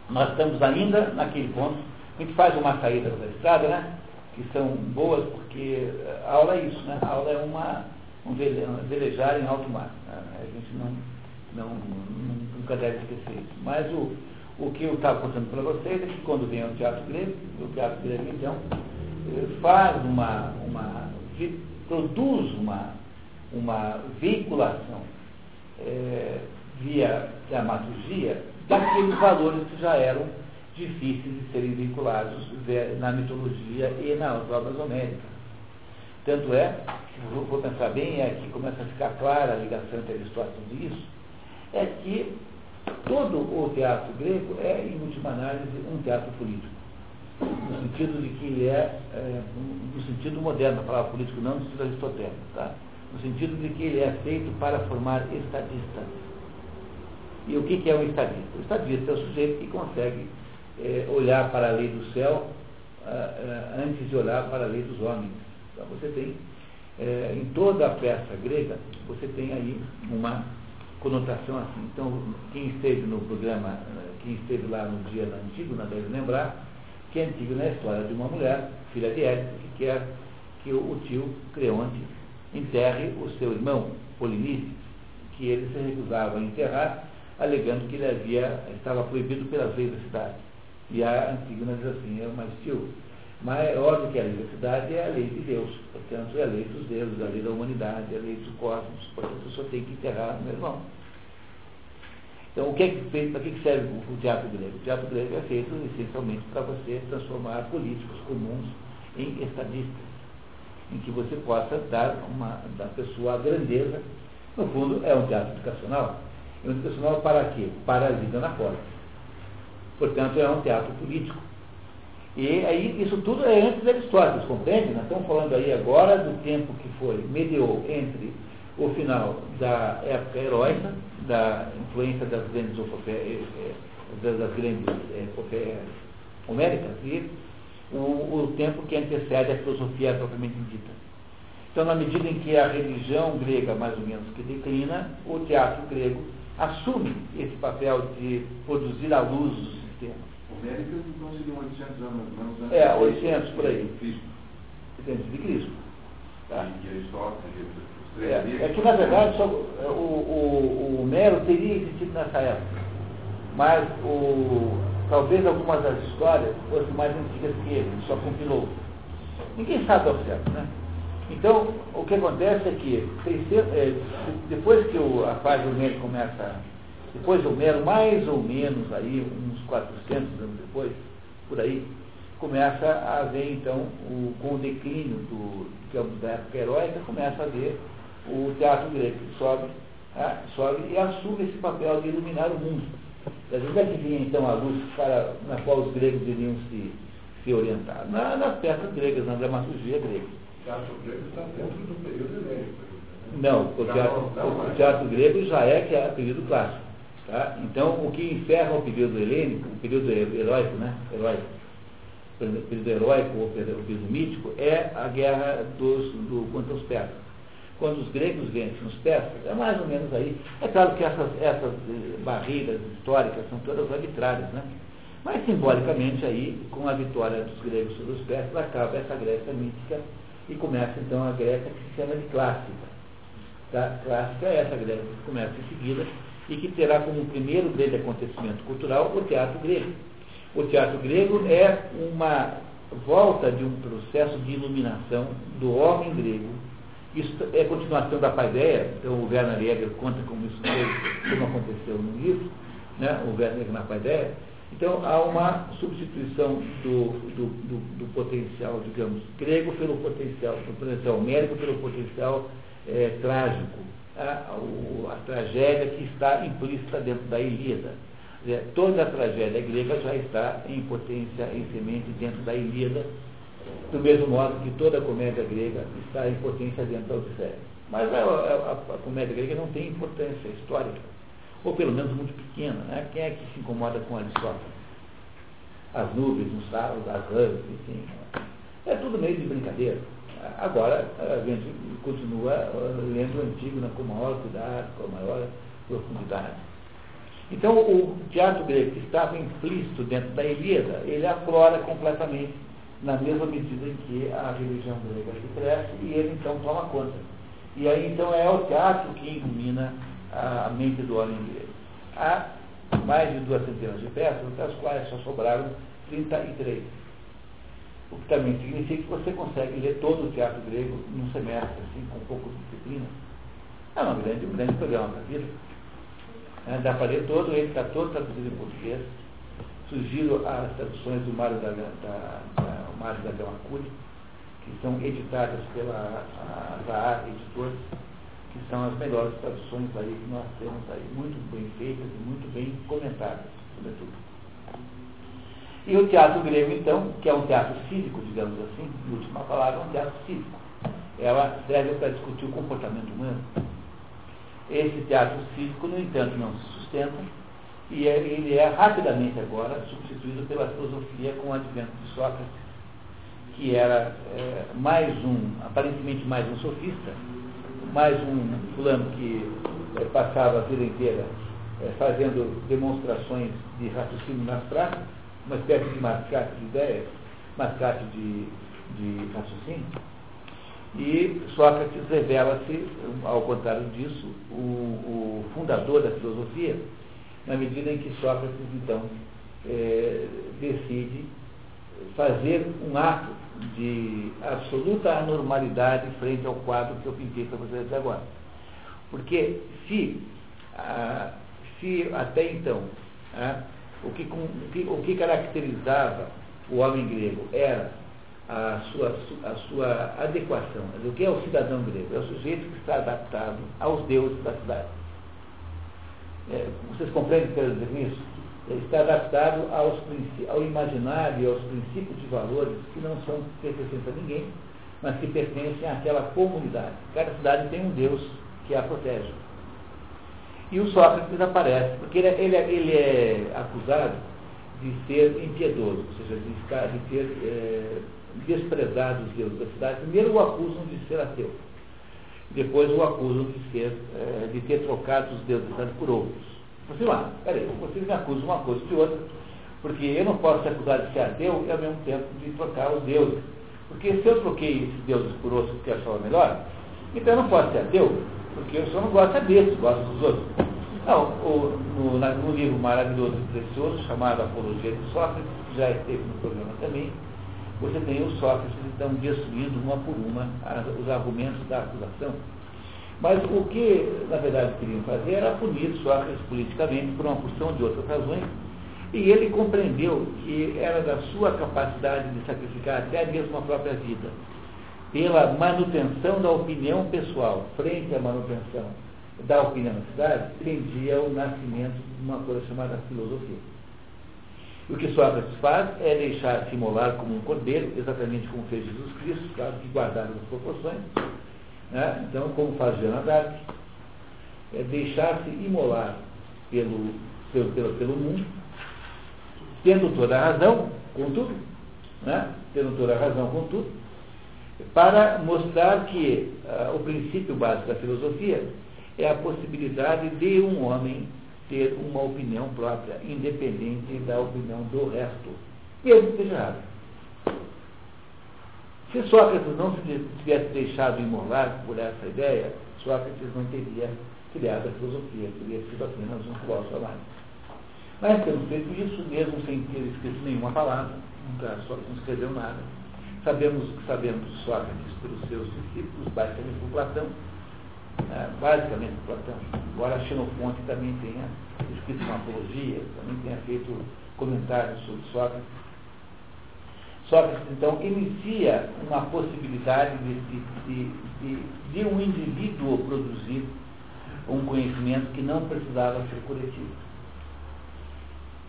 A: nós estamos ainda naquele ponto, a gente faz uma saída da estrada, né? Que são boas porque a aula é isso, né? A aula é uma, um velejar em alto mar. Né? A gente não, não, nunca deve esquecer isso. Mas o, o que eu estava contando para vocês é que quando vem o teatro grego, o teatro grego então faz uma, uma produz uma, uma veiculação é, via dramaturgia daqueles valores que já eram difíceis de serem vinculados na mitologia e nas obras homéricas. Tanto é, se vou pensar bem, é que começa a ficar clara a ligação entre Aristóteles e isso, é que todo o teatro grego é, em última análise, um teatro político. No sentido de que ele é, é no sentido moderno, a palavra político não no sentido aristotélico, tá? no sentido de que ele é feito para formar estadistas. E o que, que é um estadista? O estadista é o sujeito que consegue é, olhar para a lei do céu ah, ah, antes de olhar para a lei dos homens. Então você tem, é, em toda a peça grega, você tem aí uma conotação assim. Então, quem esteve no programa, quem esteve lá no dia da Antígona deve lembrar que é a história de uma mulher, filha de Édipo, que quer que o tio Creonte enterre o seu irmão Polinices, que ele se recusava a enterrar, alegando que ele havia, estava proibido pelas leis da cidade. E a Antígona diz assim, é, tio, mas é óbvio que a lei da cidade é a lei de Deus, portanto é a lei dos deuses, a lei da humanidade, a lei do cosmos, portanto só tenho que enterrar meu irmão. Então, o que é que, para que serve o teatro grego? O teatro grego é feito essencialmente para você transformar políticos comuns em estadistas, em que você possa dar uma, da pessoa a grandeza. No fundo, é um teatro educacional. É educacional para quê? Para a vida na forma. Portanto, é um teatro político. E aí, isso tudo é antes de Aristóteles, compreende? Nós estamos falando aí agora do tempo que foi, mediou entre o final da época heróica, da influência das grandes, eh, eh, das grandes epopeias homéricas, e o, o tempo que antecede a filosofia propriamente dita. Então, na medida em que a religião grega, mais ou menos, que declina, o teatro grego assume esse papel de produzir a luz do sistema.
Q: Homéricas então seriam 800 anos menos.
A: É, 800 por aí. Antes de Cristo. Tá? É, é que, na verdade, só, o, o, o Mero teria existido nessa época. Mas o, talvez algumas das histórias fossem mais antigas que ele, ele só compilou. Ninguém sabe ao certo, né? Então, o que acontece é que, é, depois que a fase do Mero começa, depois do Mero, mais ou menos aí, uns 400 anos depois, por aí, começa a haver, então, o, com o declínio do, digamos, da época heróica, começa a haver o teatro grego que sobe, né, sobe e assume esse papel de iluminar o mundo. E onde é que vinha então a luz para, na qual os gregos iriam se, se orientar? Na, nas peças gregas, na dramaturgia grega.
Q: O teatro grego está dentro do período helénico.
A: Né? Não, o teatro, o teatro grego já é que é período clássico. Tá? Então, o que encerra o período helênico, o período heróico, né? Heróico, o período heróico ou o período mítico, é a guerra dos, do, contra os persas quando os gregos vencem os persas, é mais ou menos aí. É claro que essas, essas eh, barreiras históricas são todas arbitrárias, né? Mas simbolicamente aí, com a vitória dos gregos sobre os persas, acaba essa Grécia mítica e começa então a Grécia que se chama de clássica. Tá? Clássica é essa Grécia que começa em seguida e que terá como primeiro grande acontecimento cultural o teatro grego. O teatro grego é uma volta de um processo de iluminação do homem grego. Isso é continuação da paideia, então o Werner Jäger conta como isso foi, como aconteceu no livro, né? o Werner Jäger na paideia. Então há uma substituição do, do, do, do, potencial, digamos, grego pelo potencial, do potencial médico pelo potencial é, trágico. A, a, a tragédia que está implícita dentro da Ilíada toda a tragédia grega já está em potência, em semente dentro da Ilíada, do mesmo modo que toda a comédia grega está em potência dentro da Odisseia. Mas a, a, a, comédia grega não tem importância histórica, ou pelo menos muito pequena. Né? Quem é que se incomoda com Aristóteles? As nuvens, os salos, as rãs, enfim. É tudo meio de brincadeira. Agora, a gente continua lendo o antigo né, com maior cuidado, com maior profundidade. Então, o teatro grego que estava implícito dentro da Ilíada, ele aflora completamente, na mesma medida em que a religião grega se cresce e ele então toma conta. E aí então é o teatro que ilumina a mente do homem grego. Há mais de duas centenas de peças, das quais só sobraram 33. O que também significa que você consegue ler todo o teatro grego num semestre, assim, com um pouco de disciplina. É um grande, um grande programa para a vida né, da parede todo, ele está todo traduzido em português. Sugiro as traduções do Mário da, da, da, Mário da Gamacuri, que são editadas pela Zahar Editores, que são as melhores traduções aí que nós temos aí, muito bem feitas e muito bem comentadas, sobretudo. E o teatro grego, então, que é um teatro cívico, digamos assim, em última palavra, é um teatro cívico. Ela serve para discutir o comportamento humano esse teatro cívico, no entanto, não se sustenta e é, ele é rapidamente agora substituído pela filosofia com o advento de Sócrates, que era é, mais um, aparentemente mais um sofista, mais um fulano que é, passava a vida inteira é, fazendo demonstrações de raciocínio nas praças, uma espécie de mascate de ideias, mascate de, de raciocínio, e Sócrates revela-se, ao contrário disso, o, o, fundador da filosofia, na medida em que Sócrates, então, é, decide fazer um ato de absoluta anormalidade frente ao quadro que eu pintei para vocês até agora. Porque se, ah, se até então ah, o, que, o, que, caracterizava o homem grego era a sua, a sua adequação. O que é o cidadão grego? É o sujeito que está adaptado aos deuses da cidade. É, vocês compreendem o que eu quero dizer isso? Está adaptado aos, ao imaginário e aos princípios de valores que não são pertencentes a ninguém, mas que pertencem àquela comunidade. Cada cidade tem um Deus que a protege. E o Sócrates aparece, porque ele, é, ele, é, ele é acusado de ser impiedoso, ou seja, de, de ter é, desprezado os deuses da cidade, primeiro o acusam de ser ateu. Depois o acusam de, ser, é, de ter trocado os deuses da cidade por outros. Assim, ah, peraí, vocês me acusam uma coisa de outra, porque eu não posso ser acusado de ser ateu e ao mesmo tempo de trocar os deuses. Porque se eu troquei esses deuses por outros porque achava melhor, então eu não posso ser ateu, porque eu só não gosto desses, gosto dos outros. Não, o, no, na, no livro maravilhoso e precioso, chamado Apologia de Sócrates, que já esteve no programa também, você tem os Sócrates então destruindo uma por uma as, os argumentos da acusação. Mas o que, na verdade, queriam fazer era punir Sócrates politicamente por uma porção de outras razões, e ele compreendeu que era da sua capacidade de sacrificar até mesmo a própria vida, pela manutenção da opinião pessoal, frente à manutenção da opinião da cidade, prendia o nascimento de uma coisa chamada filosofia. O que Sócrates faz é deixar-se imolar como um cordeiro, exatamente como fez Jesus Cristo, claro que guardado as proporções. Né? Então, como faz Joana d'Arc, é deixar-se imolar pelo, pelo, pelo, pelo mundo, tendo toda a razão, contudo, né? tendo toda a razão, contudo, para mostrar que uh, o princípio básico da filosofia é a possibilidade de um homem ter uma opinião própria, independente da opinião do resto, mesmo que seja errado. Se Sócrates não se tivesse deixado imolar por essa ideia, Sócrates não teria criado a filosofia, teria sido apenas um filósofo amado. Mas temos feito isso mesmo sem ter escrito nenhuma palavra, nunca Sócrates não escreveu nada. Sabemos que sabemos Sócrates pelos seus discípulos, basicamente por Platão, né, basicamente por Platão, embora Xenofonte também tenha escrito uma apologia, também tenha feito comentários sobre Sócrates. Sócrates, então, inicia uma possibilidade de, de, de, de, um indivíduo produzir um conhecimento que não precisava ser coletivo.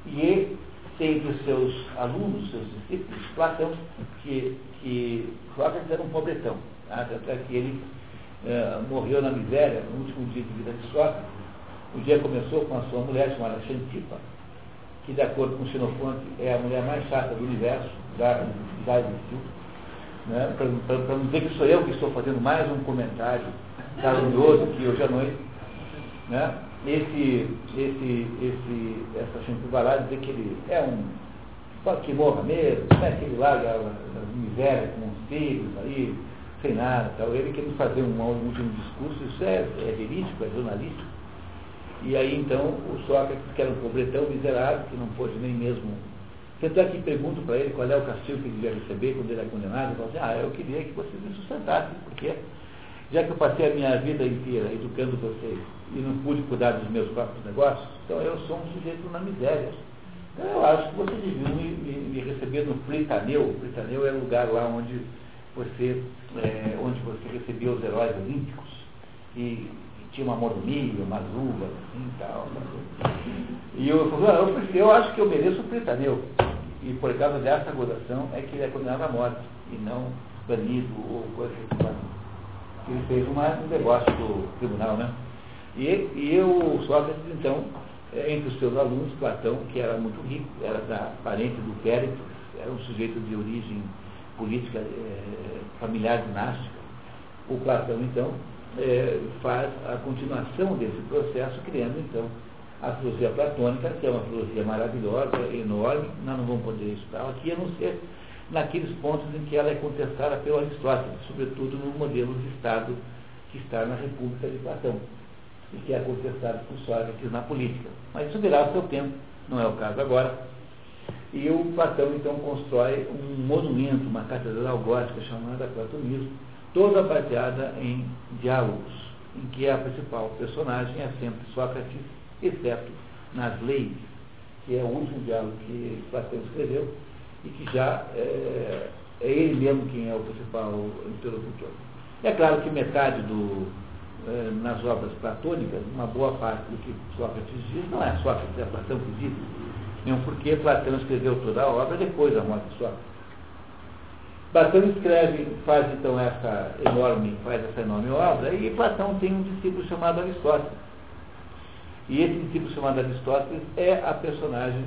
A: E entre os seus alunos, seus discípulos, Platão, que, que Sócrates era um pobretão, tá? até que ele uh, morreu na miséria no último dia de vida de Sócrates. O dia começou com a sua mulher chamada Xantipa, que de acordo com Xenofonte é a mulher mais chata do universo, já, já existiu. Né? Para não dizer que sou eu que estou fazendo mais um comentário calunioso que hoje à noite. Né? Esse, esse, esse, essa vai lá dizer que ele é um. Pode que morra mesmo, né? que ele larga a miséria com os filhos aí, sem nada. Tal. Ele quer fazer um, um último discurso, isso é, é verídico, é jornalístico e aí então o Sócrates, que era um pobretão miserável, que não pôde nem mesmo. Tanto é que pergunto para ele qual é o castigo que ele devia receber quando ele é condenado, ele fala assim, ah, eu queria que vocês me sustentassem, porque já que eu passei a minha vida inteira educando vocês e não pude cuidar dos meus próprios negócios, então eu sou um sujeito na miséria. Então eu acho que vocês deviam me, me, me receber no Plitaneu. Plitaneu é o lugar lá onde você, é, onde você recebia os heróis olímpicos. E tinha uma mordomia, umas uvas, assim e tal. E eu falei, ah, eu, eu acho que eu mereço o pritaneu. E por causa dessa gozação é que ele é condenado à morte, e não banido ou coisa assim. Ele fez uma, um negócio do tribunal, né? E, e eu, Sócrates, então, é, entre os seus alunos, Platão, que era muito rico, era da parente do Péricles, era um sujeito de origem política, é, familiar dinástica. O Platão, então, é, faz a continuação desse processo, criando então a filosofia platônica, que é uma filosofia maravilhosa, enorme, nós não vamos poder estudar aqui, a não ser naqueles pontos em que ela é contestada pelo Aristóteles, sobretudo no modelo de Estado que está na República de Platão, e que é contestado por Sócrates na política. Mas isso virá ao seu tempo, não é o caso agora. E o Platão, então, constrói um monumento, uma catedral gótica chamada Platonismo, toda baseada em diálogos, em que a principal personagem é sempre Sócrates, exceto nas leis, que é o último diálogo que Platão escreveu, e que já é, é ele mesmo quem é o principal interlocutor. É claro que metade do, é, nas obras platônicas, uma boa parte do que Sócrates diz, não é Sócrates, é Platão que diz, mesmo porque Platão escreveu toda a obra depois da morte de Sócrates. Platão escreve, faz então essa enorme, faz essa enorme obra, e Platão tem um discípulo chamado Aristóteles. E esse discípulo chamado Aristóteles é a personagem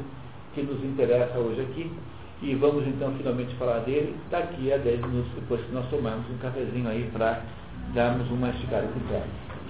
A: que nos interessa hoje aqui, e vamos então finalmente falar dele daqui a 10 minutos, depois que nós tomarmos um cafezinho aí para darmos uma esticada de pé.